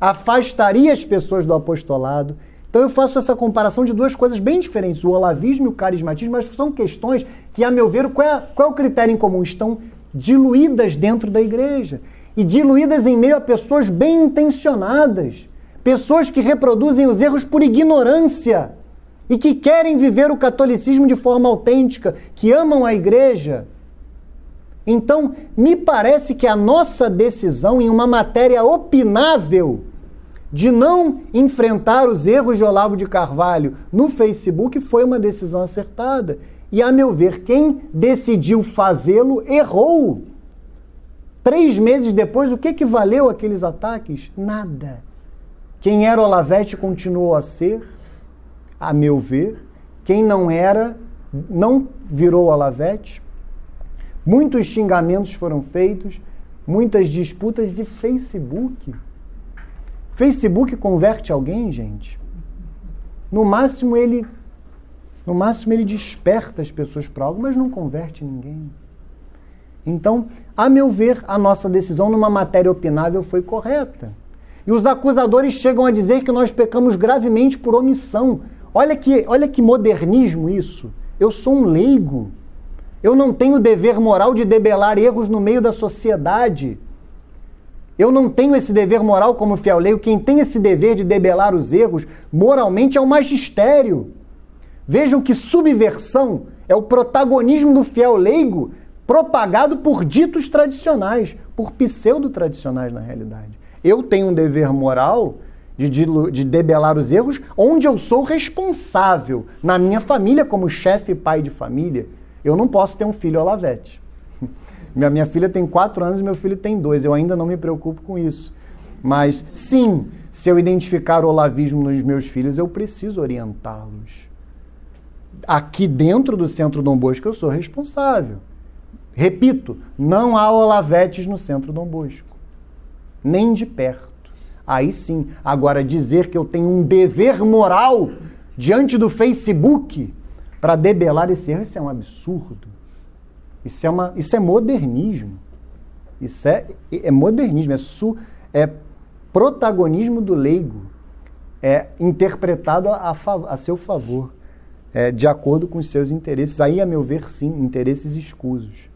A: afastaria as pessoas do apostolado. Então eu faço essa comparação de duas coisas bem diferentes, o olavismo e o carismatismo, mas são questões que, a meu ver, qual é, qual é o critério em comum? Estão diluídas dentro da igreja e diluídas em meio a pessoas bem intencionadas, pessoas que reproduzem os erros por ignorância e que querem viver o catolicismo de forma autêntica, que amam a igreja. Então, me parece que a nossa decisão em uma matéria opinável de não enfrentar os erros de Olavo de Carvalho no Facebook foi uma decisão acertada. E, a meu ver, quem decidiu fazê-lo errou. Três meses depois, o que, que valeu aqueles ataques? Nada. Quem era Olavete continuou a ser, a meu ver. Quem não era, não virou Olavete. Muitos xingamentos foram feitos, muitas disputas de Facebook. Facebook converte alguém, gente? No máximo ele no máximo ele desperta as pessoas para algo, mas não converte ninguém. Então, a meu ver, a nossa decisão numa matéria opinável foi correta. E os acusadores chegam a dizer que nós pecamos gravemente por omissão. Olha que, olha que modernismo isso. Eu sou um leigo. Eu não tenho o dever moral de debelar erros no meio da sociedade. Eu não tenho esse dever moral como fiel leigo. Quem tem esse dever de debelar os erros moralmente é o magistério. Vejam que subversão é o protagonismo do fiel leigo propagado por ditos tradicionais, por pseudo-tradicionais na realidade. Eu tenho um dever moral de, de, de, debelar os erros onde eu sou responsável, na minha família, como chefe e pai de família. Eu não posso ter um filho Olavete. Minha, minha filha tem quatro anos e meu filho tem dois. Eu ainda não me preocupo com isso. Mas, sim, se eu identificar o olavismo nos meus filhos, eu preciso orientá-los. Aqui dentro do Centro Dom Bosco, eu sou responsável. Repito, não há olavetes no Centro Dom Bosco. Nem de perto. Aí sim. Agora, dizer que eu tenho um dever moral diante do Facebook para debelar esse erro, isso é um absurdo. Isso é, uma, isso é modernismo. Isso é, é modernismo, é, su, é protagonismo do leigo. É interpretado a, a, seu favor, é, de acordo com os seus interesses. Aí, a meu ver, sim, interesses escusos.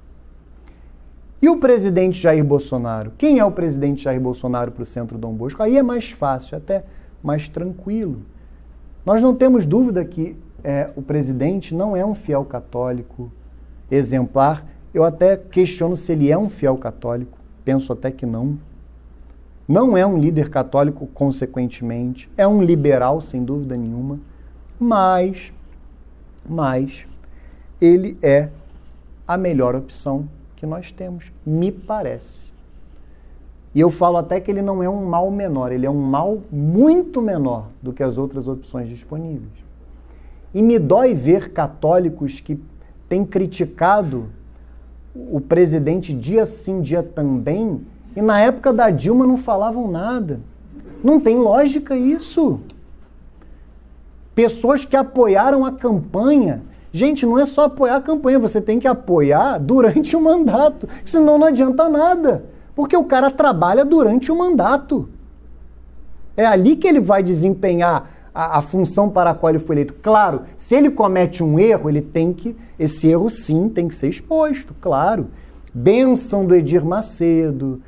A: E o presidente Jair Bolsonaro? Quem é o presidente Jair Bolsonaro para o Centro Dom Bosco? Aí é mais fácil, até mais tranquilo. Nós não temos dúvida que é, o presidente não é um fiel católico, exemplar. Eu até questiono se ele é um fiel católico, penso até que não. Não é um líder católico, consequentemente, é um liberal, sem dúvida nenhuma, mas, mas ele é a melhor opção que nós temos, me parece. E eu falo até que ele não é um mal menor, ele é um mal muito menor do que as outras opções disponíveis. E me dói ver católicos que tem criticado o presidente dia sim, dia também, e na época da Dilma não falavam nada. Não tem lógica isso. Pessoas que apoiaram a campanha. Gente, não é só apoiar a campanha, você tem que apoiar durante o mandato, senão não adianta nada. Porque o cara trabalha durante o mandato. É ali que ele vai desempenhar a, a, função para a qual ele foi eleito. Claro, se ele comete um erro, ele tem que, esse erro sim tem que ser exposto, claro. Benção do Edir Macedo,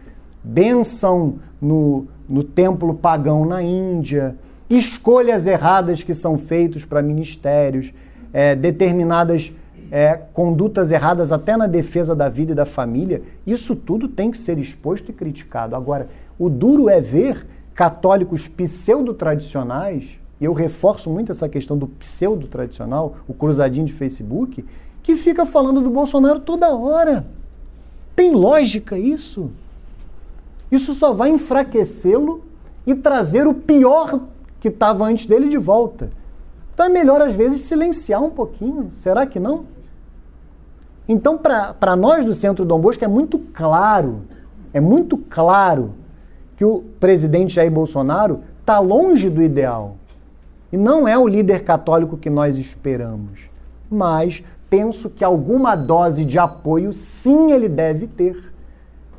A: benção no, no templo pagão na Índia, escolhas erradas que são feitas para ministérios, é, determinadas é, condutas erradas até na defesa da vida e da família, isso tudo tem que ser exposto e criticado. Agora, o duro é ver católicos pseudo-tradicionais e eu reforço muito essa questão do pseudo tradicional, o cruzadinho de Facebook, que fica falando do Bolsonaro toda hora. Tem lógica isso? Isso só vai enfraquecê-lo e trazer o pior que estava antes dele de volta. Então é melhor, às vezes, silenciar um pouquinho. Será que não? Então, para nós do Centro Dom Bosco, é muito claro, é muito claro que o presidente Jair Bolsonaro está longe do ideal. E não é o líder católico que nós esperamos. Mas penso que alguma dose de apoio sim ele deve ter.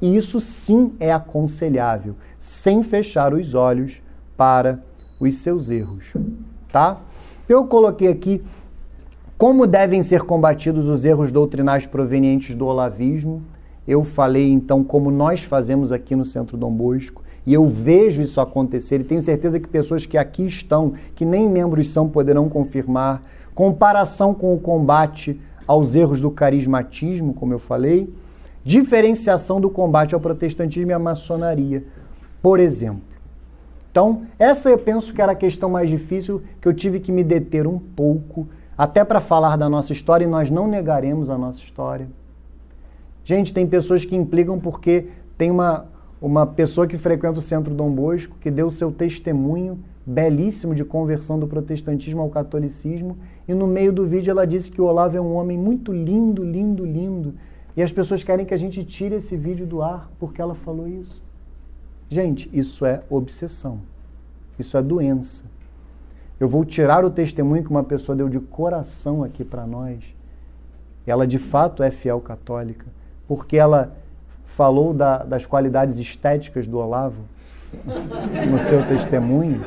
A: E isso sim é aconselhável, sem fechar os olhos para os seus erros, tá? Eu coloquei aqui como devem ser combatidos os erros doutrinais provenientes do olavismo. Eu falei então como nós fazemos aqui no Centro Dom Bosco e eu vejo isso acontecer e tenho certeza que pessoas que aqui estão, que nem membros são, poderão confirmar. Comparação com o combate aos erros do carismatismo, como eu falei. Diferenciação do combate ao protestantismo e à maçonaria, por exemplo. Então, essa eu penso que era a questão mais difícil, que eu tive que me deter um pouco, até para falar da nossa história, e nós não negaremos a nossa história. Gente, tem pessoas que implicam porque tem uma, uma pessoa que frequenta o Centro Dom Bosco, que deu seu testemunho belíssimo de conversão do protestantismo ao catolicismo, e no meio do vídeo ela disse que o Olavo é um homem muito lindo, lindo, lindo, e as pessoas querem que a gente tire esse vídeo do ar porque ela falou isso. Gente, isso é obsessão. Isso é doença. Eu vou tirar o testemunho que uma pessoa deu de coração aqui para nós. Ela de fato é fiel católica, porque ela falou da, das qualidades estéticas do Olavo no seu testemunho.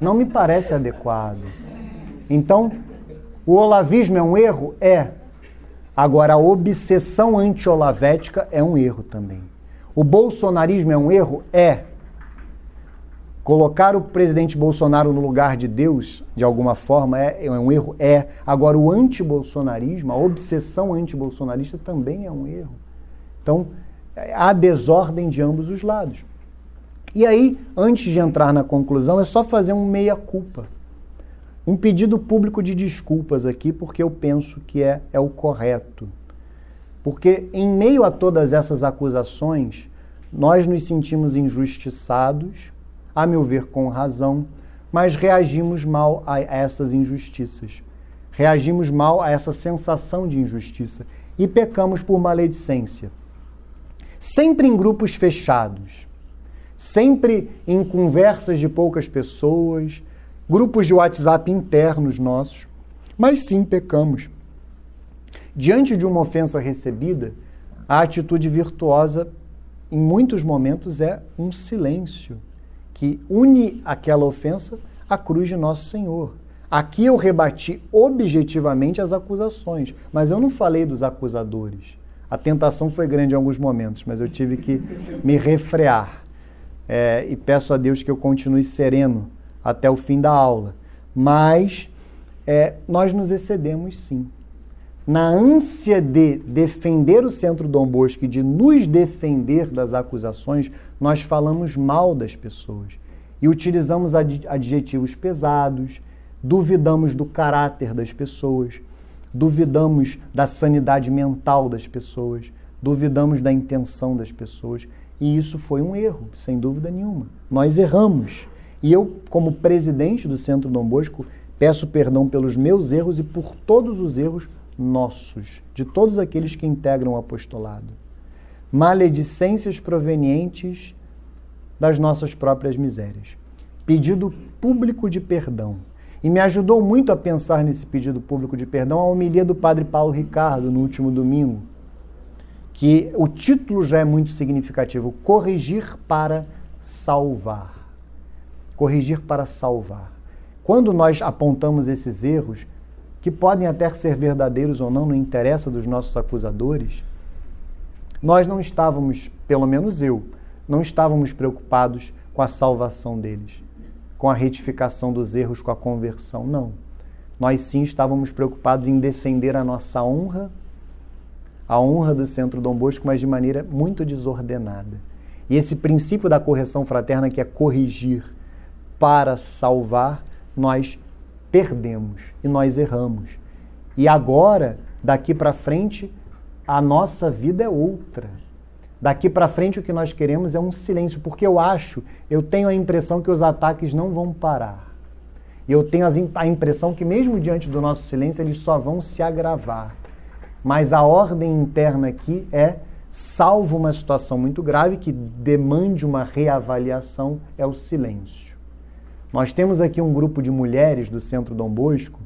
A: Não me parece adequado. Então, o olavismo é um erro? É. Agora, a obsessão anti-olavética é um erro também. O bolsonarismo é um erro? É. Colocar o presidente Bolsonaro no lugar de Deus, de alguma forma, é, é um erro? É. Agora, o antibolsonarismo, a obsessão antibolsonarista também é um erro. Então, há desordem de ambos os lados. E aí, antes de entrar na conclusão, é só fazer um meia-culpa. Um pedido público de desculpas aqui, porque eu penso que é, é o correto. Porque, em meio a todas essas acusações, nós nos sentimos injustiçados, a meu ver, com razão, mas reagimos mal a essas injustiças. Reagimos mal a essa sensação de injustiça e pecamos por maledicência. Sempre em grupos fechados, sempre em conversas de poucas pessoas, grupos de WhatsApp internos nossos, mas sim pecamos. Diante de uma ofensa recebida, a atitude virtuosa, em muitos momentos, é um silêncio que une aquela ofensa à cruz de Nosso Senhor. Aqui eu rebati objetivamente as acusações, mas eu não falei dos acusadores. A tentação foi grande em alguns momentos, mas eu tive que me refrear. É, e peço a Deus que eu continue sereno até o fim da aula. Mas é, nós nos excedemos sim na ânsia de defender o Centro Dom Bosco e de nos defender das acusações, nós falamos mal das pessoas e utilizamos adjetivos pesados, duvidamos do caráter das pessoas, duvidamos da sanidade mental das pessoas, duvidamos da intenção das pessoas. E isso foi um erro, sem dúvida nenhuma. Nós erramos. E eu, como presidente do Centro Dom Bosco, peço perdão pelos meus erros e por todos os erros nossos, de todos aqueles que integram o apostolado. Maledicências provenientes das nossas próprias misérias. Pedido público de perdão. E me ajudou muito a pensar nesse pedido público de perdão a homilia do padre Paulo Ricardo no último domingo, que o título já é muito significativo: Corrigir para salvar. Corrigir para salvar. Quando nós apontamos esses erros, que podem até ser verdadeiros ou não, não interessa dos nossos acusadores, nós não estávamos, pelo menos eu, não estávamos preocupados com a salvação deles, com a retificação dos erros, com a conversão, não. Nós sim estávamos preocupados em defender a nossa honra, a honra do Centro Dom Bosco, mas de maneira muito desordenada. E esse princípio da correção fraterna, que é corrigir para salvar, nós perdemos e nós erramos. E agora, daqui para frente, a nossa vida é outra. Daqui para frente o que nós queremos é um silêncio, porque eu acho, eu tenho a impressão que os ataques não vão parar. E eu tenho a impressão que mesmo diante do nosso silêncio eles só vão se agravar. Mas a ordem interna aqui é, salvo uma situação muito grave que demande uma reavaliação, é o silêncio. Nós temos aqui um grupo de mulheres do Centro Dom Bosco,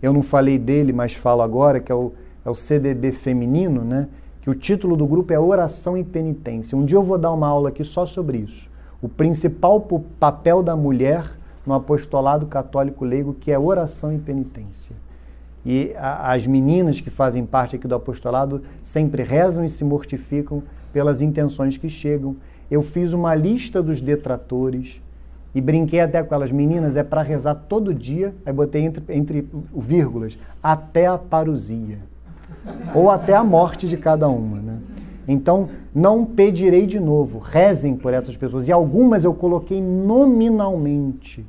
A: eu não falei dele, mas falo agora, que é o, é o CDB feminino, né? Que o título do grupo é Oração e Penitência. Um dia eu vou dar uma aula aqui só sobre isso. O principal papel da mulher no apostolado católico leigo, que é oração e penitência. E a, as meninas que fazem parte aqui do apostolado sempre rezam e se mortificam pelas intenções que chegam. Eu fiz uma lista dos detratores e brinquei até com elas. Meninas, é para rezar todo dia. Aí botei entre, entre vírgulas, até a parusia. Ou até a morte de cada uma. Né? Então, não pedirei de novo. Rezem por essas pessoas. E algumas eu coloquei nominalmente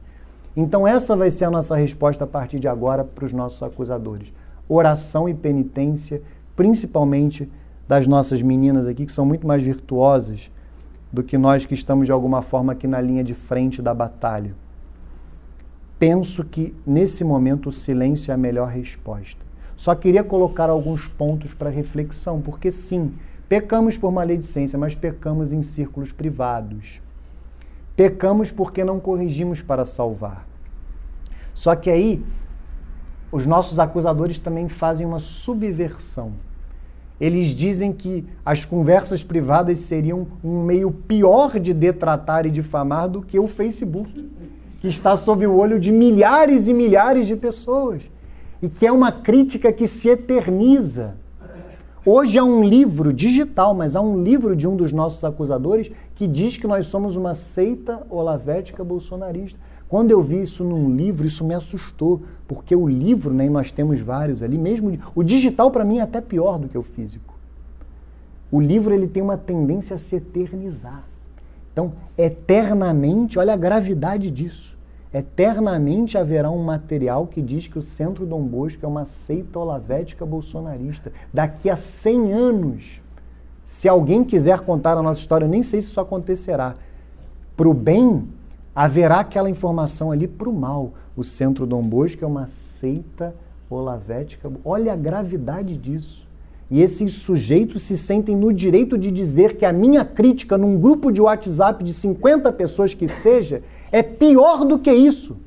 A: então, essa vai ser a nossa resposta a partir de agora para os nossos acusadores. Oração e penitência, principalmente das nossas meninas aqui, que são muito mais virtuosas do que nós que estamos de alguma forma aqui na linha de frente da batalha. Penso que nesse momento o silêncio é a melhor resposta. Só queria colocar alguns pontos para reflexão, porque sim, pecamos por maledicência, mas pecamos em círculos privados. Pecamos porque não corrigimos para salvar. Só que aí, os nossos acusadores também fazem uma subversão. Eles dizem que as conversas privadas seriam um meio pior de detratar e difamar do que o Facebook, que está sob o olho de milhares e milhares de pessoas e que é uma crítica que se eterniza. Hoje há um livro digital, mas há um livro de um dos nossos acusadores que diz que nós somos uma seita olavética bolsonarista. Quando eu vi isso num livro, isso me assustou, porque o livro, né, nós temos vários ali, mesmo o digital para mim é até pior do que o físico. O livro ele tem uma tendência a se eternizar. Então, eternamente, olha a gravidade disso. Eternamente haverá um material que diz que o Centro Dom Bosco é uma seita olavética bolsonarista. Daqui a 100 anos, se alguém quiser contar a nossa história, eu nem sei se isso acontecerá. Para o bem, haverá aquela informação ali para o mal. O Centro Dom Bosco é uma seita olavética. Olha a gravidade disso. E esses sujeitos se sentem no direito de dizer que a minha crítica num grupo de WhatsApp de 50 pessoas que seja é pior do que isso.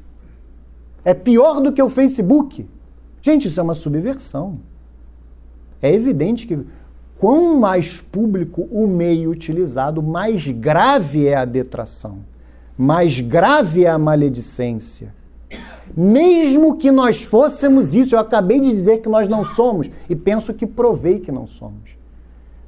A: É pior do que o Facebook. Gente, isso é uma subversão. É evidente que quanto mais público o meio utilizado, mais grave é a detração mais grave é a maledicência. Mesmo que nós fôssemos isso, eu acabei de dizer que nós não somos e penso que provei que não somos.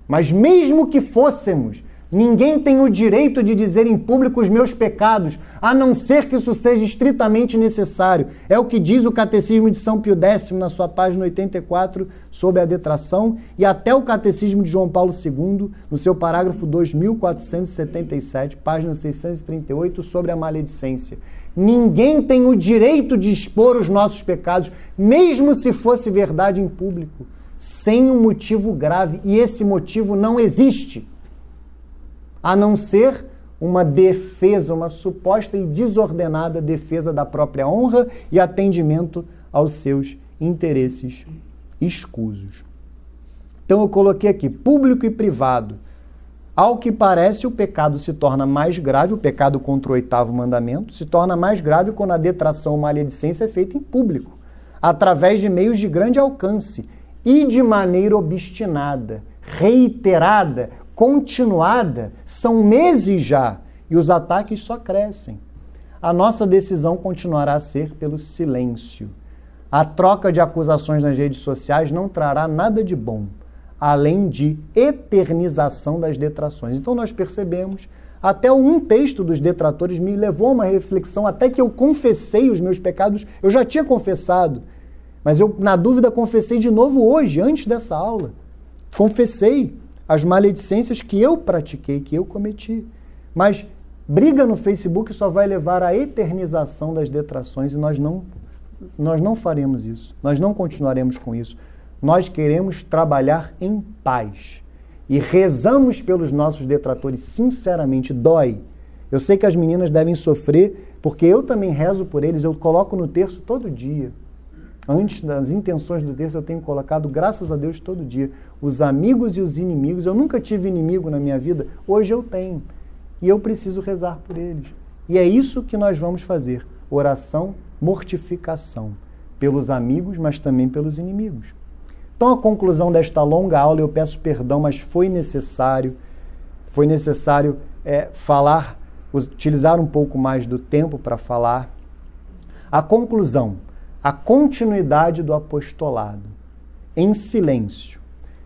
A: Mas mesmo que fôssemos, Ninguém tem o direito de dizer em público os meus pecados, a não ser que isso seja estritamente necessário. É o que diz o Catecismo de São Pio X na sua página 84 sobre a detração e até o Catecismo de João Paulo II no seu parágrafo 2477, página 638 sobre a maledicência. Ninguém tem o direito de expor os nossos pecados, mesmo se fosse verdade em público, sem um motivo grave, e esse motivo não existe a não ser uma defesa, uma suposta e desordenada defesa da própria honra e atendimento aos seus interesses escusos. Então eu coloquei aqui público e privado. Ao que parece, o pecado se torna mais grave, o pecado contra o oitavo mandamento, se torna mais grave quando a detração ou maledicência é feita em público, através de meios de grande alcance e de maneira obstinada, reiterada, continuada são meses já e os ataques só crescem. A nossa decisão continuará a ser pelo silêncio. A troca de acusações nas redes sociais não trará nada de bom, além de eternização das detrações. Então nós percebemos, até um texto dos detratores me levou a uma reflexão, até que eu confessei os meus pecados, eu já tinha confessado, mas eu, na dúvida, confessei de novo hoje, antes dessa aula. Confessei as maledicências que eu pratiquei, que eu cometi. Mas briga no Facebook só vai levar à eternização das detrações e nós não, nós não faremos isso. Nós não continuaremos com isso. Nós queremos trabalhar em paz. E rezamos pelos nossos detratores, sinceramente, dói. Eu sei que as meninas devem sofrer, porque eu também rezo por eles, eu coloco no terço todo dia. Antes das intenções do texto, eu tenho colocado, graças a Deus, todo dia. Os amigos e os inimigos. Eu nunca tive inimigo na minha vida, hoje eu tenho. E eu preciso rezar por eles. E é isso que nós vamos fazer. oração, mortificação, pelos amigos, mas também pelos inimigos. Então, a conclusão desta longa aula, eu peço perdão, mas foi necessário, foi necessário é, falar, utilizar um pouco mais do tempo para falar. A conclusão, a continuidade do apostolado, em silêncio,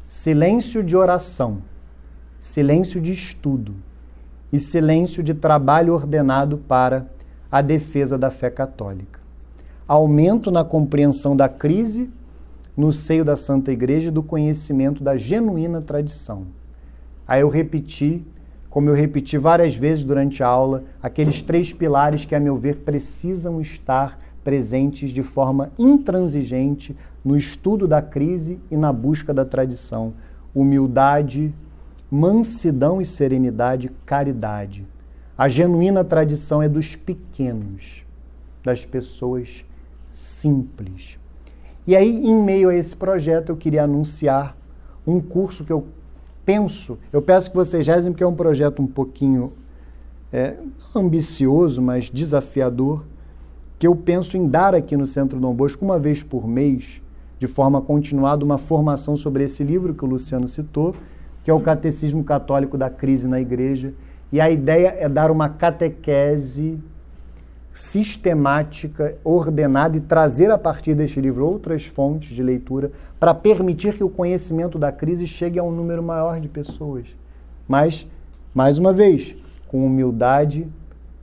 A: silêncio de oração, silêncio de estudo e silêncio de trabalho ordenado para a defesa da fé católica. Aumento na compreensão da crise no seio da Santa Igreja e do conhecimento da genuína tradição. Aí eu repeti, como eu repeti várias vezes durante a aula, aqueles três pilares que, a meu ver, precisam estar presentes de forma intransigente no estudo da crise e na busca da tradição: humildade, mansidão e serenidade, caridade. A genuína tradição é dos pequenos, das pessoas simples. E aí, em meio a esse projeto, eu queria anunciar um curso que eu penso, eu peço que vocês rezem, porque é um projeto um pouquinho é, ambicioso, mas desafiador, que eu penso em dar aqui no Centro Dom Bosco, uma vez por mês, de forma continuada, uma formação sobre esse livro que o Luciano citou, que é o Catecismo Católico da Crise na Igreja. E a ideia é dar uma catequese sistemática, ordenada e trazer a partir deste livro outras fontes de leitura para permitir que o conhecimento da crise chegue a um número maior de pessoas. Mas, mais uma vez, com humildade,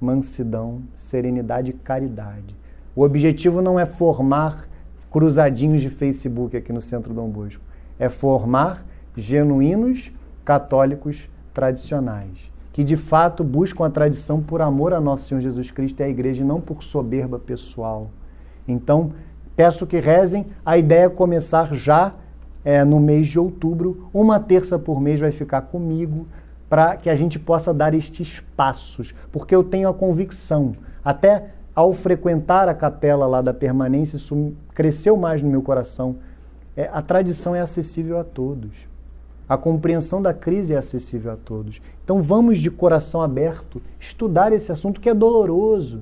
A: mansidão, serenidade e caridade. O objetivo não é formar cruzadinhos de Facebook aqui no Centro Dom Bosco, é formar genuínos católicos tradicionais que de fato buscam a tradição por amor a nosso Senhor Jesus Cristo e à igreja não por soberba pessoal. Então, peço que rezem. A ideia é começar já é, no mês de outubro. Uma terça por mês vai ficar comigo para que a gente possa dar estes passos, porque eu tenho a convicção, até ao frequentar a capela lá da permanência, isso cresceu mais no meu coração. É, a tradição é acessível a todos. A compreensão da crise é acessível a todos. Então vamos de coração aberto estudar esse assunto que é doloroso.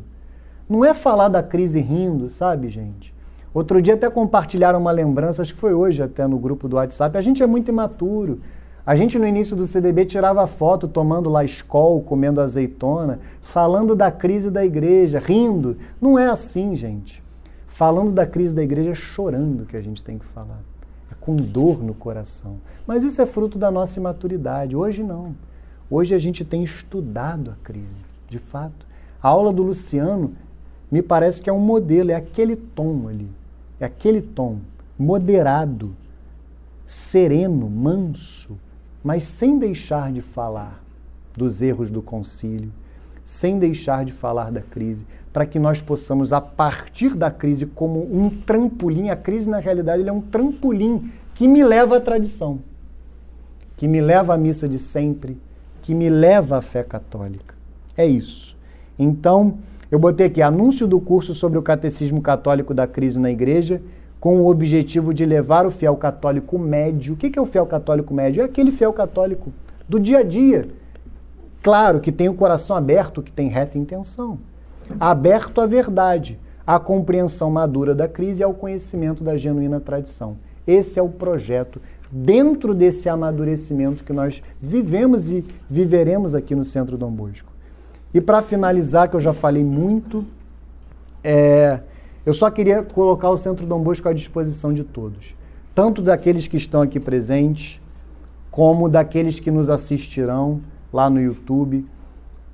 A: Não é falar da crise rindo, sabe, gente? Outro dia até compartilharam uma lembrança, acho que foi hoje até no grupo do WhatsApp. A gente é muito imaturo. A gente no início do CDB tirava foto tomando lá escol, comendo azeitona, falando da crise da igreja, rindo. Não é assim, gente. Falando da crise da igreja, chorando que a gente tem que falar com dor no coração. Mas isso é fruto da nossa imaturidade. Hoje não. Hoje a gente tem estudado a crise, de fato. A aula do Luciano me parece que é um modelo, é aquele tom ali, é aquele tom moderado, sereno, manso, mas sem deixar de falar dos erros do concílio, sem deixar de falar da crise, para que nós possamos, a partir da crise, como um trampolim, a crise na realidade é um trampolim que me leva à tradição, que me leva à missa de sempre, que me leva à fé católica. É isso. Então, eu botei aqui anúncio do curso sobre o catecismo católico da crise na igreja, com o objetivo de levar o fiel católico médio. O que é o fiel católico médio? É aquele fiel católico do dia a dia. Claro que tem o coração aberto, que tem reta intenção aberto à verdade, à compreensão madura da crise e ao conhecimento da genuína tradição. Esse é o projeto dentro desse amadurecimento que nós vivemos e viveremos aqui no Centro Dom Bosco. E para finalizar, que eu já falei muito, é, eu só queria colocar o Centro Dom Bosco à disposição de todos, tanto daqueles que estão aqui presentes, como daqueles que nos assistirão lá no YouTube,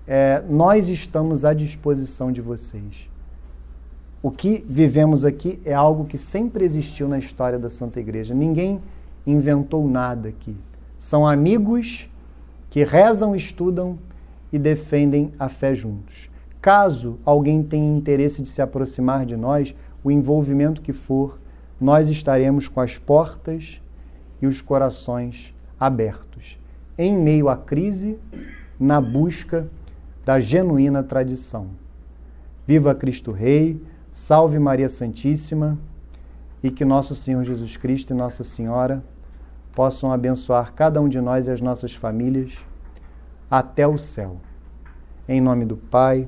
A: é, nós estamos à disposição de vocês. O que vivemos aqui é algo que sempre existiu na história da Santa Igreja. Ninguém inventou nada aqui. São amigos que rezam, estudam e defendem a fé juntos. Caso alguém tenha interesse de se aproximar de nós, o envolvimento que for, nós estaremos com as portas e os corações abertos, em meio à crise, na busca da genuína tradição. Viva Cristo Rei, salve Maria Santíssima e que nosso Senhor Jesus Cristo e Nossa Senhora possam abençoar cada um de nós e as nossas famílias até o céu. Em nome do Pai